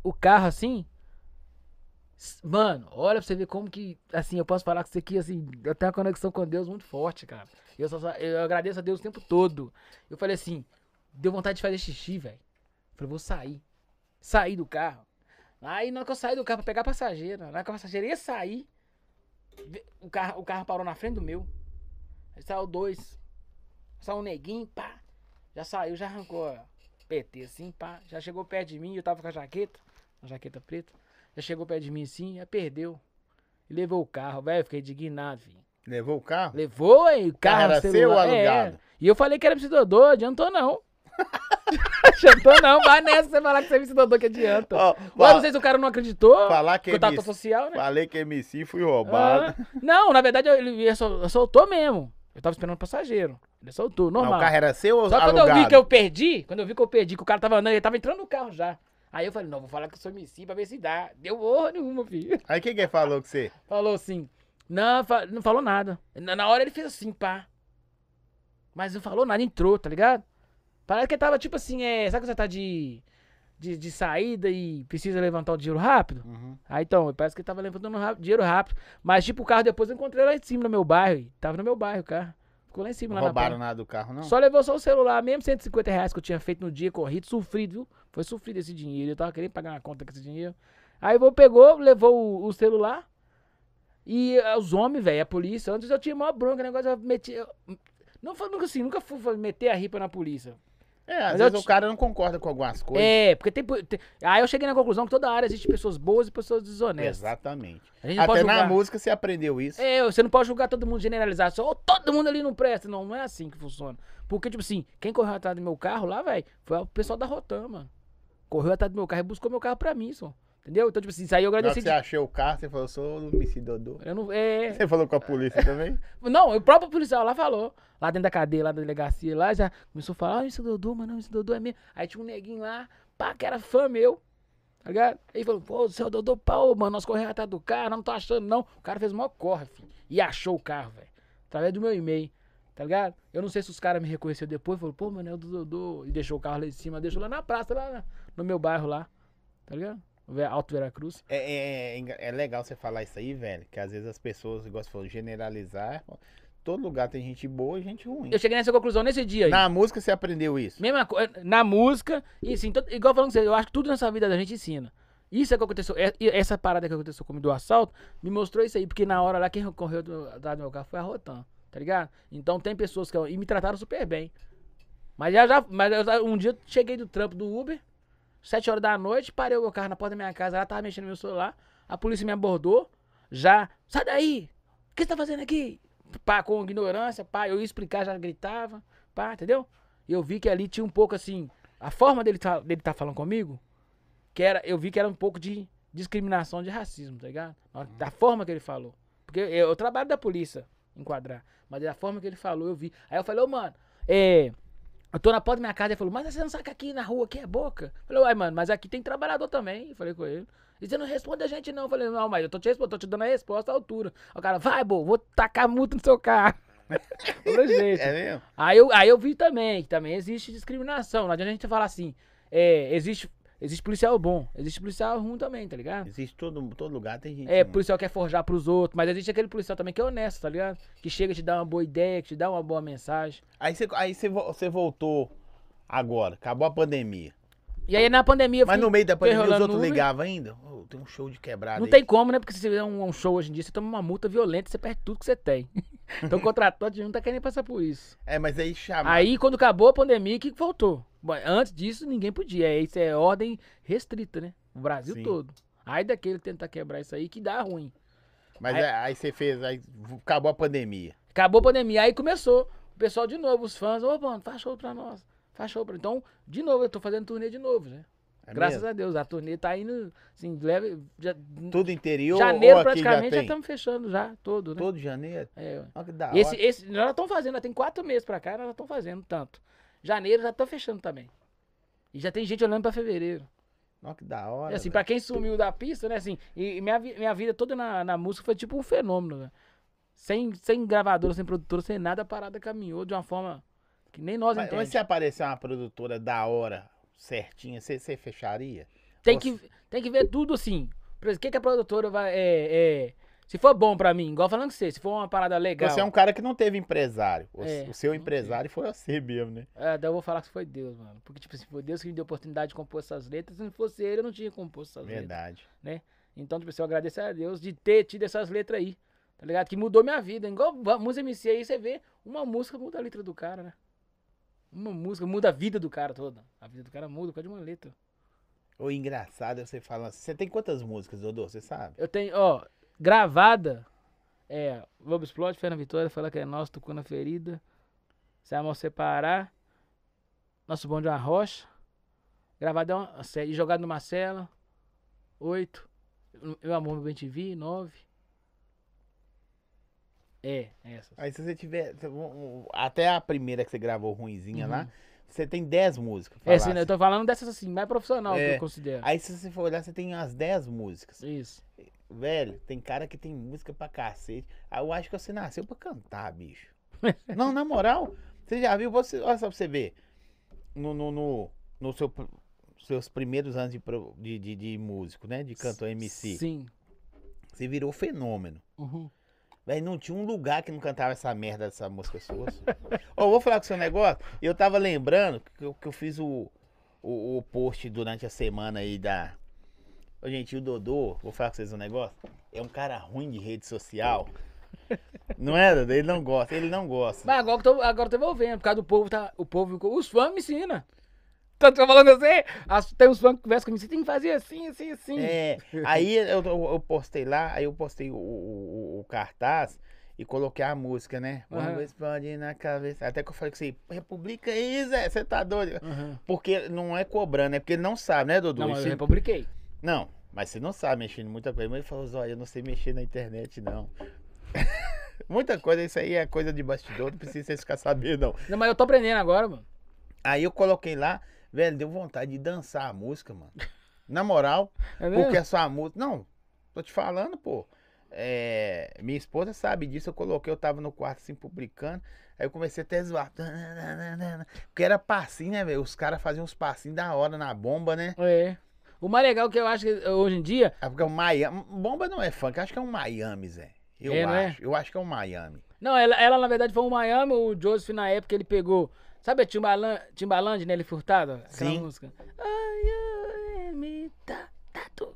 o carro assim. Mano, olha pra você ver como que, assim, eu posso falar com você aqui, assim, eu tenho uma conexão com Deus muito forte, cara. Eu, só, eu agradeço a Deus o tempo todo. Eu falei assim, deu vontade de fazer xixi, velho. Falei, vou sair. Saí do carro. Aí na hora que eu saí do carro pra pegar a passageira, na hora que a passageira ia sair, o carro, o carro parou na frente do meu. Aí saiu dois. Saiu um neguinho, pá. Já saiu, já arrancou a PT assim, pá. Já chegou perto de mim, eu tava com a jaqueta, uma jaqueta preta. Já chegou perto de mim assim, já perdeu. E levou o carro, velho. Fiquei indignado, filho. Levou o carro? Levou, aí, o carro, Carro era seu celular. ou é. alugado? E eu falei que era MC Dodô, adiantou não. <laughs> Adiantou não, vai nessa você falar que você é MC Dodô que adianta. Ó, fa- não sei se o cara não acreditou. falar que é Contato MC, social, né? falei que MC fui roubado. Ah, não, na verdade ele ele sol- soltou mesmo. Eu tava esperando o passageiro. Ele soltou, Mas normal. o carro era seu ou Só quando alugado? eu vi que eu perdi, quando eu vi que eu perdi, que o cara tava andando, ele tava entrando no carro já. Aí eu falei, não, vou falar que eu sou MC pra ver se dá. Deu horror nenhuma, filho. Aí quem que falou com você? <laughs> Falou assim, não, não falou nada. Na, na hora ele fez assim, pá. Mas não falou nada, entrou, tá ligado? Parece que ele tava tipo assim, é, sabe que você tá de, de, de saída e precisa levantar o dinheiro rápido? Uhum. Aí então, parece que ele tava levantando dinheiro rápido. Mas tipo, o carro depois eu encontrei lá em cima no meu bairro. e Tava no meu bairro o carro. Ficou lá em cima, Não lá roubaram na nada do carro, não? Só levou só o celular, mesmo 150 reais que eu tinha feito no dia corrido, sofrido, viu? Foi sofrido esse dinheiro. Eu tava querendo pagar uma conta com esse dinheiro. Aí vou pegou, levou o, o celular. E eh, os homens, velho, a polícia. Antes eu tinha maior bronca, negócio eu meti. eu- não foi nunca assim, nunca fui meter a ripa na polícia. É, às Mas vezes eu o te- cara não concorda com algumas coisas. É, porque tem, tem. Aí eu cheguei na conclusão que toda área existe pessoas boas e pessoas desonestas. Exatamente. A gente não pode Até na julgar. música você aprendeu isso. É, você não pode julgar todo mundo generalizar, só "Oh, todo mundo ali não presta. Não, não é assim que funciona. Porque, tipo assim, quem correu atrás do meu carro lá, velho, foi o pessoal da Rotan, mano. Correu atrás do meu carro e buscou meu carro pra mim, só. Entendeu? Então, tipo assim, isso aí eu agradeci. você de- achou o carro, você falou, sou o MC Dodô. Eu não, é... <laughs> Você falou com a polícia também? <laughs> Não, o próprio policial lá falou. Lá dentro da cadeia, lá da delegacia, lá já começou a falar, ah, Dodô, mano, esse Dodô é meu. Aí tinha um neguinho lá, pá, que era fã meu. Tá ligado? Aí falou, pô, seu Dodô, pau, mano, nós corremos atrás do carro, não tô achando, não. O cara fez o maior corre, filho. E achou o carro, velho. Através do meu e-mail. Tá ligado? Eu não sei se os caras me reconheceram depois, falou, pô, mano, é o do Dodô. E deixou o carro lá em cima, deixou lá na praça, lá no meu bairro lá. Tá ligado? Alto Veracruz. É, é, é é legal você falar isso aí, velho. Que às vezes as pessoas, igual você falou, generalizar. Todo lugar tem gente boa e gente ruim. Eu cheguei nessa conclusão nesse dia aí. Na música você aprendeu isso. Mesma coisa, na música, e assim, todo- igual falando com você, eu acho que tudo nessa vida da gente ensina. Isso é que aconteceu, é- essa parada que aconteceu comigo do assalto, me mostrou isso aí, porque na hora lá quem correu do- atrás do meu carro foi a Rotan, tá ligado? Então tem pessoas que, e me trataram super bem. Mas já, já, mas eu um dia eu cheguei do trampo do Uber, sete horas da noite, parei o meu carro na porta da minha casa, ela tava mexendo no meu celular, a polícia me abordou, já, sai daí, o que você tá fazendo aqui? Pá, com ignorância, pá, eu ia explicar, já gritava, pá, entendeu? E eu vi que ali tinha um pouco assim, a forma dele tá, dele tá falando comigo, que era, eu vi que era um pouco de discriminação de racismo, tá ligado? Da forma que ele falou. Porque eu, eu trabalho da polícia, enquadrar. Mas da forma que ele falou, eu vi. Aí eu falei, ô, mano, é. Eu tô na porta da minha casa, ele falou, mas você não sabe que aqui na rua aqui é boca? Eu falei, uai, mano, mas aqui tem trabalhador também. Eu falei com ele. E você não responde a gente, não. Eu falei, não, mas eu tô te respondendo, tô te dando a resposta à altura. O cara, vai, bo, vou tacar multa no seu carro. <laughs> Jeito. É mesmo? Aí eu, aí eu vi também que também existe discriminação. Não adianta a gente falar assim, é, existe, existe policial bom, existe policial ruim também, tá ligado? Existe todo, todo lugar, tem gente. É, ruim. policial quer forjar pros outros, mas existe aquele policial também que é honesto, tá ligado? Que chega e te dá uma boa ideia, que te dá uma boa mensagem. Aí você aí voltou agora, acabou a pandemia. E aí na pandemia Mas no meio da pandemia os outros ligavam ainda? Ô, tem um show de quebrada Não aí. tem como, né? Porque se você fizer um, um show hoje em dia, você toma uma multa violenta, você perde tudo que você tem. <laughs> então o contratante não tá querendo passar por isso. É, mas aí chama. Aí, quando acabou a pandemia, o que voltou? Bom, antes disso, ninguém podia. Isso é ordem restrita, né? O Brasil Sim. todo. Aí daquele tentar quebrar isso aí que dá ruim. Mas aí- é- aí você fez, aí acabou a pandemia. Acabou a pandemia, aí começou. O pessoal de novo, os fãs, ô, mano, faz show pra nós. Pra... Então, de novo, eu tô fazendo turnê de novo, né? É Graças mesmo? a Deus, a turnê tá indo, assim, leve... Já, Tudo interior janeiro, praticamente, já estamos fechando já, todo, né? Todo janeiro? É, Olha que da esse, hora. esse, nós já estamos fazendo, já tem quatro meses pra cá, nós já estamos fazendo tanto. Janeiro já tá fechando também. E já tem gente olhando pra fevereiro. Olha que da hora. E assim, velho. pra quem sumiu da pista, né, assim, e, minha, minha vida toda na, na música foi tipo um fenômeno, né? Sem, sem gravadora, sem produtora, sem nada, a parada caminhou de uma forma que nem nós Mas, mas entendemos. se aparecer uma produtora da hora, certinha, você, fecharia? Tem que, tem que ver tudo assim. O que, que a produtora vai. É, é, se for bom pra mim, igual falando com você, se for uma parada legal. Você é um cara que não teve empresário. O, É, o seu empresário foi você mesmo, né? É, daí eu vou falar que foi Deus, mano. Porque, tipo assim, foi Deus que me deu a oportunidade de compor essas letras. Se não fosse ele, eu não tinha composto essas letras. Verdade. Então, tipo assim, eu agradeço a Deus de ter tido essas letras aí. Tá ligado? Que mudou minha vida. Igual a música MC aí, você vê, uma música muda a letra do cara, né? Uma música muda a vida do cara toda. A vida do cara muda por causa de uma letra. O engraçado é você falar assim. Você tem quantas músicas, Dodô? Você sabe? Eu tenho, ó, gravada. É, Lobo Explode, Fernanda Vitória, fala que é nosso, tocou na ferida. Se a mão separar. Nosso Bom de uma Rocha. Gravadão, série, jogado no Marcelo. Oito. Meu Amor, Meu Bem TV, nove. É, essas. Aí se você tiver. Até a primeira que você gravou ruinzinha Uhum. lá, você tem 10 músicas. É, sim, falasse. né, eu tô falando dessas assim, mais profissional que É. eu considero. Aí se você for olhar, você tem umas 10 músicas. Isso. Velho, tem cara que tem música pra cacete. Ah, eu acho que você nasceu pra cantar, bicho. <laughs> Não, na moral, você já viu, você, olha só pra você ver. No, no, no, no seu, seus primeiros anos de, de, de, de músico, né? De cantor MC. Sim. Você virou fenômeno. Uhum. Velho, não tinha um lugar que não cantava essa merda dessa música sua. Ô, vou falar com o seu negócio. Eu tava lembrando que eu, que eu fiz o, o, o post durante a semana aí da. Ô, gente, o Dodô, vou falar com vocês um negócio. É um cara ruim de rede social. Não é, Dodô? Ele não gosta, ele não gosta. Mas agora eu tô, agora eu tô envolvendo, por causa do povo, tá, o povo, os fãs me ensinam. Tanto que eu falando assim, as- tem uns fãs que conversam comigo, você tem que fazer assim, assim, assim. É, aí eu, eu, eu postei lá, aí eu postei o, o, o- cartaz e coloquei a música, né? Aham. Vamos explodir na cabeça. Até que eu falei com você, republica aí, Zé, você tá doido? Uhum. Porque não é cobrando, é porque ele não sabe, né, Dudu? Não, mas Isso- eu republiquei. Não, mas você não sabe mexer em muita coisa. Mas ele falou, Zóia, eu não sei mexer na internet, não. <laughs> muita coisa, isso aí é coisa de bastidor, não precisa vocês ficar sabendo, não. Não, mas eu tô aprendendo agora, mano. Aí eu coloquei lá, velho, deu vontade de dançar a música, mano. Na moral, <laughs> É porque a sua música. Não, tô te falando, pô. É, minha esposa sabe disso, eu coloquei, eu tava no quarto assim, publicando. Aí eu comecei até a zoar. Porque era passinho, né, velho? Os caras faziam uns passinhos da hora na bomba, né? É. O mais legal que eu acho que hoje em dia, É porque é um Miami. Bomba não é funk, acho que é um Miami, Zé. Eu É, é? acho. Eu acho que é um Miami. Não, ela, ela na verdade foi o Miami, o Joseph na época ele pegou. Sabe a Timbaland, Timbaland Nelly Furtado? Aquela Sim. música. Ai, ai, me tu.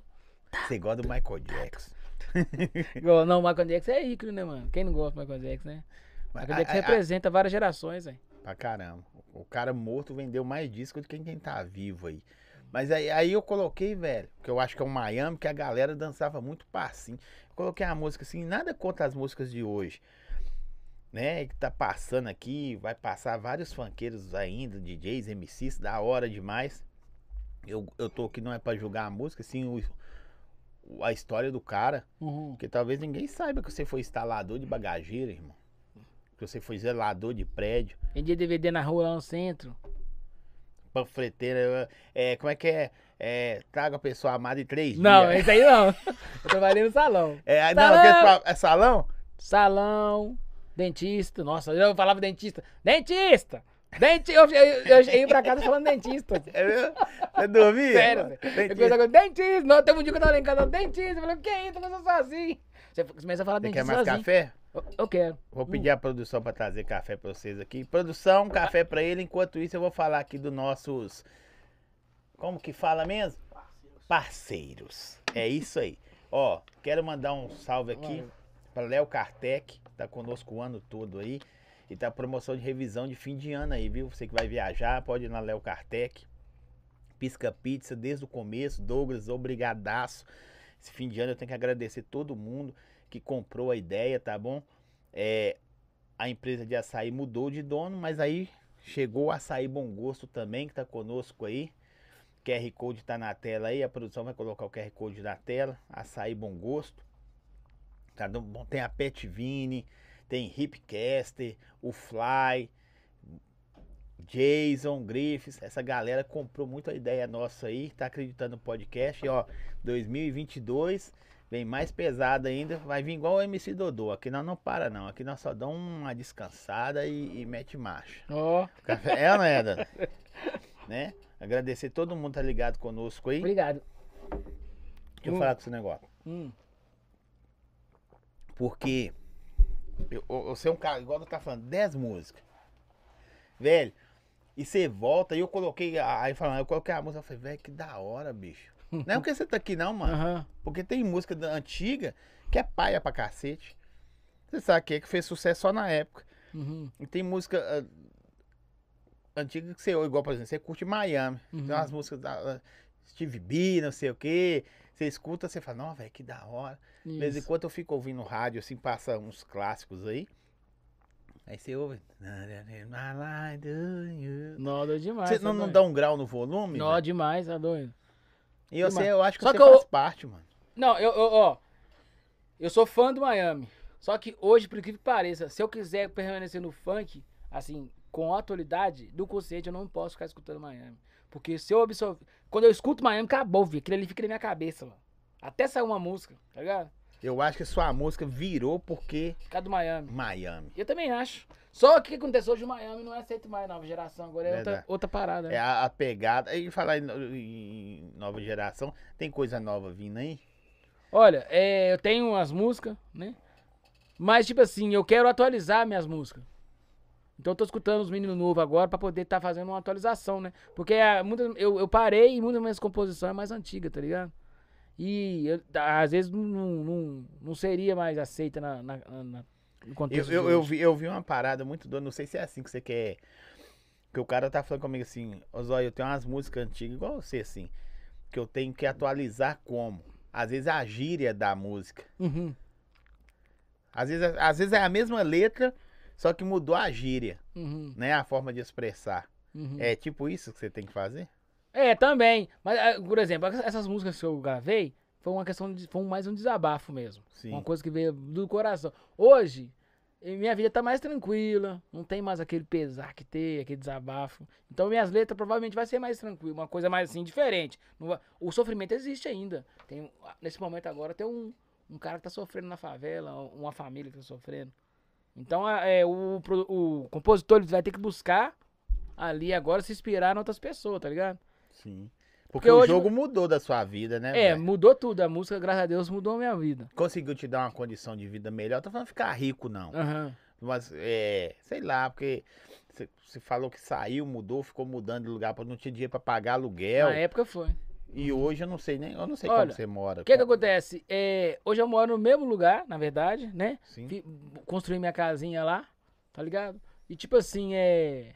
Você gosta do Michael Jackson. <laughs> Não, o Michael Jackson é ícone, né, mano? Quem não gosta do Michael Jackson, né? O Michael Jackson A- a- representa várias gerações, velho. Pra caramba. O cara morto vendeu mais disco do que quem tá vivo aí. Mas aí, aí eu coloquei, velho, que eu acho que é um Miami, que a galera dançava muito passinho. Eu coloquei a música assim, nada contra as músicas de hoje. Né, que tá passando aqui, vai passar vários funkeiros ainda, DJs, MCs, da hora demais. Eu, eu tô aqui não é pra julgar a música, sim o, a história do cara. Uhum. Porque talvez ninguém saiba que você foi instalador de bagageira, irmão. Que você foi zelador de prédio. Vendia DVD na rua lá no centro. panfleteira. É, como é que é? É, traga a pessoa amada em três Não, dias. esse aí não. <laughs> Eu trabalhei no salão. É, não, Salão! pa- é salão? Salão, dentista. Nossa, eu falava dentista. Dentista! Dentista! Eu, eu, eu cheguei pra casa falando dentista. <laughs> É mesmo? Você dormia? Sério, mano? Tem Eu com dentista. Não, teve um dia que eu tava lá em casa, dentista. Eu falei, o que é isso? Eu falei, sozinho. Você começa a falar Você dentista quer mais sozinho. café? Eu, eu quero. Vou pedir a produção pra trazer café pra vocês aqui. Produção, café pra ele. Enquanto isso, eu vou falar aqui dos nossos. Como que fala mesmo? Parceiros. É isso aí. Ó, quero mandar um salve aqui. Para Léo Kartek, tá conosco o ano todo aí. E tá promoção de revisão de fim de ano aí, viu? Você que vai viajar, pode ir na Léo Kartek. Pisca Pizza desde o começo. Douglas, obrigadaço. Esse fim de ano eu tenho que agradecer todo mundo que comprou a ideia, tá bom? É, a empresa de açaí mudou de dono, mas aí chegou o Açaí Bom Gosto também, que tá conosco aí. QR Code tá na tela aí, a produção vai colocar o QR Code na tela. Açaí Bom Gosto. Tá tem a Pet Vini, tem Hipcaster, o Fly, Jason, Griffiths, essa galera comprou muito a ideia nossa aí, tá acreditando no podcast. E ó, 2022 vem mais pesado ainda, vai vir igual o MC Dodô. Aqui nós não para não, aqui nós só damos uma descansada e, e mete marcha. Ó, Café é ou não é, Dana? <laughs> né? Agradecer todo mundo que tá ligado conosco aí. obrigado. Deixa eu Hum. falar com esse negócio. Hum. Porque eu, eu- você é um cara, igual você tá falando, 10 músicas. Velho, e você volta, e eu coloquei, aí falando, eu coloquei a música, eu falei, velho, que da hora, bicho. <laughs> Não é porque você tá aqui não, mano. Aham. Porque tem música da antiga que é paia pra cacete. Você sabe que é que fez sucesso só na época. Uhum. E tem música ah, antiga que você, igual, por exemplo, você curte Miami. Uhum. Tem umas músicas da ah, Steve B, não sei o quê. Você escuta, você fala, não, velho, que da hora. De vez em quando eu fico ouvindo rádio, assim, passa uns clássicos aí. Aí você ouve. Doido demais. Você tá não, não doido. dá um grau no volume? Nó, demais, tá doido. E você, eu acho que Só você que eu- faz parte, mano. Não, eu, eu- ó. Eu sou fã do Miami. Só que hoje, por incrível que pareça, se eu quiser permanecer no funk, assim, com atualidade, do consciente, eu não posso ficar escutando Miami. Porque se eu absorver. Quando eu escuto Miami, acabou, vi. Aquilo ali fica na minha cabeça, mano. Até sair uma música, tá ligado? Eu acho que sua música virou porque Ficar do Miami. Miami. Eu também acho. Só que o que aconteceu hoje, o Miami não é aceito mais, nova geração. Agora é outra, outra parada. né? É a, a pegada. E falar em, em nova geração, tem coisa nova vindo aí? Olha, é, eu tenho umas músicas, né? Mas, tipo assim, eu quero atualizar minhas músicas. Então eu tô escutando os meninos novos agora pra poder estar fazendo uma atualização, né? Porque a, muitas, eu, eu parei e muitas das minhas composições é mais antiga, tá ligado? E eu- às vezes não, não, não, seria mais aceita na, na, na- no Eu, contexto. eu, eu hoje. vi, eu vi uma parada muito doida, não sei se é assim que você quer. Que o cara tá falando comigo assim, ô Zóio, eu tenho umas músicas antigas igual você, assim, que eu tenho que atualizar como? Às vezes a gíria da música. Uhum, Às vezes, às vezes é a mesma letra, só que mudou a gíria, uhum, né? A forma de expressar. uhum. É tipo isso que você tem que fazer? É, também. Mas, ah, por exemplo, essas músicas que eu gravei foi uma questão de. Foi mais um desabafo mesmo. Sim. Uma coisa que veio do coração. Hoje, minha vida tá mais tranquila. Não tem mais aquele pesar que tem, aquele desabafo. Então minhas letras provavelmente vai ser mais tranquila. Uma coisa mais assim, diferente. O sofrimento existe ainda. Tem, nesse momento agora tem um, um cara que tá sofrendo na favela, uma família que tá sofrendo. Então é, o, o compositor ele vai ter que buscar ali agora se inspirar em outras pessoas, tá ligado? Sim. Porque, Porque o hoje- jogo mudou da sua vida, né? É, velho? mudou tudo. A música, graças a Deus, mudou a minha vida. Conseguiu te dar uma condição de vida melhor. Tô falando ficar rico, não. Aham. Mas, é, sei lá, porque você- você falou que saiu, mudou, ficou mudando de lugar, não tinha dinheiro pra pagar aluguel. Na época foi. E hoje eu não sei nem, eu não sei Olha, como você mora. O que que acontece? É, hoje eu moro no mesmo lugar, na verdade, né? Sim. Construí minha casinha lá, tá ligado? E tipo assim, é.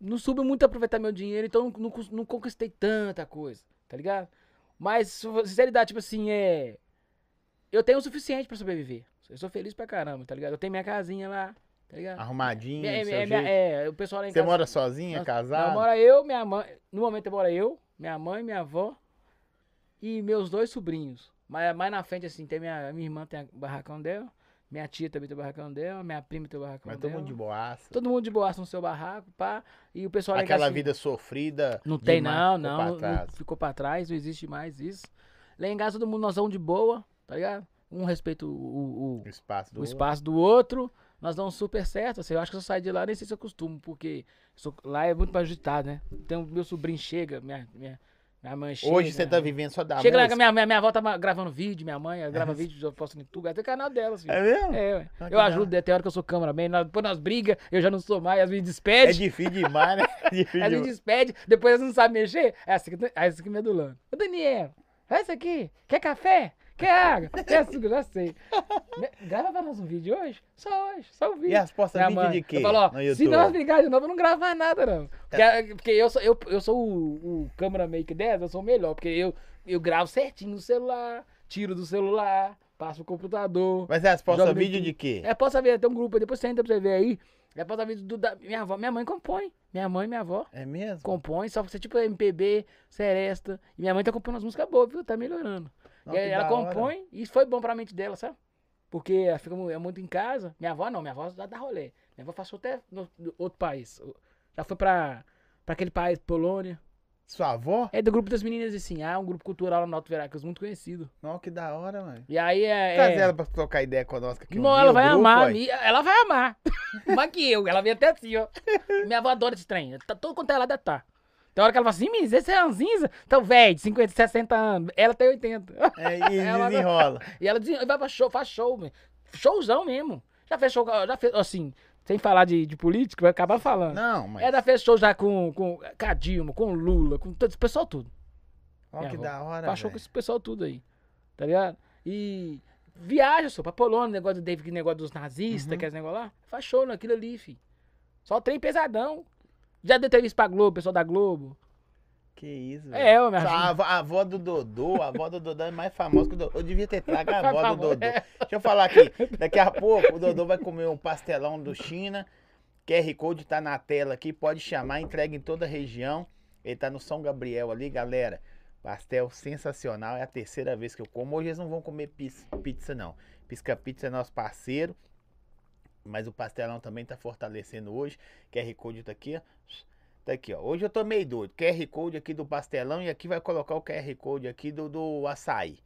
Não soube muito aproveitar meu dinheiro, então não, não não conquistei tanta coisa, tá ligado? Mas, sinceridade, tipo assim, é. Eu tenho o suficiente pra sobreviver. Eu sou feliz pra caramba, tá ligado? Eu tenho minha casinha lá, tá ligado? Arrumadinho, Minha- do seu é, minha- jeito. é, o pessoal lá em Você casa. mora sozinha, Nós- casado? Não, mora eu, minha mãe. No momento mora eu, minha mãe, minha avó e meus dois sobrinhos. Mas mais na frente, assim, tem minha, minha irmã tem o barracão dela, minha tia também tem o barracão dela, minha prima tem o barracão Mas todo dela. mundo de boaça. Todo mundo de boaça no seu barraco, pá. E o pessoal lá em Aquela casa, assim, vida sofrida. Não tem, demais não, ficou não, pra não. trás. Ficou pra trás, não existe mais isso. Lá em casa todo mundo nós vamos de boa, tá ligado? Um respeita o, o, o- O espaço do o espaço do outro, nós damos super certo. Assim, eu acho que se eu sair de lá, nem sei se eu costumo, porque sou- lá é muito mais agitado, né? Tem o meu sobrinho chega, minha, minha, minha mãe chega. Hoje você tá vivendo só da Chega lá, música. minha, minha, minha avó tá gravando vídeo, minha mãe ela grava vídeo, eu posto no YouTube, até o canal dela, assim. É mesmo? É, ué. Eu ajudo, até hora que eu sou cameraman, nós- depois nós briga, eu já não sou mais, elas me É despedem, difícil demais, né? <laughs> É difícil elas me demais. despedem, depois elas não sabem mexer, é assim que, é assim que me adulando. Ô Daniel, faz isso aqui, quer café? Quer água? Quer açúcar? Já sei. Grava pra nós um vídeo hoje? Só hoje, só um vídeo. E as postas Minha vídeo mãe, de quê? Eu falo, ó, no se nós brigar de novo, eu não gravo mais nada, não. Porque, porque eu sou, eu, eu sou o, o câmera make dessa, eu sou o melhor. Porque eu, eu gravo certinho no celular, tiro do celular, passo pro computador. Mas as postas Joga no vídeo de quê? É, posso ver, tem um grupo depois você entra pra você ver aí. É, posso ver do, da minha avó. Minha mãe compõe. Minha mãe e minha avó É mesmo? compõe, só que você tipo MPB, Seresta. E minha mãe tá compondo umas músicas boas, viu? Tá melhorando. Não, E aí ela da hora. compõe e foi bom pra mente dela, sabe? Porque ela fica mu- é muito em casa. Minha avó não, minha avó dá, dá rolê. Minha avó passou até no, no outro país. Já foi pra, pra aquele país, Polônia. Sua avó? É do grupo das meninas de Sinhá, um grupo cultural lá no Alto Veracruz, muito conhecido. Não, que da hora, mano. E aí é. Traz é... ela pra trocar ideia conosco aqui. Não, ela vai grupo, amar. mi- Ela vai amar. <laughs> Mais que eu. Ela vem até assim, ó. Minha avó adora esse trem. Tá todo quanto ela deve tá. Tem hora que ela fala assim, Miss, esse é ranzinza? Então, velho, de 50, 60 anos. Ela tem 80. É, <laughs> e Ela- desenrola. E ela desen- vai pra show, faz show, meu. Showzão mesmo. Já fez show, já fez, assim, sem falar de, de política, vai acabar falando. Não, mas. Ela fez show já com, com, com a Dilma, com o Lula, com todo esse pessoal tudo. Olha que minha da hora. Faz show com esse pessoal tudo aí. Tá ligado? E viaja, só, pra Polônia, negócio do David, negócio dos nazistas, Uhum. aqueles negócio lá. Faz show naquilo ali, fi. Só trem pesadão. Já deu entrevista pra Globo, pessoal da Globo. Que isso, É, velho. ô, minha Só A filha. avó, a avó do Dodô, a avó do Dodô é mais famosa que o Dodô. Eu devia ter trago a Por <laughs> avó do Dodô. é. Deixa eu falar aqui. Daqui a pouco o Dodô vai comer um pastelão do China QR Code tá na tela aqui, pode chamar, entrega em toda a região. Ele tá no São Gabriel ali, galera. Pastel sensacional, é a terceira vez que eu como. Hoje eles não vão comer pizza, pizza não. Pisca Pizza é nosso parceiro. Mas o pastelão também tá fortalecendo hoje. QR Code tá aqui, ó. Tá aqui, ó. Hoje eu tô meio doido. QR Code aqui do pastelão e aqui vai colocar o QR Code aqui do, do açaí.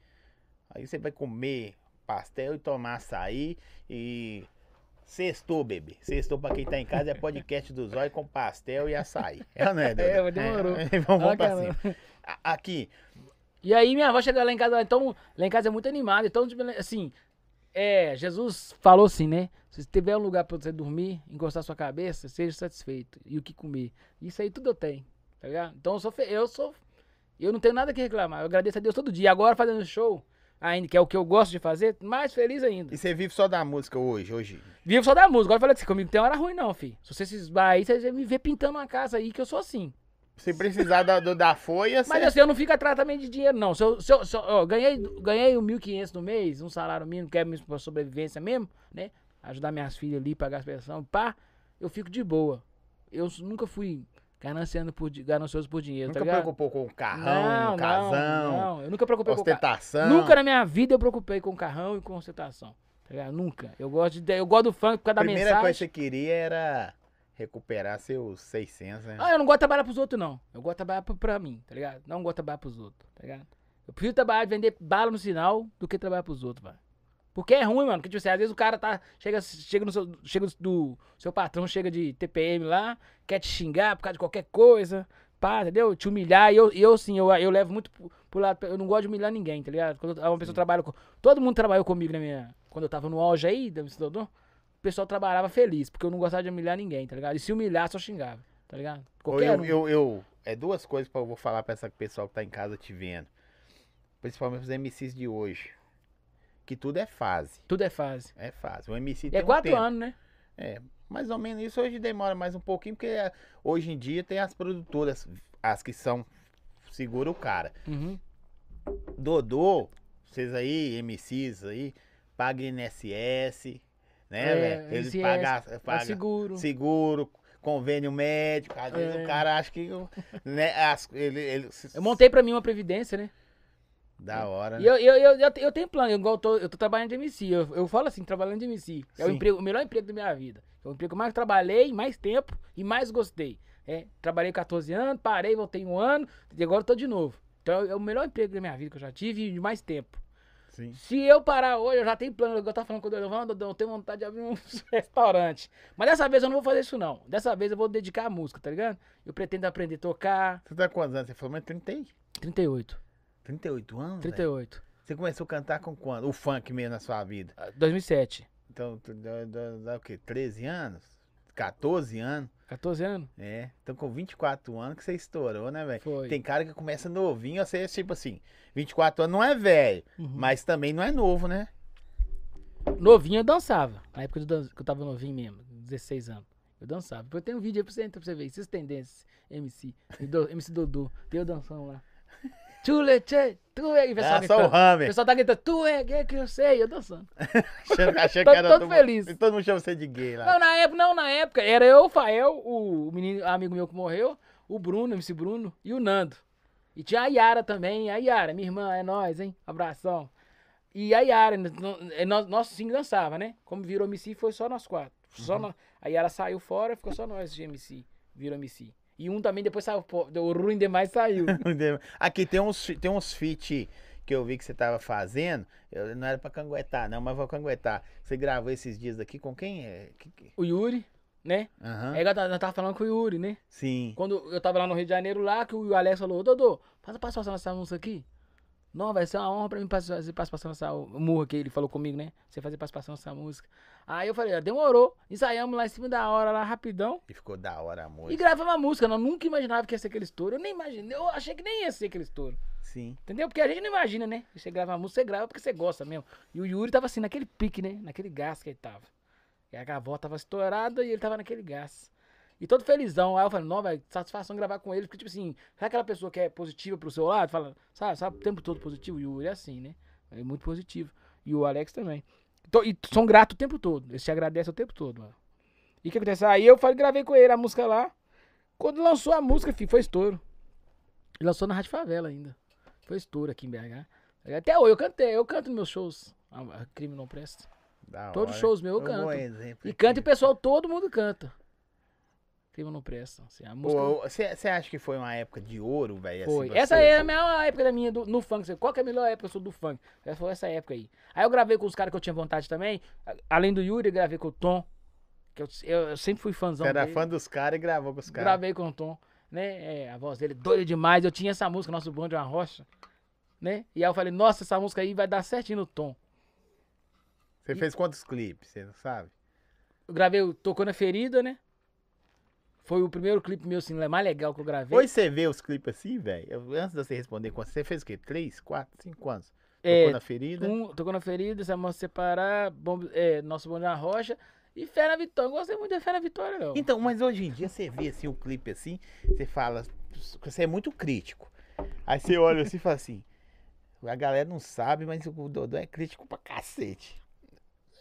Aí você vai comer pastel e tomar açaí e. Sextou, bebê. Sextou pra quem tá em casa é podcast do Zóio com pastel e açaí. É, não é, Duda? É, demorou. É, <laughs> vamos vamos pra cima. Aqui, E aí minha avó chega lá em casa, então lá em casa é muito animado. Então, tipo, assim, é, Jesus falou assim, né? Se tiver um lugar pra você dormir, encostar sua cabeça, seja satisfeito. E o que comer. Isso aí tudo eu tenho, tá ligado? Então eu sou, eu sou, eu não tenho nada que reclamar. Eu agradeço a Deus todo dia. Agora fazendo show, ainda que é o que eu gosto de fazer, mais feliz ainda. e você vive só da música hoje, hoje. Vivo só da música. Agora eu falei assim, comigo não tem hora ruim não, filho. Se você se esbar aí, você me ver pintando uma casa aí, que eu sou assim. Se precisar da, do- da folha, Mas assim, eu não fico atrás também de dinheiro, não. Se eu, se eu, se eu- ó, ganhei, ganhei o 1.500 no mês, um salário mínimo, que é mesmo pra sobrevivência mesmo, né? Ajudar minhas filhas ali, pagar as pensões, pá, eu fico de boa. Eu nunca fui gananciando por, ganancioso por dinheiro, nunca tá ligado? preocupou com carrão, não, casão, não, não. Eu nunca preocupei com ca- ostentação. Nunca na minha vida eu preocupei com carrão e com ostentação. Tá ligado? Nunca. Eu gosto, de, eu gosto do funk por causa A da primeira coisa que mensagem. você queria era recuperar seus 600, né? Ah, eu não gosto de trabalhar pros outros, não. Eu gosto de trabalhar pra, pra mim, tá ligado? Não gosto de trabalhar pros outros, tá ligado? Eu prefiro trabalhar de vender bala no sinal do que trabalhar pros outros, velho. Porque é ruim, mano. Porque, tipo assim, às vezes o cara tá. Chega, chega no seu. Chega do. Seu patrão chega de TPM lá, quer te xingar por causa de qualquer coisa. Pá, entendeu? Te humilhar. E eu, eu sim, eu, eu levo muito pro, pro lado. Eu não gosto de humilhar ninguém, tá ligado? Quando uma pessoa trabalha com. Todo mundo trabalhou comigo na minha. Quando eu tava no auge aí, da Dodô, o pessoal trabalhava feliz, porque eu não gostava de humilhar ninguém, tá ligado? E se humilhar, só xingava, tá ligado? Qualquer eu, um. eu, eu- é duas coisas que eu vou falar pra essa pessoal que tá em casa te vendo. Principalmente os MCs de hoje. Que tudo é fase. Tudo é fase. É fase. O MC E tem é um quatro tempo. anos, né? É, mais ou menos isso. Hoje demora mais um pouquinho, porque é, hoje em dia tem as produtoras, as que são. Segura o cara. Uhum. Dodô, vocês aí, MCs aí, paga INSS, né, É, velho? Ele INSS, paga, É paga seguro. seguro, convênio médico. Às vezes É. o cara acha que. Né, as- ele, ele, Eu montei pra mim uma previdência, né? Da hora. E né? eu, eu, eu, eu, te- eu tenho plano, eu, igual eu tô, eu tô trabalhando de MC. Eu, eu falo assim, trabalhando de MC. É o, emprego, o melhor emprego da minha vida. É o emprego que eu mais trabalhei, mais tempo e mais gostei. É, trabalhei 14 anos, parei, voltei um ano e agora eu tô de novo. Então é o melhor emprego da minha vida que eu já tive e de mais tempo. Sim. Se eu parar hoje, eu já tenho plano. Eu tava falando com o Dodão, Dodão, eu tenho vontade de abrir um <laughs> restaurante. Mas dessa vez eu não vou fazer isso, não. Dessa vez eu vou dedicar à música, tá ligado? Eu pretendo aprender a tocar. Você tá quantos anos? Você falou, mas 30, e- 38. 38 anos? velho? 38. Você começou a cantar com quando? O funk mesmo na sua vida. Ah, 2007. Então, tu dá, dá- dá o quê? 13 anos? 14 anos? 14 anos? É. Então com 24 anos que você estourou, né, velho? Tem cara que começa novinho, você é tipo assim, 24 anos não é velho, Uhum. mas também não é novo, né? Novinho eu dançava. Na época eu que eu tava novinho mesmo, 16 anos. Eu dançava. Depois tem um vídeo aí pra você, entrar pra você ver. Essas tendências. MC. Do- MC Dodô. Tem eu dançando lá. Tchule, tchê, tu é. E o pessoal Ah, só o gritando. O Hammer. pessoal tá gritando, tu é gay que eu sei. Eu dançando. <laughs> Achando, achando Tô que era todo todo, feliz. E todo mundo chama você de gay lá. Não, na época, não, na época. Era eu, o Fael, o menino, amigo meu que morreu, o Bruno, MC Bruno, e o Nando. E tinha a Yara também. A Yara, minha irmã, é nós, hein? Abração. E a Yara, é nós, nós sim dançava, né? Como virou MC, foi só nós quatro. Só nós- a Yara saiu fora, ficou só nós de MC. Virou MC. E um também depois saiu, pô, deu ruim demais saiu. <laughs> Aqui tem uns, tem uns feat que eu vi que você tava fazendo. Eu, não era pra canguetar, não, mas vou canguetar. Você gravou esses dias aqui com quem? É? O Yuri, né? Aham. É eu tava falando com o Yuri, né? Sim. Quando eu tava lá no Rio de Janeiro, lá, que o Alex falou, Dodô, faz a participação nessa música aqui. Não, vai ser uma honra pra mim fazer participação nessa murra que ele falou comigo, né? Você fazer participação nessa música. Aí eu falei, ó, demorou. Ensaiamos lá em cima da hora, lá rapidão. E ficou da hora a E música. gravamos a música. Eu nunca imaginava que ia ser aquele estouro. Eu nem imaginei. Eu achei que nem ia ser aquele estouro. Sim. Entendeu? Porque a gente não imagina, né? Você grava a música, você grava porque você gosta mesmo. E o Yuri tava assim, naquele pique, né? Naquele gás que ele tava. E a gavó tava estourada e ele tava naquele gás. E todo felizão. Aí eu falei, não, velho, satisfação gravar com ele. Porque, tipo assim, sabe aquela pessoa que é positiva pro seu lado? Fala, sabe, sabe o tempo todo positivo? O Yuri é assim, né? É muito positivo. E o Alex também. Tô- e são gratos o tempo todo. Eles te agradecem o tempo todo, mano. E o que aconteceu? Aí eu falei, gravei com ele a música lá. Quando lançou a música, filho, foi estouro. Ele lançou na Rádio Favela ainda. Foi estouro aqui em BH. Até hoje eu cantei, eu canto nos meus shows. A, a Crime Não Presta. Da Todos os shows meus eu Um bom canto. exemplo E canta e o pessoal, todo mundo canta. Crime Não Presta. Assim, a música Você acha que foi uma época de ouro, velho? assim, foi. você? essa é a melhor época da minha do- no funk. assim, Qual que é a melhor época eu sou do funk? Essa foi essa época aí. Aí eu gravei com os caras que eu tinha vontade também. Além do Yuri, eu gravei com o Tom. Que eu, eu, eu sempre fui fãzão Você era fã dos caras e gravou com os caras. Gravei com o Tom, né? É, a voz dele doida demais. Eu tinha essa música, Nosso Bonde é uma Rocha, né? E aí eu falei, nossa, essa música aí vai dar certinho no Tom. Você fez quantos clipes, você não sabe? Eu gravei o Tocou na Ferida, né? Foi o primeiro clipe meu, assim, mais legal que eu gravei. Hoje você vê os clipes assim, velho? Eu- Antes de você responder, você fez o quê? Três, quatro, cinco anos? É, Tocou na ferida? Um, Tocou na Ferida, Se Amor Se Separar, bom, é, Nosso Bonde é uma Rocha e Fé na Vitória. Não gostei muito da Fé na Vitória, não. Então, mas hoje em dia você vê assim o clipe assim, você fala, você é muito crítico. Aí você olha assim e fala assim, a galera não sabe, mas o Dodô é crítico pra cacete.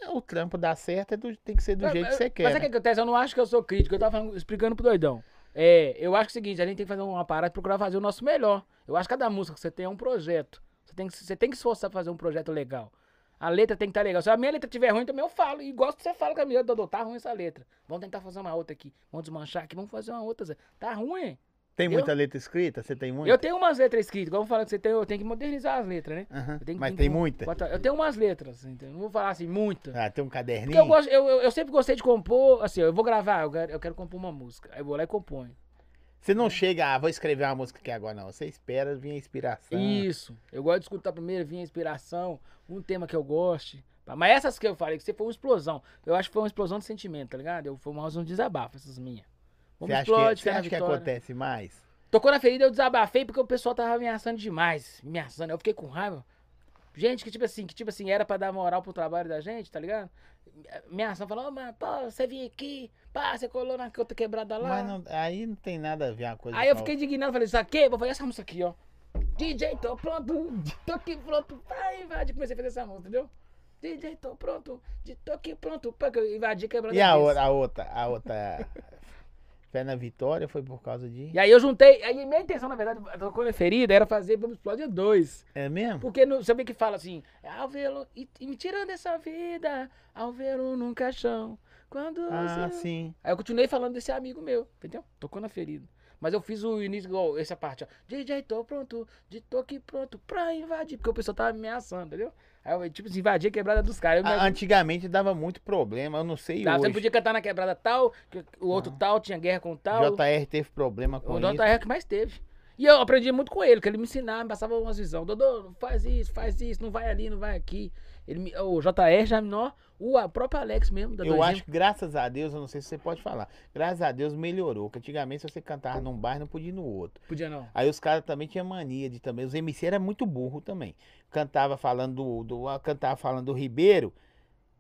O trampo dá certo, é do- tem que ser do Mas- jeito que você Mas quer. sabe o que né? acontece? Eu não acho que eu sou crítico. Eu tava falando- explicando pro doidão. É, eu acho que é o seguinte, a gente tem que fazer uma parada e procurar fazer o nosso melhor. Eu acho que cada música que você tem é um projeto. Você tem que, você tem que se esforçar pra fazer um projeto legal. A letra tem que estar legal. Se a minha letra estiver ruim, também eu falo. E gosto que você fala com a minha, Dodô, tá ruim essa letra. Vamos tentar fazer uma outra aqui. Vamos desmanchar aqui, vamos fazer uma outra. Zé. Tá ruim. Tem eu- muita letra escrita? Você tem muita? Eu tenho umas letras escritas. Igual eu falo que você tem, eu tenho que modernizar as letras, né? Tenho Mas tem muita? botar- Eu tenho umas letras, entendeu? Não vou falar assim, muita. Ah, tem um Porque caderninho? eu, gosto, eu, eu, eu sempre gostei de compor, assim, eu vou gravar, eu quero, eu quero compor uma música. Aí eu vou lá e componho. Você não chega, ah, vou escrever uma música aqui agora, não. Você espera vir a inspiração. Isso. Eu gosto de escutar primeiro, vir a inspiração, um tema que eu goste. Mas essas que eu falei, que você foi uma explosão. Eu acho que foi uma explosão de sentimento, tá ligado? Eu, foi mais um desabafo, essas minhas. Você Vamos acha, explode, que, você acha que acontece mais? Tocou na ferida, eu desabafei porque o pessoal tava ameaçando demais. Me ameaçando. Eu fiquei com raiva. Gente que, tipo assim, que tipo assim, era pra dar moral pro trabalho da gente, tá ligado? Ameaçando, falando, ô, mano, pô, você vinha aqui, pá, você colou na outra quebrada lá. Mas não- aí não tem nada a ver uma coisa Aí eu a fiquei indignado, falei, saquei, vou fazer essa música aqui, ó. DJ, tô pronto, tô aqui pronto, pra invadir. Comecei a fazer essa música, entendeu? DJ, tô pronto, tô aqui pronto, pra que eu invadir quebrada E a outra, a outra, a outra Fé na Vitória foi por causa de. E aí eu juntei, aí minha intenção, na verdade, é ferida, era fazer Vamos Explodir 2. É mesmo? Porque no, sabe que fala assim, ao vê-lo, e, e me tirando dessa vida, ao vê-lo num caixão, quando... Ah, você- sim. Aí eu continuei falando desse amigo meu, entendeu? Tocou na ferida. Mas eu fiz o início igual essa parte, ó. DJ, tô pronto, de tô aqui pronto pra invadir. Porque o pessoal tava me ameaçando, entendeu? Aí eu, tipo, assim, invadir a quebrada dos caras. Eu Antigamente dava muito problema, eu não sei você não hoje. podia cantar na quebrada tal, o outro tal tinha guerra com o tal. JR teve problema com O isso. JR que mais teve. E eu aprendi muito com ele, que ele me ensinava, me passava umas visões. Dodô, faz isso, faz isso, não vai ali, não vai aqui. Ele me- o JR já, não, o próprio Alex mesmo, da Eu 2M. acho que graças a Deus, eu não sei se você pode falar, graças a Deus melhorou. Que antigamente se você cantava num bairro, não podia ir no outro. Podia não. Aí os caras também tinham mania de também. Os MC era muito burro também. Cantava falando do, do cantava falando do Ribeiro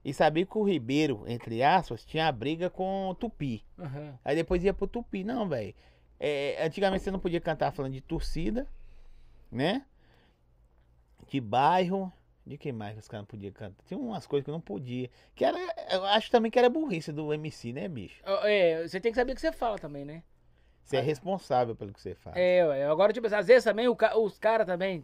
e sabia que o Ribeiro, entre aspas, tinha a briga com o Tupi. Aham. Aí depois ia pro Tupi. Não, velho. É, antigamente você não podia cantar falando de torcida, né? De bairro. De que mais que os caras não podiam cantar? Tinha umas coisas que não podia. Que era. Eu acho também que era burrice do MC, né, bicho? É, você tem que saber o que você fala também, né? Você é responsável pelo que você faz. É, ué, agora, tipo às vezes também ca- os caras também.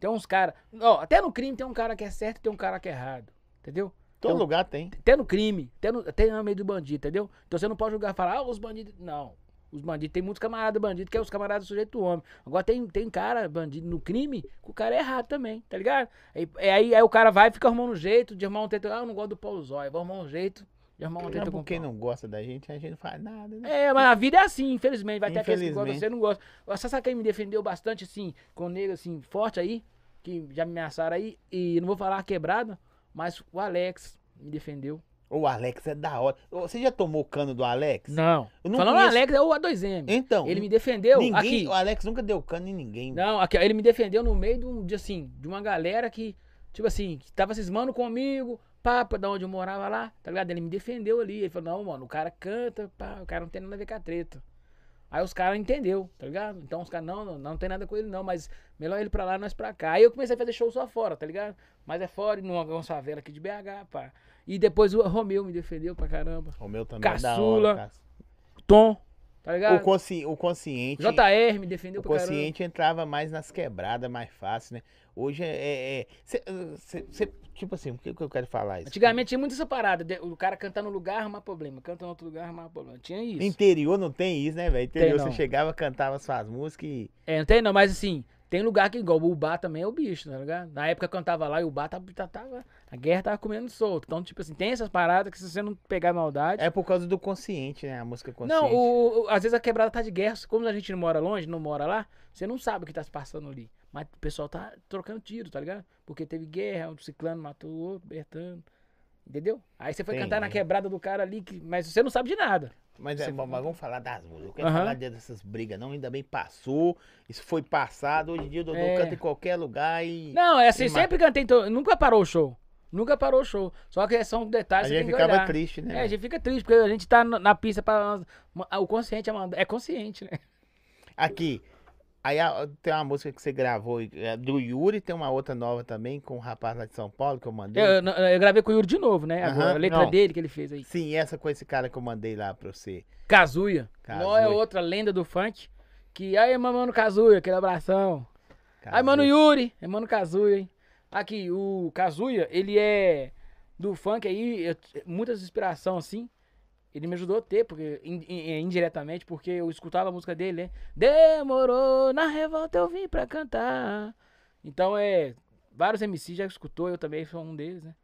Tem uns caras. Ó, até no crime tem um cara que é certo e tem um cara que é errado. Entendeu? Todo então- lugar tem. Até no crime, até no, até no meio do bandido, entendeu? Então você não pode julgar e falar, ah, os bandidos. Não. Os bandidos, tem muitos camaradas bandidos que é os camaradas do sujeito do homem. Agora tem, tem cara bandido no crime que o cara é errado também, tá ligado? Aí, aí, aí o cara vai e fica arrumando um jeito de arrumar um treta. Ah, eu não gosto do Paulo Zóia, vou arrumar um jeito de arrumar um treta com quem não gosta da gente, a gente não faz nada, né? É, mas a vida é assim, infelizmente. Vai ter aqueles que gostam, você não gosta. Você sabe quem me defendeu bastante, assim, com o negro, assim, forte aí, que já me ameaçaram aí, e não vou falar quebrada, mas o Alex me defendeu. O Alex é da hora. Você já tomou cano do Alex? Não. Eu não Falando conheço- o Alex, é o A2M. Então, Ele me defendeu ninguém, aqui. o Alex nunca deu cano em ninguém. Não, aqui, ele me defendeu no meio de, um, de, assim, de uma galera que, tipo assim, que tava cismando comigo, pá, pra da onde eu morava lá, tá ligado? Ele me defendeu ali. Ele falou, não, mano, o cara canta, pá, o cara não tem nada a ver com a treta. Aí os caras entendeu, tá ligado? Então os caras, não, não, não tem nada com ele não, mas melhor ele pra lá, nós pra cá. Aí eu comecei a fazer show só fora, tá ligado? Mas é fora, numa, numa favela aqui de BH, pá. E depois o Romeu me defendeu pra caramba. O meu também é Caçula. hora. Tom, tá O, ligado? consci, o consciente. JR me defendeu O pra caramba. consciente entrava mais nas quebradas, mais fácil, né? Hoje é. é- é- cê- cê- cê- tipo assim, por que, que eu quero falar isso? Antigamente tinha muito essa parada. de- O cara cantar no lugar, arrumar problema. Canta em outro lugar, arrumar problema. Tinha isso. Interior não tem isso, né, velho? Interior não. você chegava, cantava suas músicas e. É, não tem não, mas assim, tem lugar que igual o Ubá também é o bicho, tá ligado? Na época que eu cantava lá e o Ubá tava, tava, tava- a guerra tava comendo solto. Então, tipo assim, tem essas paradas que se você não pegar maldade. É por causa do consciente, né? A música consciente. não, o, o- às vezes a quebrada tá de guerra. Como a gente não mora longe, não mora lá, você não sabe o que tá se passando ali. Mas o pessoal tá trocando tiro, tá ligado? Porque teve guerra, um ciclano matou o outro, Bertano. Entendeu? Aí você foi cantar na quebrada do cara ali, que, mas você não sabe de nada. Mas, é, mas vamos falar das músicas. Eu quero Aham. falar dessas brigas, não. Ainda bem passou. Isso foi passado. Hoje em dia o Dodô É. canta em qualquer lugar e. Não, é assim, sempre cantei, to- nunca parou o show. Nunca parou o show. Só que são a detalhes você gente ficava olhar. triste, né? É, a gente fica triste, porque a gente tá na pista pra. O consciente é, é consciente, né? Aqui. Aí tem uma música que você gravou é, do Yuri, tem uma outra nova também com um rapaz lá de São Paulo que eu mandei. Eu, eu- eu gravei com o Yuri de novo, né? Agora, Aham, a letra não. dele que ele fez aí. Sim, essa com esse cara que eu mandei lá pra você. Kazuya. Não é Kazuya. outra lenda do funk. Que aí, mano Kazuya, aquele abração. Aí, Kazuya. mano Yuri, é mano Kazuya, hein? Aqui, o Kazuya, ele é do funk aí, muitas inspiração assim. Ele me ajudou a ter, porque in- in- indiretamente, porque eu escutava a música dele, né? Demorou, na revolta eu vim pra cantar. Então é. Vários MCs já escutou, eu também sou um deles, né?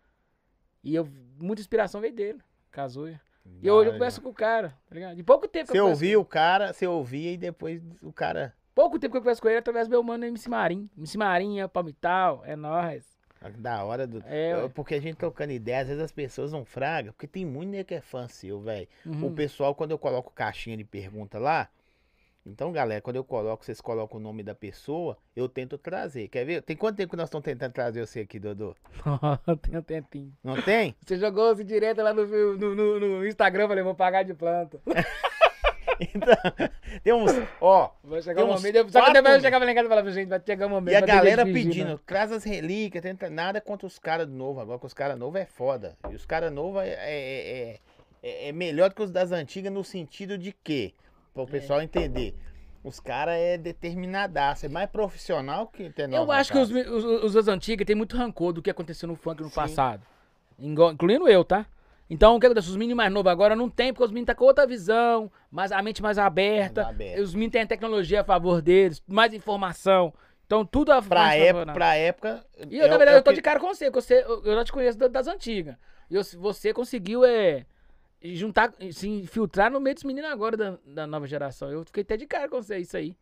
E eu, muita inspiração veio dele, Kazuya. E hoje eu converso com o cara, tá ligado? De pouco tempo que Você eu converso ouvia o cara, você ouvia e depois o cara. Pouco tempo que eu converso com ele através do meu mano MC Marim. MC Marinha, Palmital, é nóis. Da hora do. É, porque a gente trocando ideia, às vezes as pessoas não fragam, porque tem muito nego que é fã seu, velho. Uhum. O pessoal, quando eu coloco caixinha de pergunta lá, então, galera, quando eu coloco, vocês colocam o nome da pessoa, eu tento trazer. Quer ver? Tem quanto tempo que nós estamos tentando trazer você aqui, Dodô? <laughs> Tem um tempinho. Não tem? Você jogou assim direto lá no, no, no- no Instagram, falei, vou pagar de planta. <laughs> <laughs> Então, tem uns. Ó, Vai chegar Tem um momento. Só que quatro- depois eu chegava lá em casa e falava, gente, vai chegar um momento. e a galera pedindo, né? traz as relíquias, tenta nada contra os caras novos agora, que os caras novos é foda. E os caras novos é, é, é, é- é melhor do que os das antigas no sentido de que, para o pessoal entender, os caras é determinadaço, é mais profissional que ter Eu acho que os, os, os das antigas tem muito rancor do que aconteceu no funk no passado. Ingo- Incluindo eu, tá? Então, o que acontece? Os meninos mais novos agora não tem, porque os meninos tá com outra visão, mais, a mente mais aberta. Mais aberta. Os meninos têm a tecnologia a favor deles, mais informação. Então, tudo a Pra época, pra época. E eu, é na verdade, é eu tô que- de cara com você, que você eu eu já te conheço da- das antigas. E eu- você conseguiu, é, juntar, se infiltrar no meio dos meninos agora da, da nova geração. Eu fiquei até de cara com você, isso aí.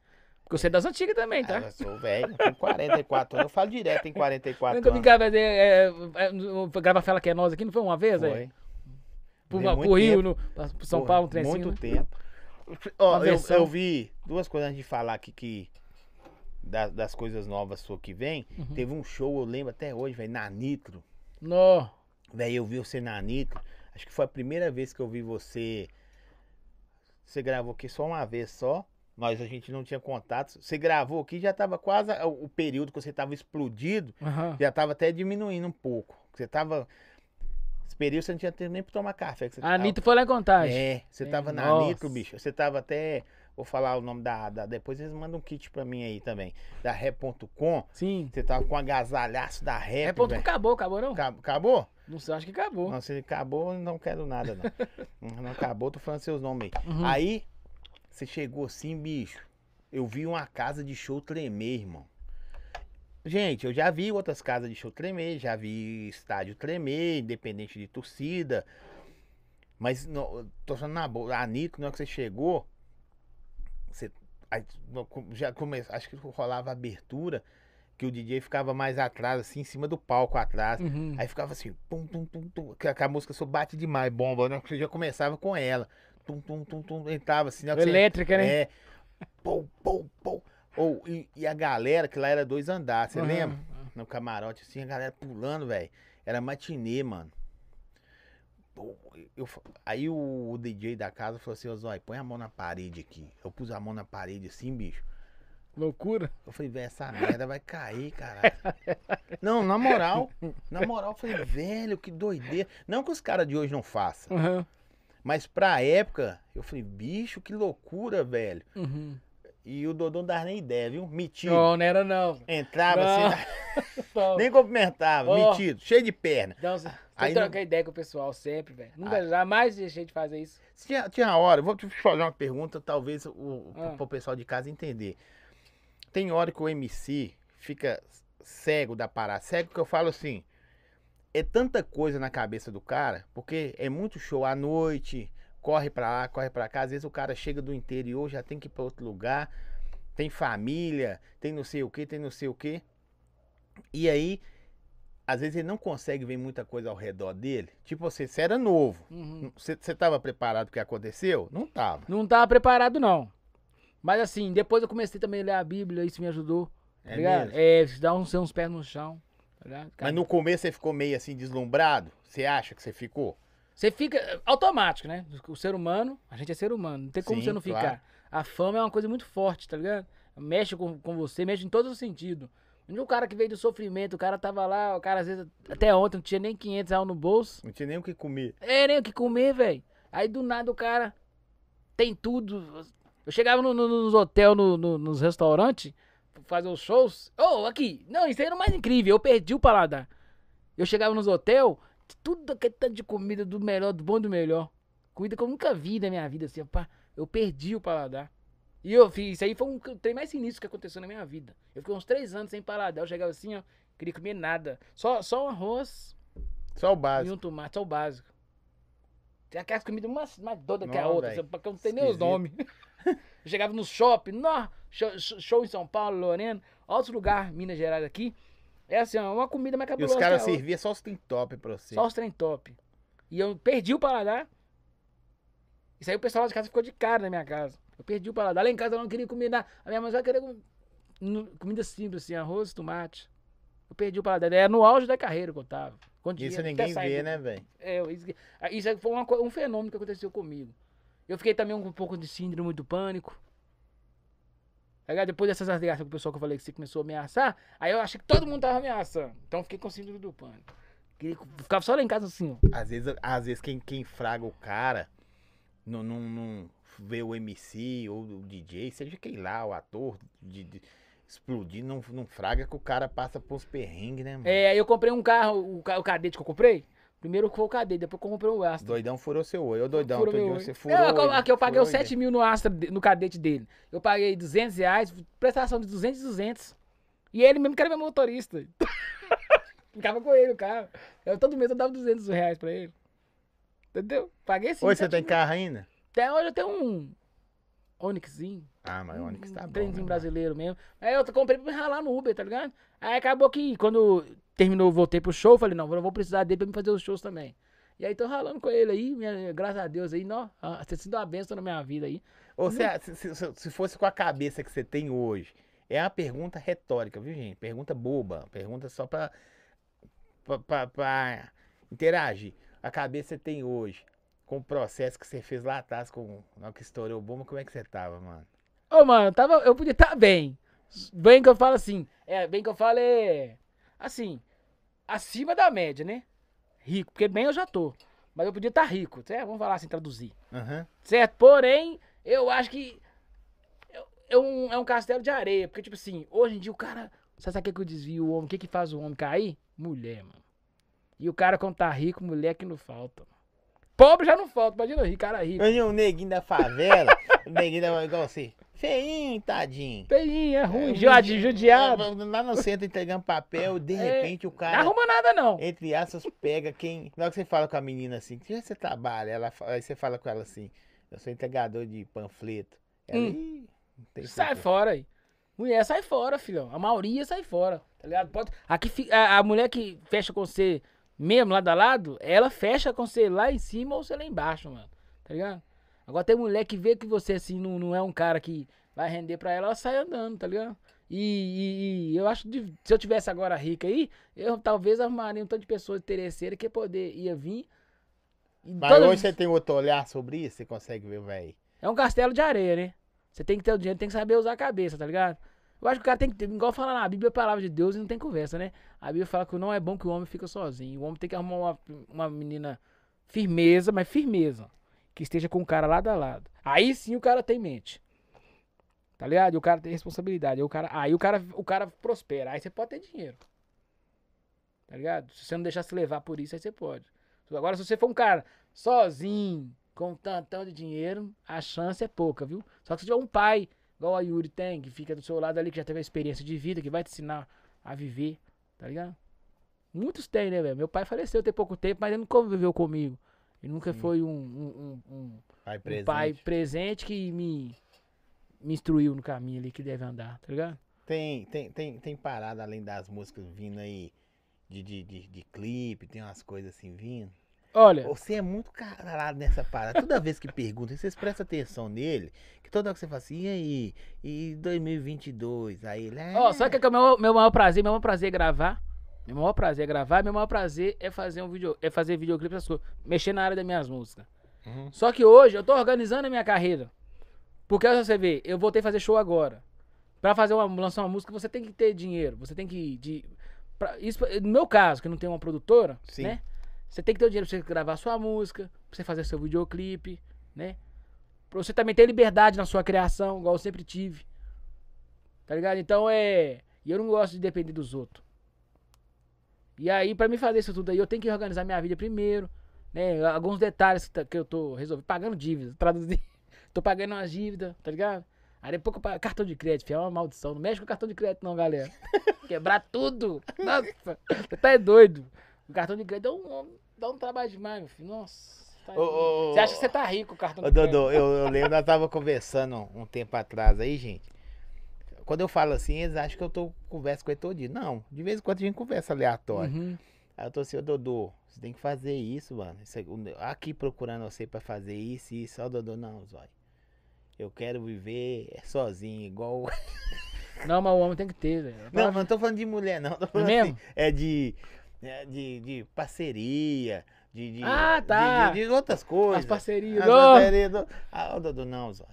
Porque você é das antigas também, Ah, tá? eu sou velho, tenho 44 anos. Eu falo direto, tem 44 Nunca anos. vim gravar, é, é, é, gravar Fela Que é Nós aqui, não foi uma vez, é? Foi. Pro, pro Rio, no, pro São Porra, Paulo, um Muito né? tempo. Ó, eu, eu vi duas coisas antes de falar aqui que. da- das coisas novas sua que vem. Uhum. Teve um show, eu lembro até hoje, velho, na Nitro. Nó. Velho, eu vi você na Nitro. Acho que foi a primeira vez que eu vi você. Você gravou aqui só uma vez só. Nós a gente não tinha contato. Você gravou aqui, já tava quase o período que você tava explodido. Aham. Já tava até diminuindo um pouco. Você tava. Esse período você não tinha tempo nem pra tomar café. que você A tava- foi lá em contagem. É, você É, tava na nossa. Nitro, bicho. Você tava até. Vou falar o nome da. da- depois eles mandam um kit pra mim aí também. Da Ré.com. Sim. Você tava com agasalhaço da Ré. Que acabou, acabou não? Acabou? Não sei, acho que acabou. Não, se acabou, eu não quero nada, <laughs> não. não acabou, tô falando seus nomes aí. Uhum. Aí, você chegou assim, bicho. Eu vi uma casa de show tremer, irmão. Gente, eu já vi outras casas de show tremer, já vi estádio tremer, independente de torcida. Mas, não, tô falando na boa, a Nitro, na hora que você chegou, você já começou, acho que rolava abertura, que o DJ ficava mais atrás, assim, em cima do palco atrás. Uhum. Aí ficava assim, pum, tum, tum, tum, que a, música só bate demais, bomba, né? Você já começava com ela. Tum, tum, tum, tum, entrava assim, que você- Elétrica, né? É. Pou, pou, pou. Ou, e, e a galera, que lá era dois andares, você Aham. lembra? No camarote, assim, a galera pulando, velho. Era matinê, mano. Eu aí o, DJ da casa falou assim, Zói, põe a mão na parede aqui. Eu pus a mão na parede assim, bicho. Loucura. Eu falei, velho, essa merda vai cair, caralho. <laughs> Não, na moral. Na moral, eu falei, velho, que doideira. Não que os caras de hoje não façam. Uhum. Mas pra época, eu falei, bicho, que loucura, velho. Uhum. E o Dodô não dava nem ideia, viu? Metido. Não, não era não. Entrava Não. assim, <laughs> Não. nem cumprimentava, Ó. metido, cheio de perna. Não, você Aí que não- ideia com o pessoal sempre, velho. Nunca, Ah. jamais deixei de fazer isso. Tinha, tinha hora, vou te fazer uma pergunta, talvez o, Ah. pro pessoal de casa entender. Tem hora que o MC fica cego da parada. Cego que eu falo assim, é tanta coisa na cabeça do cara, porque é muito show à noite, corre pra lá, corre pra cá. Às vezes o cara chega do interior, já tem que ir pra outro lugar, tem família, tem não sei o que, tem não sei o que. E aí, às vezes ele não consegue ver muita coisa ao redor dele. Tipo você, você era novo. Uhum. Você você tava preparado pro que aconteceu? Não tava. Não tava preparado, não. Mas assim, depois eu comecei também a ler a Bíblia, isso me ajudou. Tá É mesmo? É, dar uns, uns pés no chão. Tá Mas no começo você ficou meio assim deslumbrado? Você acha que você ficou? Você fica é, automático, né? O ser humano, a gente é ser humano, não tem como Sim, você não claro. ficar. A fama é uma coisa muito forte, tá ligado? Mexe com, com você, mexe em todos os sentidos. O cara que veio do sofrimento, o cara tava lá, o cara às vezes, até ontem, não tinha nem 500 reais no bolso. Não tinha nem o que comer. É, nem o que comer, velho. Aí do nada o cara tem tudo. Eu chegava no- no- nos hotéis, no, no- nos restaurantes, fazer os shows. Ô, aqui, não, isso aí era o mais incrível. Eu perdi o paladar. Eu chegava nos hotéis, tudo aquele tanto de comida do melhor, do bom e do melhor. Comida que eu nunca vi na minha vida, assim, pá. Eu perdi o paladar. E eu fiz, isso aí foi um trem mais sinistro que aconteceu na minha vida. Eu fiquei uns três anos sem paladar. Eu chegava assim, ó, queria comer nada. Só, só um arroz, Só o e básico. um tomate, só o básico. Tem aquelas comidas mais, mais doidas que a outra, sabe? porque eu não tenho nem os nomes. <laughs> eu chegava no shopping, nó, show, show em São Paulo, Lorena, outro lugar, Minas Gerais aqui. É assim, ó, uma comida mais E cabulosa os caras serviam só os tem top pra você. Só os trem top. E eu perdi o paladar. Isso aí o pessoal lá de casa ficou de cara na minha casa. Eu perdi o paladar. Lá em casa eu não queria comer nada. A minha mãe só queria comida simples, assim, arroz, tomate. Eu perdi o paladar. Era no auge da carreira que eu tava. Com Isso ninguém vê, do- né, velho? é, isso, ah, isso aí foi uma um fenômeno que aconteceu comigo. Eu fiquei também com um pouco de síndrome do pânico. Aí, depois dessas ligações com o pessoal que eu falei que você começou a ameaçar, aí eu achei que todo mundo tava ameaçando. Então eu fiquei com síndrome do pânico. Queria- Ficava só lá em casa assim, ó. Às vezes, às vezes quem, quem fraga o cara não, não, não vê o MC ou o DJ, seja quem lá, o ator, de, de explodir, não, não fraga que o cara passa por uns perrengues, né, mano? É, aí eu comprei um carro, o, o cadete que eu comprei. Primeiro foi o cadete, depois eu comprei o Astra. Doidão furou seu olho. Ô, doidão, Furou meu olho. você furou. É, olho, aqui eu paguei os olho. 7 mil no Astra, no cadete dele. Eu paguei 200 reais, prestação de 200 e 200. E ele mesmo que era meu motorista. <laughs> Ficava com ele o carro. Eu, todo mês eu dava 200 reais pra ele. Entendeu? Paguei sim. Hoje você 7 tem mil. carro ainda? Até hoje eu tenho um Onixzinho. Ah, mas o Onix tá um bom. trenzinho né, brasileiro mesmo. Aí eu comprei pra me ralar no Uber, tá ligado? Aí acabou que quando terminou, voltei pro show, falei, não, eu vou precisar dele pra me fazer os shows também. E aí tô ralando com ele aí, minha- graças a Deus aí, não, você sido uma benção na minha vida aí. Ô, você- se, se- se- se fosse com a cabeça que você tem hoje, é uma pergunta retórica, viu, gente? Pergunta boba, pergunta só pra, pra, pra- pra interagir. A cabeça que você tem hoje, com o processo que você fez lá atrás, com na hora que estourou o bomba, como é que você tava, mano? Ô, mano, tava, eu podia estar bem. Bem que eu falo assim, é, bem que eu falo é, assim, acima da média, né? Rico, porque bem eu já tô. Mas eu podia estar rico, certo? Vamos falar assim, traduzir. Aham. Certo? Porém, eu acho que é- é um, é um castelo de areia. Porque, tipo assim, hoje em dia o cara. Você sabe o que, que eu desvio o homem? O que, que faz o homem cair? Mulher, mano. E o cara, quando tá rico, mulher que não falta. Pobre já não falta, imagina o rico, cara rico. O neguinho da favela, <laughs> o neguinho da, igual você, feinho, tadinho. Feinho, é ruim, É, judiado, judiado. é, Lá no centro entregando papel, de <laughs> É, repente o Não cara. arruma nada, não. entre aspas, pega quem. Na hora que você fala com a menina assim, que você trabalha? Ela, aí você fala com ela assim, eu sou entregador de panfleto. Ela, Hum. "Ih, não Sai futuro." fora aí. Mulher sai fora, filhão. A maioria sai fora. Tá ligado? Pode... Aqui a, a mulher que fecha com você mesmo lado a lado, ela fecha com você lá em cima ou você lá embaixo, mano. Tá ligado? Agora tem mulher que vê que você assim não, não é um cara que vai render pra ela, ela sai andando, tá ligado? E, e- e eu acho que se eu tivesse agora rica aí, eu talvez arrumaria um tanto de pessoas interesseiras que poder ia vir. Mas toda- hoje você tem outro olhar sobre isso, você consegue ver, velho. é um castelo de areia, né? Você tem que ter o dinheiro, tem que saber usar a cabeça, tá ligado? Eu acho que o cara tem que ter, igual fala na Bíblia, a palavra de Deus e não tem conversa, né? A Bíblia fala que não é bom que o homem fica sozinho. O homem tem que arrumar uma, uma menina firmeza, mas firmeza. Que esteja com o cara lado a lado. Aí sim o cara tem mente. Tá ligado? E o cara tem responsabilidade. Aí o cara, aí o cara, o cara prospera. Aí você pode ter dinheiro. Tá ligado? Se você não deixar se levar por isso, aí você pode. Agora, se você for um cara sozinho, com um tantão de dinheiro, a chance é pouca, viu? Só que se tiver um pai, igual a Yuri tem, que fica do seu lado ali, que já teve a experiência de vida, que vai te ensinar a viver, tá ligado? Muitos têm, né, velho? Meu pai faleceu tem pouco tempo, mas ele não conviveu comigo. Ele nunca Sim. foi um, um, um- um- Pai presente. pai presente que me, me instruiu no caminho ali que deve andar, tá ligado? Tem, tem, tem, tem parada além das músicas vindo aí de, de, de, de clipe, tem umas coisas assim vindo. Olha, Você é muito caralho nessa parada. Toda vez que pergunta, vocês prestam atenção nele, que toda hora que você fala assim, e aí? E 2022? Aí ele. Ó, "Ah, sabe o que é, que é o meu, meu maior prazer? Meu maior prazer é gravar. Meu maior prazer é gravar. Meu maior prazer é fazer um vídeo, é fazer videoclipe, essas coisas. Mexer na área das minhas músicas. Uhum. Só que hoje eu tô organizando a minha carreira. Porque olha você vê, eu voltei a fazer show agora. Pra fazer uma, lançar uma música, você tem que ter dinheiro. Você tem que. De, pra- isso, no meu caso, que não tem uma produtora, Sim. né? Você tem que ter o dinheiro pra você gravar sua música, pra você fazer seu videoclipe, né? Pra você também ter liberdade na sua criação, igual eu sempre tive. Tá ligado? Então é. E eu não gosto de depender dos outros. E aí, pra mim fazer isso tudo aí, eu tenho que organizar minha vida primeiro, né? Alguns detalhes que, tá- eu tô resolvendo. Pagando dívidas, <laughs> traduzir. tô pagando umas dívidas, tá ligado? Aí depois eu pago cartão de crédito, filho, é uma maldição. Não mexe com cartão de crédito, não, galera. <laughs> Quebrar tudo. Nossa, você tá é doido. O cartão de crédito dá um, dá um trabalho demais, meu filho. Nossa. tá Ô, ô, você acha que você tá rico o cartão Ô, de crédito? Dodô, eu, eu lembro, nós tava conversando um tempo atrás aí, gente. Quando eu falo assim, eles acham que eu tô conversa com ele todo dia. Não, de vez em quando a gente conversa aleatório. Uhum. Aí eu tô assim, ô Dodô, você tem que fazer isso, mano. Isso o- aqui procurando você pra fazer isso e isso. Ó, Dodô, não, Zói. Eu quero viver sozinho, igual. <laughs> Não, mas o homem tem que ter, velho. Não, mas não tô falando de mulher, não. Tô falando mesmo? assim, é de. é de, de parceria, de, de, Ah, tá. de, de- de outras coisas. As parcerias. As parcerias do- Ah, ô Dodô, não, Zói.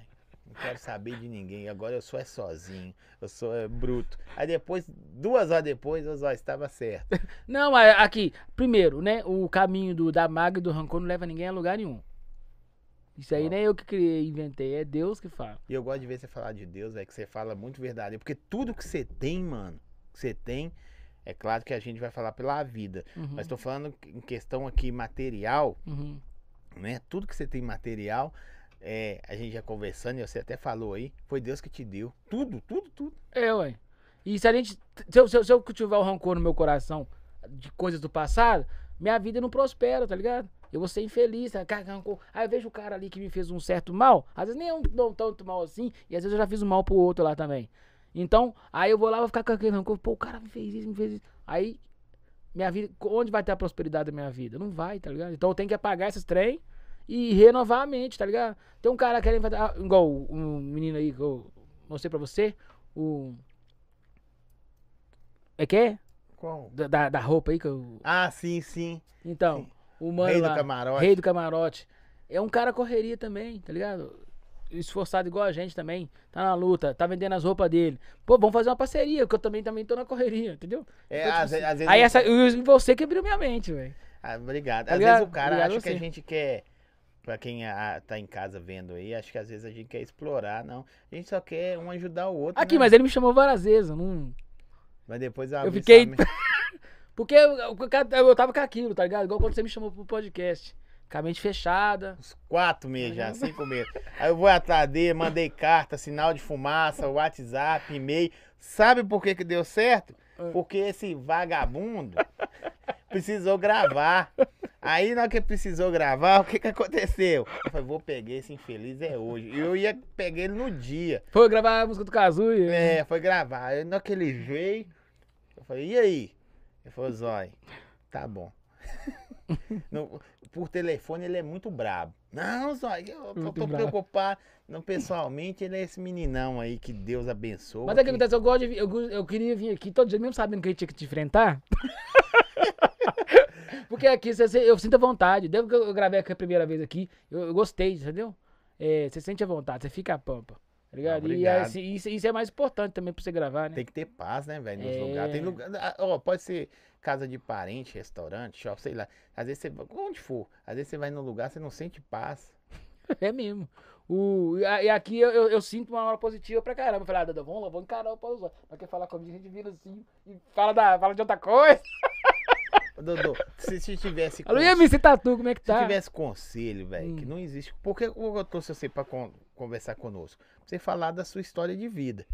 Não quero saber de ninguém. Agora eu sou é sozinho. Eu sou é bruto. Aí depois, duas horas depois, ô Zói, estava certo. <laughs> Não, mas aqui, primeiro, né? O caminho do, da maga e do rancor não leva ninguém a lugar nenhum. Isso aí Ó. nem eu que criei, inventei, é Deus que fala. E eu gosto de ver você falar de Deus, é que você fala muito verdade. Porque tudo que você tem, mano, que você tem, é claro que a gente vai falar pela vida. Uhum, Mas tô falando em questão aqui material, uhum. né? Tudo que você tem material, é, a gente já conversando, e você até falou aí, foi Deus que te deu. Tudo, tudo, tudo. É, ué. E se a gente. Se eu, se eu, cultivar o rancor no meu coração de coisas do passado, minha vida não prospera, tá ligado? Eu vou ser infeliz, tá? Rancor. Aí eu vejo o cara ali que me fez um certo mal, às vezes nem é um não tanto mal assim, e às vezes eu já fiz um mal pro outro lá também. Então, aí eu vou lá, vou ficar com aquele rancor, pô, o cara me fez isso, me fez isso. Aí, minha vida, onde vai ter a prosperidade da minha vida? Não vai, tá ligado? Então eu tenho que apagar esses trem e renovar a mente, tá ligado? Tem um cara querendo fazer, ah, igual um menino aí que eu mostrei pra você, o. É que é? Qual? Da, da, da roupa aí que eu. Ah, sim, sim. Então, o mano. Rei do lá, camarote. Rei do camarote. É um cara correria também, tá ligado? Esforçado igual a gente também. Tá na luta, tá vendendo as roupas dele. Pô, vamos fazer uma parceria, porque eu também, também tô na correria, entendeu? É, Então, tipo às, assim, às vezes. Aí essa, e você que abriu minha mente, velho. Ah, obrigado. Tá às ligado? vezes o cara Obrigado acha que a você. gente quer. Pra quem ah, tá em casa vendo aí, acho que às vezes a gente quer explorar, não. A gente só quer um ajudar o outro. Aqui, né? mas ele me chamou várias vezes, eu não. Mas depois eu, Eu fiquei- <laughs> Porque eu, eu, eu tava com aquilo, tá ligado? Igual quando você me chamou pro podcast. Com a mente fechada. uns quatro meses já, Uhum. cinco meses. Aí eu vou atrás dele, mandei carta, sinal de fumaça, WhatsApp, e-mail. Sabe por que que deu certo? Ah. Porque esse vagabundo precisou gravar. Aí na hora que precisou gravar, o que que aconteceu? Eu falei, vou pegar esse infeliz é hoje. E eu ia pegar ele no dia. Foi gravar a música do Kazu e. É, foi gravar. Aí na hora que ele veio, eu falei, e aí? Ele falou, Zói, tá bom. <laughs> Por telefone ele é muito brabo. Não, Zói, eu, tô brabo. preocupado. Não, pessoalmente, ele é esse meninão aí que Deus abençoe. Mas é que acontece, eu gosto de eu, eu queria vir aqui todo dia, mesmo sabendo que a gente tinha que te enfrentar. <laughs> Porque aqui você, eu sinto a vontade. Desde que eu gravei aqui a primeira vez aqui, eu, eu gostei, entendeu? É, você sente a vontade, você fica a pampa. Tá ligado? E Obrigado. assim, isso, isso é mais importante também pra você gravar, né? Tem que ter paz, né, velho, nos É. lugares. Tem lugar, ah, ó, pode ser casa de parente, restaurante, shopping, sei lá. Às vezes você, vai- onde for, às vezes você vai num lugar, você não sente paz. <laughs> É mesmo. O, e e aqui eu, eu, eu sinto uma hora positiva pra caramba. Eu falei, ah, Dada, vamos lá, vamos encarar o Paulo. Mas quer falar comigo, a gente vira assim e fala, da, fala de outra coisa. <laughs> Dodô, se, se tivesse. Alô, aí, você tatu, como é que Se tá? tivesse conselho, velho, que Hum. não existe. Por que eu trouxe você pra con- conversar conosco? Pra você falar da sua história de vida.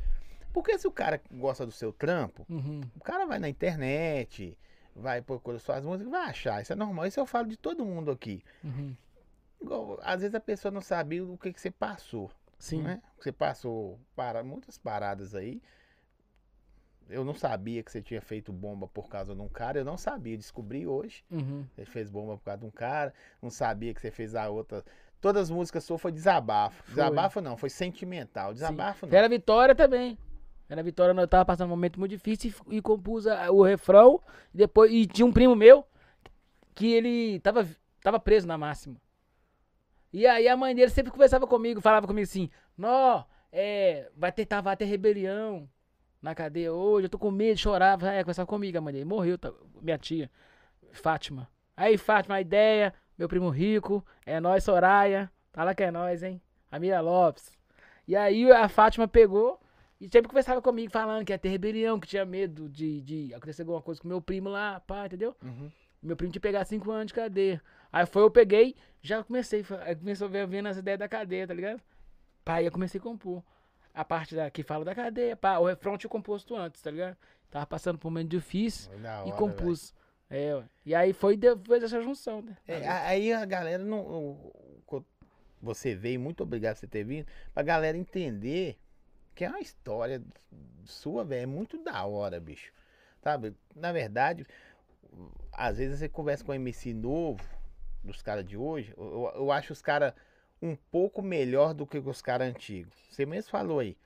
Porque se o cara gosta do seu trampo, Uhum. o cara vai na internet, vai procurar suas músicas, vai achar. Isso é normal. Isso eu falo de todo mundo aqui. Uhum. Igual, às vezes a pessoa não sabia o que, que você passou. Sim. né? Você passou para muitas paradas aí. Eu não sabia que você tinha feito bomba por causa de um cara. Eu não sabia, descobri hoje. Uhum. Você fez bomba por causa de um cara. Não sabia que você fez a outra. Todas as músicas suas foi desabafo. Foi. Desabafo não, foi sentimental. Desabafo não. Era Vitória também. Era Vitória, eu tava passando um momento muito difícil e, e compus a- o refrão. E depois, e tinha um primo meu que ele tava, tava preso na máxima. E aí a mãe dele sempre conversava comigo, falava comigo assim: Nó, é, vai ter, tá, vai ter rebelião na cadeia hoje, eu tô com medo, chorava. É, conversava comigo, a mãe dele. Morreu, tá- minha tia, Fátima. Aí, Fátima, a ideia, meu primo rico, é nós, Soraya. Fala que é nós, hein? A Mira Lopes. E aí a Fátima pegou e sempre conversava comigo, falando que ia ter rebelião, que tinha medo de, de acontecer alguma coisa com meu primo lá, pá, entendeu? Uhum. Meu primo tinha pegar cinco anos de cadeia. Aí foi, eu peguei, já comecei, começou a ver vendo as ideias da cadeia, tá ligado? Pá, aí eu comecei a compor. A parte da, que fala da cadeia, pá, o refrão tinha composto antes, tá ligado? Tava passando por um momento difícil da e hora, compus. É, ué. E aí foi depois dessa junção, né? É, aí a galera não. o- o- Você veio, muito obrigado por você ter vindo. Pra galera entender que é uma história sua, velho. É muito da hora, bicho. Sabe? Na verdade, às vezes você conversa com um MC novo, dos caras de hoje, eu- eu acho os caras um pouco melhor do que os caras antigos. Você mesmo falou aí.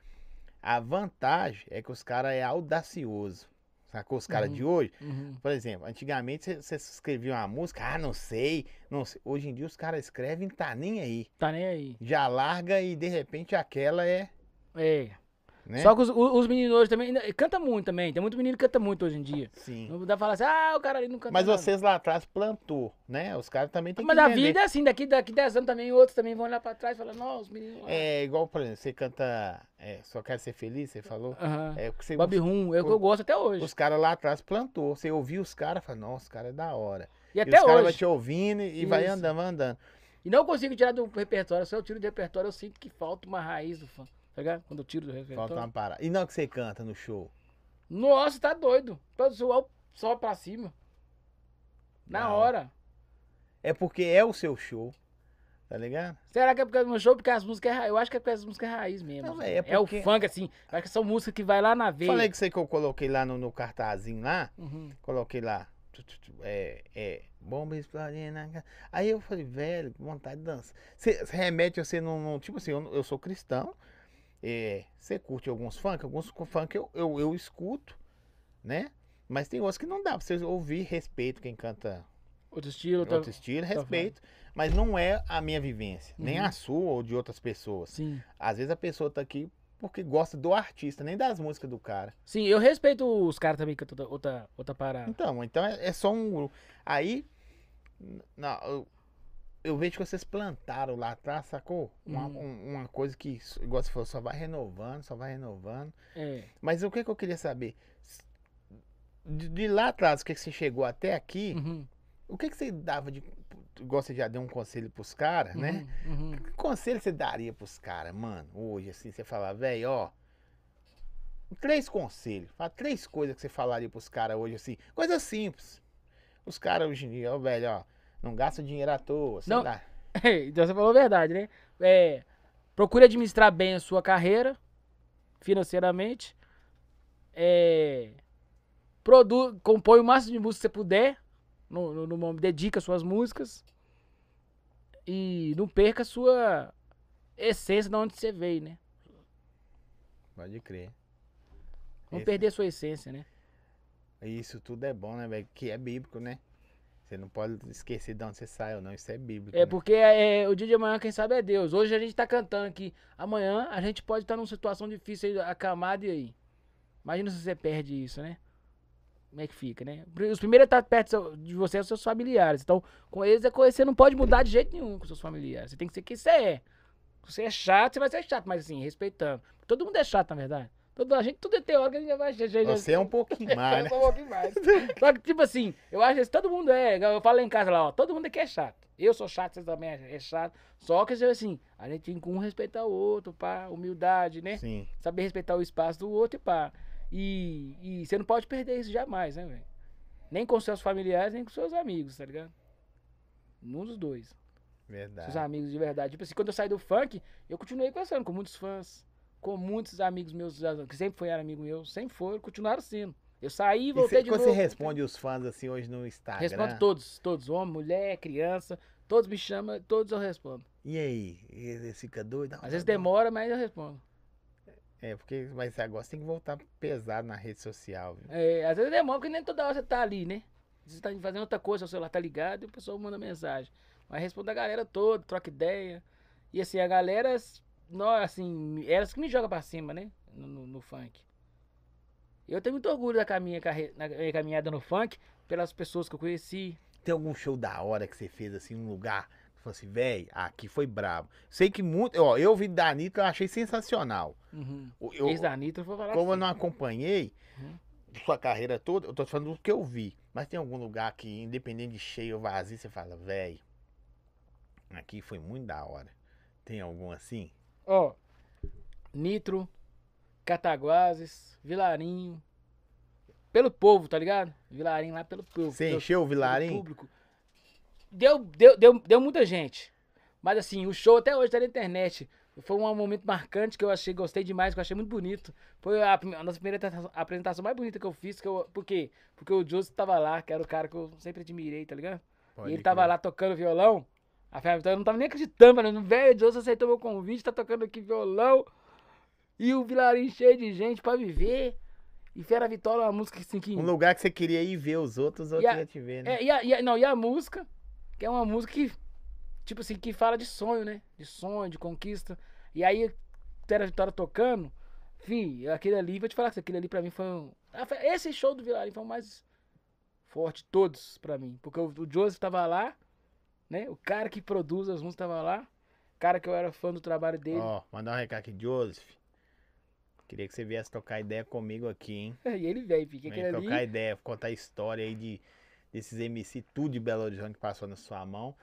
A vantagem é que os caras é audacioso. Sacou? Os caras Uhum. de hoje. Uhum. Por exemplo, antigamente você- escrevia uma música, ah, não sei, não sei. Hoje em dia os caras escrevem e tá nem aí. Tá nem aí. Já larga e de repente aquela é. É. Né? Só que os, os os meninos hoje também. Canta muito também. Tem muito menino que canta muito hoje em dia. Sim. Não dá pra falar assim, ah, o cara ali não canta Mas nada. vocês lá atrás plantou, né? Os caras também têm Mas que a entender. vida é assim, daqui, daqui 10 anos também, outros também vão olhar pra trás e falar, nossa, os meninos lá. É igual, por exemplo, você canta é, Só Quero Ser Feliz, você falou? Aham. É, você, Bob Rum, é o que eu gosto até hoje. os caras lá atrás plantou. Você ouviu os caras, fala, nossa, os caras é da hora. E E, até os caras vão hoje. te ouvindo e vai Isso. andando, vai andando. E não consigo tirar do repertório. Se eu tiro do repertório, eu sinto que falta uma raiz do fã. Tá? Quando eu tiro do repertório. Falta uma parada. E não que você canta no show. Nossa, tá doido. Suor só pra cima. Na Da hora. É porque é o seu show. Tá ligado? Será que é por causa do meu show? Porque as músicas é raiz. Eu acho que é por causa das músicas raiz mesmo. Não, assim. véi, é é, porque- o funk, assim. Eu acho que são músicas que vai lá na veia. Falei que você que eu coloquei lá no, no cartazinho lá. Uhum. Coloquei lá. É, é, bomba explodindo. Aí eu falei, velho, que vontade de dançar. Você você remete você não, não- Tipo assim, eu, eu sou cristão. É, Você curte alguns funk? Alguns funk eu, eu, eu escuto, né? Mas tem outros que não dá pra você ouvir. Respeito quem canta Outro estilo, outro, outro... estilo, tá respeito. Mas não é a minha vivência. Nem Uhum. a sua ou de outras pessoas. Sim. Às vezes a pessoa tá aqui porque gosta do artista, nem das músicas do cara. Sim, eu respeito os caras também que outra, outra, outra parada. Então, então é, é só um. Aí, não, eu, eu vejo que vocês plantaram lá atrás, sacou? Uma, Uhum. um- uma coisa que, igual você falou, só vai renovando, só vai renovando. É. Mas o que, que eu queria saber? De, de lá atrás, o que, que você chegou até aqui, Uhum, o que, que você dava de. Igual você já deu um conselho pros caras, né? uhum, uhum. Que conselho você daria pros caras, mano, hoje, assim, você falar, velho, ó. Três conselhos. Fala três coisas que você falaria pros caras hoje, assim. Coisa simples. Os caras hoje em dia, ó, velho, ó. Não gasta dinheiro à toa, sei Não. lá. <laughs> então você falou a verdade, né? É, procure administrar bem a sua carreira financeiramente. É, produ compõe o máximo de música que você puder. No, no, no dedica suas músicas. E não perca a sua essência de onde você veio, né? Pode crer. Não Esse- perder a sua essência, né? Isso tudo é bom, né, velho? Que é bíblico, né? Você não pode esquecer de onde você saiu, não. Isso é bíblico. É né? porque é, o dia de amanhã, quem sabe, é Deus. Hoje a gente tá cantando aqui. Amanhã a gente pode estar numa situação difícil aí, acamada e aí. Imagina se você perde isso, né? Como é que fica, né? Os primeiros a estar perto de você são seus familiares. Então, com eles, é você não pode mudar de jeito nenhum com seus familiares. Você tem que ser quem você é. Se você é chato, você vai ser chato, mas assim, respeitando. Todo mundo é chato, na verdade. Todo, a gente, tudo é teórico, a gente já vai. Já, já, Você é um pouquinho <laughs> mais, né? sou um pouquinho mais. Só que, tipo assim, eu acho que todo mundo é. Eu falo lá em casa lá, ó, todo mundo aqui é chato. Eu sou chato, você também é é chato. Só que, assim, a gente tem que um respeitar o outro, pá, humildade, né? Sim. Saber respeitar o espaço do outro e pá. E, e você não pode perder isso jamais, né, velho? Nem com seus familiares, nem com seus amigos, tá ligado? Um dos dois. Verdade. Seus amigos de verdade. Tipo assim, quando eu saí do funk, eu continuei conversando com muitos fãs, com muitos amigos meus, que sempre foi amigo meu, sempre foram, continuaram sendo. Eu saí e E voltei cê, de novo. você responde os fãs assim hoje no Instagram. Respondo todos, todos, homem, mulher, criança, todos me chamam, todos eu respondo. E aí? E Ele fica doido? Não, Às vezes não, não. demora, mas eu respondo. É, porque mas agora você tem que voltar pesado na rede social, viu? É, às vezes demora, porque nem toda hora você tá ali, né? Você tá fazendo outra coisa, o celular tá ligado e o pessoal manda mensagem. Mas respondo a galera toda, troca ideia. E assim, a galera, assim, elas que me jogam pra cima, né? No, no- no funk. Eu tenho muito orgulho da caminha, carre- na minha caminhada no funk, pelas pessoas que eu conheci. Tem algum show da hora que você fez assim, um lugar? Que falou assim, velho, aqui foi brabo. Sei que muito. Ó, eu vi da Anitta, eu achei sensacional. Uhum. Eu, Ex da Anitta, eu vou falar como eu assim. não acompanhei Uhum. sua carreira toda, eu tô te falando do que eu vi. Mas tem algum lugar que, independente de cheio ou vazio, você fala, velho, aqui foi muito da hora. Tem algum assim? Ó, Nitro, Cataguases, Vilarinho. Pelo povo, tá ligado? Vilarinho lá pelo povo. Você encheu o Vilarim? público. Deu, deu, deu, deu muita gente. Mas assim, o show até hoje tá na internet. Foi um momento marcante que eu achei, gostei demais, que eu achei muito bonito. Foi a, a nossa primeira apresentação- mais bonita que eu fiz. Que eu, por quê? Porque o Joseph tava lá, que era o cara que eu sempre admirei, tá ligado? Pode e ele tava crer. lá tocando violão. A Fé Vitória não tava nem acreditando, falando, velho, Joseph aceitou meu convite, tá tocando aqui violão. E o Vilarinho cheio de gente pra viver. E Fera Vitória é uma música assim que. Um lugar que você queria ir ver os outros, os outros a- iam te ver, né? É, e, a, e a- não, e a música, que é uma música que, tipo assim, que fala de sonho, né? De sonho, de conquista. E aí, Fera Vitória tocando, enfim, aquele ali, vou te falar que aquele ali pra mim foi um. Esse show do Vilarinho foi o mais forte de todos pra mim. Porque o, o Joseph tava lá, né? O cara que produz as músicas tava lá. Cara que eu era fã do trabalho dele. Ó, mandar um recado aqui, Joseph. Queria que você viesse trocar ideia comigo aqui, hein? <laughs> E ele veio, porque Vem aquele trocar ali. ideia, contar a história aí de, desses MC, tudo de Belo Horizonte que passou na sua mão.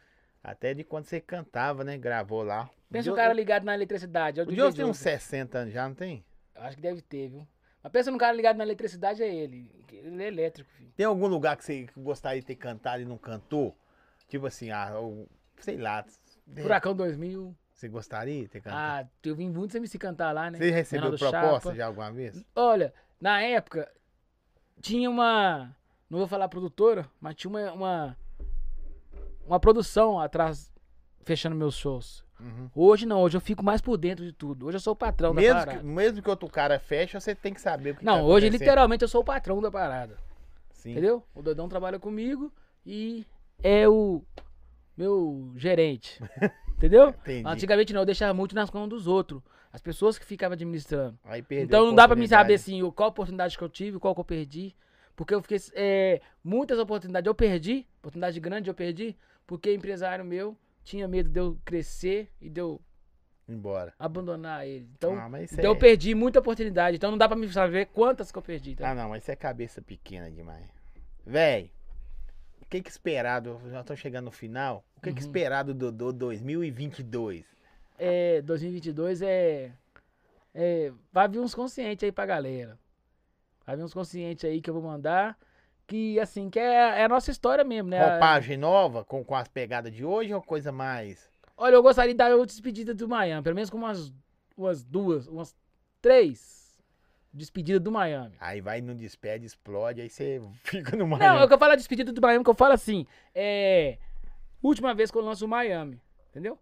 Até de quando você cantava, né? Gravou lá. Pensa um cara ligado na eletricidade. É o, O Joseph tem uns Joseph. 60 anos já, não tem? Eu Acho que deve ter, viu? Mas pensa num cara ligado na eletricidade, é ele. Ele é elétrico, filho. Tem algum lugar que você gostaria de ter cantado e não cantou? Tipo assim, ah, sei lá. Furacão 2000. Você gostaria de ter cantado? Ah, eu vi muitos MC cantar lá, né? você recebeu proposta Chapa. já alguma vez? Olha, na época, tinha uma. Não vou falar produtora, mas tinha uma. Uma, uma produção atrás, fechando meus shows. Uhum. Hoje não, hoje eu fico mais por dentro de tudo. Hoje eu sou o patrão da Mesmo que, parada. mesmo que outro cara feche, você tem que saber o que Não, tá hoje literalmente eu sou o patrão da parada. Sim. Entendeu? O Dodão trabalha comigo e é o meu gerente. <laughs> Entendeu? Entendi. Antigamente não, eu deixava muito nas mãos dos outros. As pessoas que ficavam administrando. Então não dá pra mim saber assim, qual oportunidade que eu tive, qual que eu perdi. Porque eu fiquei. é, muitas oportunidades eu perdi, oportunidade grande eu perdi, porque empresário meu tinha medo de eu crescer e de eu Embora. abandonar ele. Então, ah, então eu é... perdi muita oportunidade. Então não dá pra me saber quantas que eu perdi. Tá? Ah, não, mas isso é cabeça pequena demais. Véi, que que esperar? do- Já tô chegando no final. O que que Uhum. esperar do Dodô 2022? É, 2022 é, é. Vai vir uns conscientes aí pra galera. Vai vir uns conscientes aí que eu vou mandar. Que, assim, que é, é a nossa história mesmo, né? Roupagem nova com, com as pegadas de hoje ou coisa mais? Olha, eu gostaria de dar uma despedida do Miami. Pelo menos com umas, umas duas, umas três despedidas do Miami. Aí vai no despede, explode, aí você <laughs> fica no Não, Miami. é que eu falo a despedida do Miami, que eu falo assim. É. Última vez que eu lanço o Miami. Entendeu?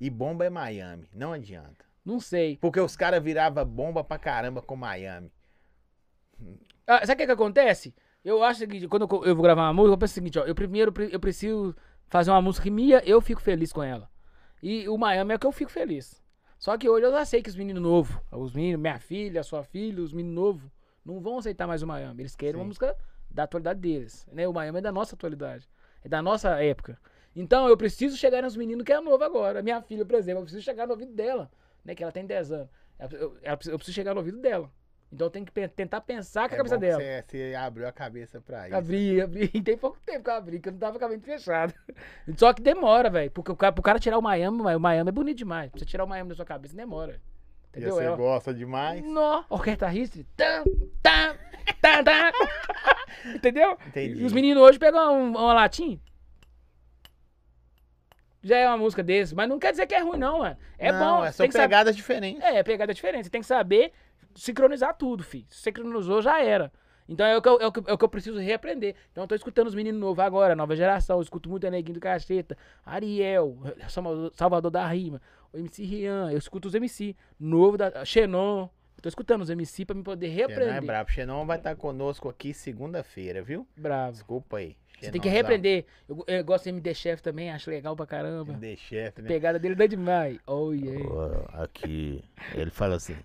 E bomba é Miami, não adianta. Não sei. Porque os caras viravam bomba pra caramba com Miami. Ah, sabe o que, que acontece? Eu acho seguinte, quando eu, vou gravar uma música, eu penso o seguinte, ó, eu primeiro eu preciso fazer uma música minha, eu fico feliz com ela. E o Miami é que eu fico feliz. Só que hoje eu já sei que os meninos novos, os meninos, minha filha, sua filha, os meninos novos, não vão aceitar mais o Miami. Eles querem uma Sim. música da atualidade deles. Né? O Miami é da nossa atualidade. É da nossa época. Então eu preciso chegar nos meninos que é novo agora. Minha filha, por exemplo, eu preciso chegar no ouvido dela. Né? Que ela tem 10 anos. Eu, ela- eu preciso chegar no ouvido dela. Então tenho que pe- tentar pensar com a É cabeça bom que dela. Você, você abriu a cabeça pra isso. Abri, abri. E <laughs> tem pouco tempo que eu abri, que eu não tava com a mente fechada. <laughs> Só que demora, velho. Porque o cara, pro cara tirar o Miami, o Miami é bonito demais. Pra você tirar o Miami da sua cabeça, demora. E Entendeu? você É, gosta demais. Nó, orquestra Ristre. Tam, tam, tam, tam. <laughs> Entendeu? Entendi. E os meninos hoje pegam um- uma latinha. Já é uma música desse, mas não quer dizer que é ruim, não, mano. É não, bom. é só tem que saber- pegadas diferentes. é, pegada diferente. Você tem que saber sincronizar tudo, filho. Se sincronizou, já era. Então é o, que eu, é, o que, é o que eu preciso reaprender. Então eu tô escutando os meninos novos agora, nova geração. Eu escuto muito a Neguinho do Cacheta, Ariel, Salvador, da Rima, o MC Rian. Eu escuto os MC. Novo da Xenon. Tô escutando os MC pra me poder Xenon é reaprender. brabo. Xenon vai estar conosco aqui segunda-feira, viu? Bravo. Desculpa aí. Você tem que reaprender. Eu, eu gosto de MD Chef também, acho legal pra caramba. De chefe, A né? pegada dele dá demais. Oh, yeah. Aqui, ele fala assim,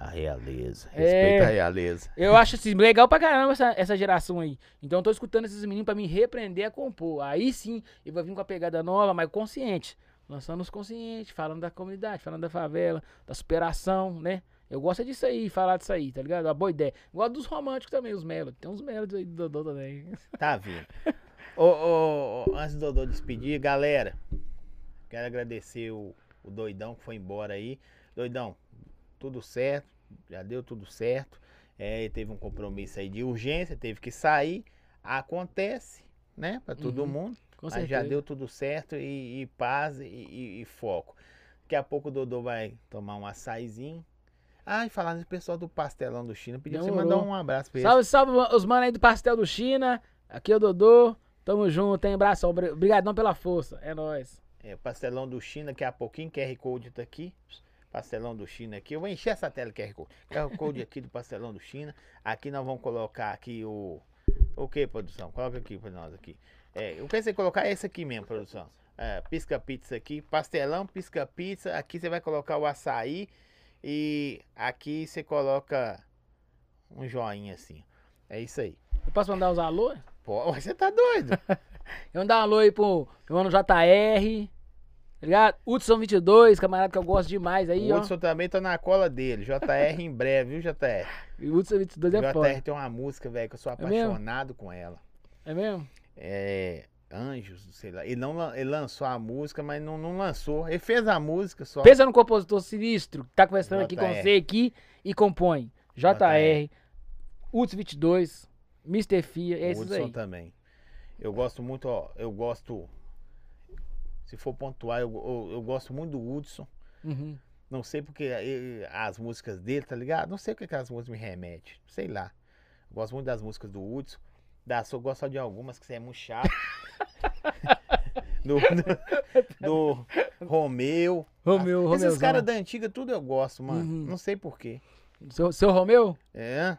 a realeza. É. Respeita a realeza. Eu acho assim, legal pra caramba essa, essa geração aí. Então eu tô escutando esses meninos pra me repreender a compor. Aí sim, eu vou vir com a pegada nova, mas consciente. Lançando os conscientes, falando da comunidade, falando da favela, da superação, né? Eu gosto é disso aí, falar disso aí, tá ligado? Uma boa ideia. Gosto dos românticos também, os melodies. Tem uns melodies aí do Dodô também. <laughs> Tá vendo? Ô, ô, ô, antes do Dodô despedir, galera, quero agradecer o, o Doidão que foi embora aí. Doidão, tudo certo, já deu tudo certo. É, teve um compromisso aí de urgência, teve que sair. Acontece, né, pra todo Uhum, mundo. Mas certeza. já deu tudo certo e, e paz e, e- e foco. Daqui a pouco o Dodô vai tomar um açaizinho. Ah, e falando do pessoal do Pastelão do China, pediu pra você mandar um abraço pra eles. Salve, salve os manos aí do Pastel do China. Aqui é o Dodô. Tamo junto, hein? Abração. Obri- Obrigadão pela força. É nóis. É, Pastelão do China, daqui a pouquinho, QR Code tá aqui. Pastelão do China aqui. Eu vou encher essa tela QR Code. QR Code aqui do Pastelão do China. Aqui nós vamos colocar aqui o. O que, produção? Coloca aqui pra nós aqui. É, eu pensei em colocar esse aqui mesmo, produção. É, pisca pizza aqui. Pastelão, pisca pizza. Aqui você vai colocar o açaí. E aqui você coloca um joinha assim. É isso aí. Eu posso mandar os alô? Pô, <laughs> você tá doido? <laughs> Eu mandar um alô aí pro meu mano JR. Tá ligado? Hudson 22, camarada que eu gosto demais aí, o ó. Hudson também tá na cola dele. JR em breve, viu, JR? E Hudson 22 é JR foda. tem uma música, velho, que eu sou mesmo? apaixonado com ela. É mesmo? É. Anjos, sei lá. Ele, não, ele lançou a música, mas não, não lançou. Ele fez a música só. Pensa no compositor sinistro que tá conversando aqui com JR. você aqui e compõe. JR, Hudson 22, Mr. Fia, o esses Hudson aí. também. Eu gosto muito, ó. Eu gosto. Se for pontuar, eu, eu, eu gosto muito do Hudson. Uhum. Não sei porque eh, as músicas dele, tá ligado? Não sei o que, que as músicas me remetem. Sei lá. Eu gosto muito das músicas do Hudson. Da eu gosto só de algumas que você é muito chato. <laughs> do, do, do Romeu. Romeu, Romeu. Esses caras da antiga, tudo eu gosto, mano. Uhum. Não sei porquê. Seu, seu Romeu? É.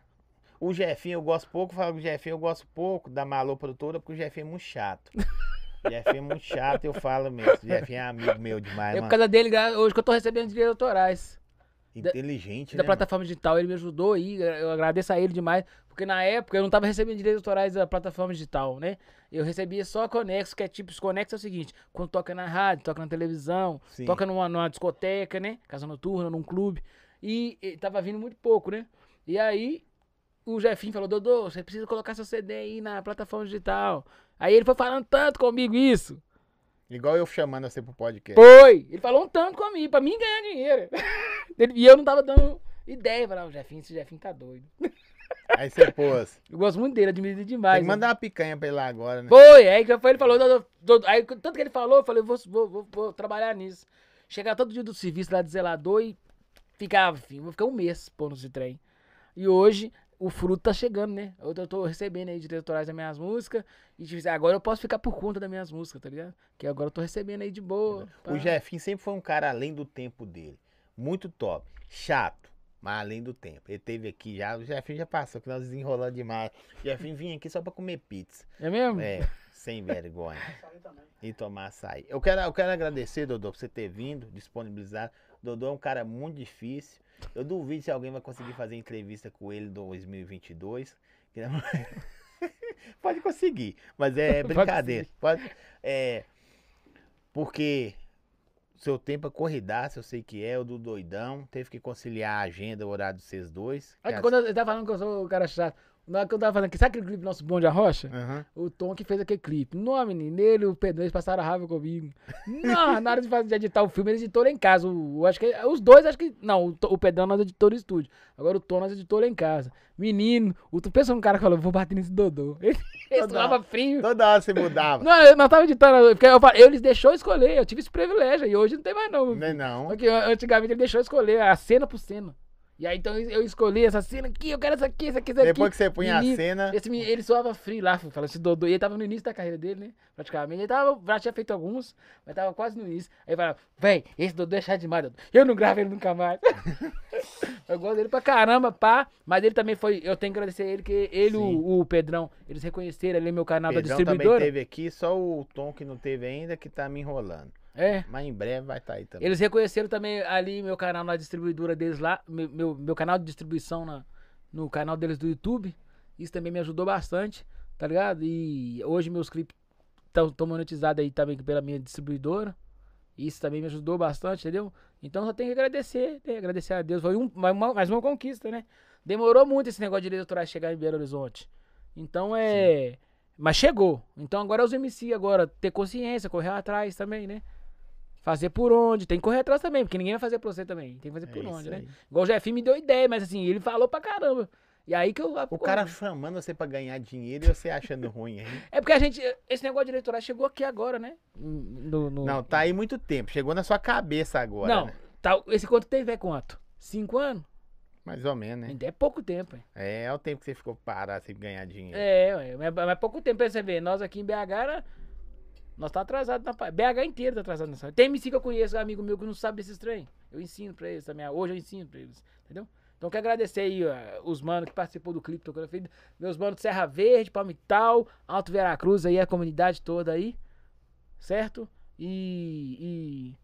O Jefinho eu gosto pouco, falo que o Jefinho eu gosto pouco da Malô produtora, porque o Jefinho é muito chato. <laughs> <laughs> Jefinho é muito chato, eu falo mesmo. Jefinho é amigo meu demais, É por mano. causa dele, gra- hoje que eu tô recebendo direitos autorais. Inteligente, da né? plataforma digital, ele me ajudou aí, eu agradeço a ele demais, porque na época eu não tava recebendo direitos autorais da plataforma digital, né? Eu recebia só Conexo, que é tipo, os Conexo é o seguinte, quando toca na rádio, toca na televisão, Sim. toca numa, numa discoteca, né? Casa noturna, num clube, e, e tava vindo muito pouco, né? E aí o Jefinho falou, Dodô, você precisa colocar seu CD aí na plataforma digital. Aí ele foi falando tanto comigo isso. Igual eu chamando você pro podcast. Foi! Ele falou um tanto comigo, pra mim ganhar dinheiro. <laughs> Ele- e eu não tava dando ideia. Falei, ah, o Jefinho, esse Jefinho tá doido. Aí você pôs. <laughs> Eu gosto muito dele, admiro ele Tem demais. que né? mandar uma picanha pra ele lá agora, né? Foi, aí que foi, ele falou, "Dodô, Dodô", aí tanto que ele falou, eu falei, vou, vou, vou, vou trabalhar nisso. Chegar todo dia do serviço lá de zelador e ficava, filho, vou ficar um mês pondo esse trem. E hoje o fruto tá chegando, né? Eu tô, eu tô recebendo aí direitos autorais das minhas músicas. E tipo, agora eu posso ficar por conta das minhas músicas, tá ligado? Que agora eu tô recebendo aí de boa. pá. O Jefinho sempre foi um cara além do tempo dele. Muito top. Chato. Mas além do tempo. Ele teve aqui já, o Jefinho já passou, que nós desenrolando demais. O Jefinho vinha aqui só pra comer pizza. É mesmo? É, sem vergonha. E tomar açaí. Eu quero, eu quero agradecer, Dodô, por você ter vindo, disponibilizado. Dodô é um cara muito difícil. Eu duvido se alguém vai conseguir fazer entrevista com ele em 2022. que não- <laughs> Pode conseguir, mas é brincadeira. Pode, é, porque seu tempo é corridaço, eu sei que é, o do doidão. Teve que conciliar a agenda, o horário de vocês dois. Que que quando eu tava falando que eu sou o cara chato. Na hora que eu tava falando aqui, sabe aquele clipe nosso Bonde a Rocha? Aham. O Tom que fez aquele clipe. Não, menino, ele e o Pedro, eles passaram a raiva comigo. <laughs> Não, na hora de, fazer, de editar o filme, eles editaram em casa. O, eu acho que, os dois, acho que. Não, o, o Pedrão nós editou no estúdio. Agora o Tom nós editou lá em casa. Menino, o, tu pensa num cara que falou, vou bater nesse Dodô. Ele, <laughs> ele Toda tava frio. Toda hora você mudava. <laughs> Não, eu não tava editando. Porque eu, falei, eles deixou escolher, eu tive esse privilégio. E hoje não tem mais, não. Não é não. Porque antigamente ele deixou escolher a cena por cena. E aí então eu escolhi essa cena aqui, eu quero essa aqui, essa aqui, essa aqui. Depois que você punha a cena. Esse, menino, ele soava frio lá, falando esse Dodô. E ele tava no início da carreira dele, né? Praticamente. Ele tava, já tinha feito alguns, mas tava quase no início. Aí falava, véi, esse Dodô é chato demais, Dodô. Eu não gravo ele nunca mais. <laughs> eu gosto dele pra caramba, pá. Mas ele também foi. Eu tenho que agradecer ele, que ele, o, o Pedrão, eles reconheceram ali meu canal da Pedrão também distribuidora. teve aqui, só o Tom que não teve ainda, que tá me enrolando. É. Mas em breve vai estar aí também. Eles reconheceram também ali meu canal na distribuidora deles lá, meu, meu, meu canal de distribuição na, no canal deles do YouTube. Isso também me ajudou bastante, tá ligado? E hoje meus clipes estão monetizados aí também pela minha distribuidora. Isso também me ajudou bastante, entendeu? Então só tenho que agradecer, né? agradecer a Deus. Foi um, mais, uma, mais uma conquista, né? Demorou muito esse negócio de autorais chegar em Belo Horizonte. Então é. Mas chegou. Então agora é os MC agora ter consciência, correr atrás também, né? Fazer por onde, tem que correr atrás também, porque ninguém vai fazer pra você também. Tem que fazer É por onde, né? aí. Igual o Jefinho me deu ideia, mas assim, ele falou pra caramba. E aí que eu. O cara chamando você pra ganhar dinheiro e você achando ruim aí. <laughs> É porque a gente. Esse negócio de eleitoral chegou aqui agora, né? No, no- Não, tá aí muito tempo. Chegou na sua cabeça agora. Não, né? tá, esse quanto tempo é quanto? Cinco anos? Mais ou menos, né? Ainda é pouco tempo, hein? É, é o tempo que você ficou parado sem ganhar dinheiro. É, mas, mas é pouco tempo pra você ver. Nós aqui em BH, era- nós tá atrasado na BH inteiro tá atrasado nessa. Tem MC que eu conheço, amigo meu, que não sabe desses trem. Eu ensino pra eles também. Hoje eu ensino pra eles, entendeu? Então quero agradecer aí ó, os manos que participou do clipe feito. Meus manos de Serra Verde, Palmital, Alto Veracruz aí, a comunidade toda aí. Certo? E.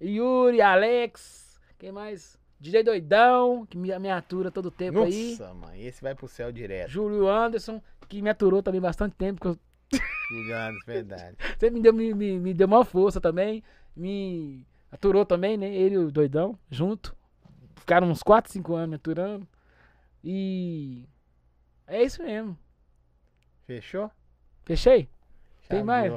E. Yuri, Alex, quem mais? DJ Doidão, que me, me atura todo o tempo aí. Nossa, mãe, esse vai pro céu direto. Júlio Anderson, que me aturou também bastante tempo, eu <laughs> Juliano, verdade. Você me deu, me, me, me deu uma força também. Me aturou também, né? Ele e o doidão, junto. Ficaram uns 4, 5 anos me aturando. E. É isso mesmo. Fechou? Fechei? Tem mais?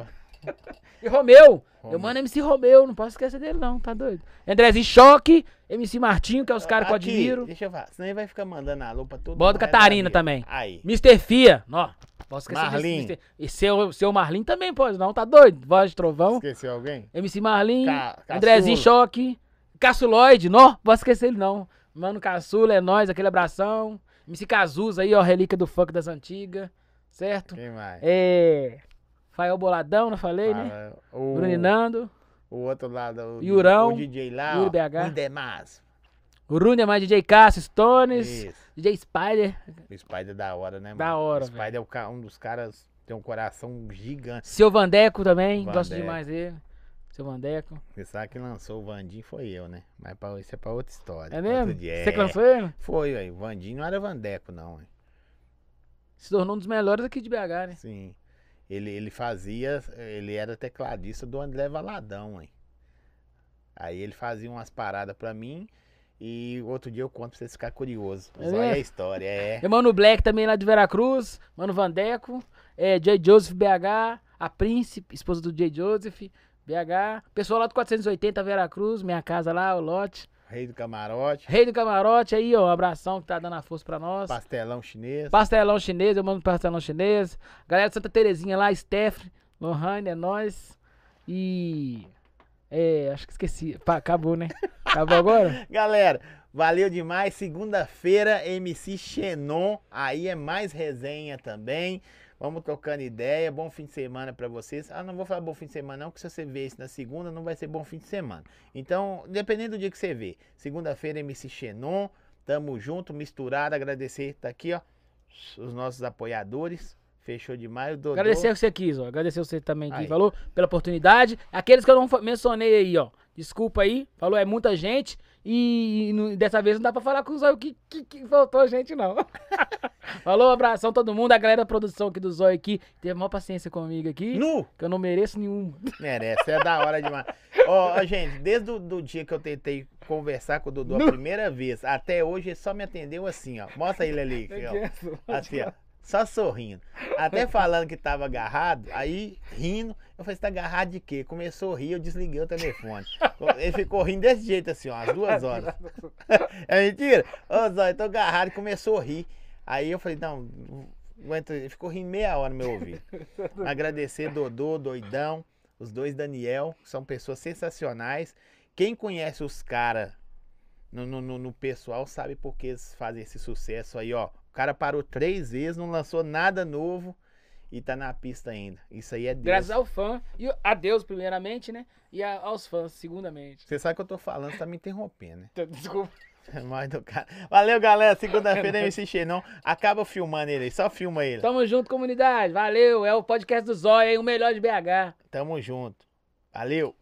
E Romeu! Eu Romeu. mando MC Romeu, não posso esquecer dele, não, tá doido? Andrezinho Choque, MC Martinho, que é os caras que eu admiro. Deixa eu falar. Senão ele vai ficar mandando alô pra todo Bota Catarina também. Aí. Mr. Fia, ó. Posso esquecer desse Marlin. Mr. E seu, seu Marlin também pode, não, tá doido? Voz de trovão. Esqueceu alguém? MC Marlin, Ca- Caçula. Andrezinho Choque, Caçuloide, não, posso esquecer ele não. Mano Caçula, é nóis, aquele abração. MC Cazuza aí, ó, relíquia do funk das antigas, certo? Quem mais? É. Fael Boladão, não falei, né? Fala, o, Bruninando. o outro lado, o, Yurão, o DJ lá, Yuri ó, BH. o Demás. O Rune é mais DJ Cássio, Stones, Isso. DJ Spider, O Spider é da hora, né, mano? Da hora, O Spider é o ca- um dos caras, tem um coração gigante. seu Vandeco também, gosto Vandeco. demais dele. Seu Vandeco. Você sabe que lançou o Vandinho foi eu, né? Mas pra, isso é pra outra história. É mesmo? Você É. cansou ele? Foi, aí. O Vandinho não era Vandeco, não, hein? Se tornou um dos melhores aqui de BH, né? Sim. Ele, ele fazia, ele era tecladista do André Valadão, hein? Aí ele fazia umas paradas pra mim e outro dia eu conto pra vocês ficarem curiosos. É Mas olha a história, é. <laughs> E Mano Black também lá de Veracruz, Mano Vandeco, é, J. Joseph BH, a Príncipe, esposa do J. Joseph, BH, pessoal lá do 480 Veracruz, minha casa lá, o lote. Rei do Camarote, Rei do Camarote aí, ó, um abração que tá dando a força pra nós. pastelão chinês. Pastelão chinês, eu mando pastelão chinês. Galera de Santa Terezinha lá, Stephanie, Lohane, é nóis. E. É, acho que esqueci. Pá, acabou, né? Acabou agora? <laughs> Galera, valeu demais. Segunda-feira, MC Xenon. Aí é mais resenha também. Vamos trocando ideia. Bom fim de semana pra vocês. Ah, não vou falar bom fim de semana, não, porque se você ver isso na segunda, não vai ser bom fim de semana. Então, dependendo do dia que você vê. Segunda-feira, MC Xenon. Tamo junto, misturado. Agradecer, tá aqui, ó. Os nossos apoiadores. Fechou demais. Dodô. Agradecer você aqui, ó. Agradecer você também que Aí. falou pela oportunidade. Aqueles que eu não mencionei aí, ó. Desculpa aí. Falou, é muita gente. E, e dessa vez não dá pra falar com o Zóio que, que, que faltou gente, não. <laughs> falou, abração todo mundo. A galera da produção aqui do Zóio aqui. Teve maior paciência comigo aqui. Nu! Que eu não mereço nenhum. Merece, é da hora demais. Ó, ó, gente, desde o do dia que eu tentei conversar com o Dudu a primeira vez, até hoje ele só me atendeu assim, ó. Mostra ele ali, aqui, ó. Assim, ó. Só sorrindo. Até falando que tava agarrado, aí rindo. Eu falei, você tá agarrado de quê? Começou a rir, eu desliguei o telefone. Ele ficou rindo desse jeito assim, ó, as duas horas. <laughs> É mentira? Ô, Zóio, tô agarrado e começou a rir. Aí eu falei, não, aguenta. Ele ficou rindo meia hora no meu ouvido. Agradecer Dodô, Doidão, os dois Daniel, são pessoas sensacionais. Quem conhece os caras no, no, no- pessoal sabe por que eles fazem esse sucesso aí, ó. O cara parou três vezes, não lançou nada novo e tá na pista ainda. Isso aí é Deus. Graças ao fã. E a Deus, primeiramente, né? E a- aos fãs, segundamente. Você sabe que eu tô falando, você tá me interrompendo, né? <laughs> Desculpa. Mais do cara. Valeu, galera. Segunda-feira é MC Xenon. Acaba filmando ele aí, só filma ele. Tamo junto, comunidade. Valeu. É o podcast do Zóio, hein? O melhor de BH. Tamo junto. Valeu.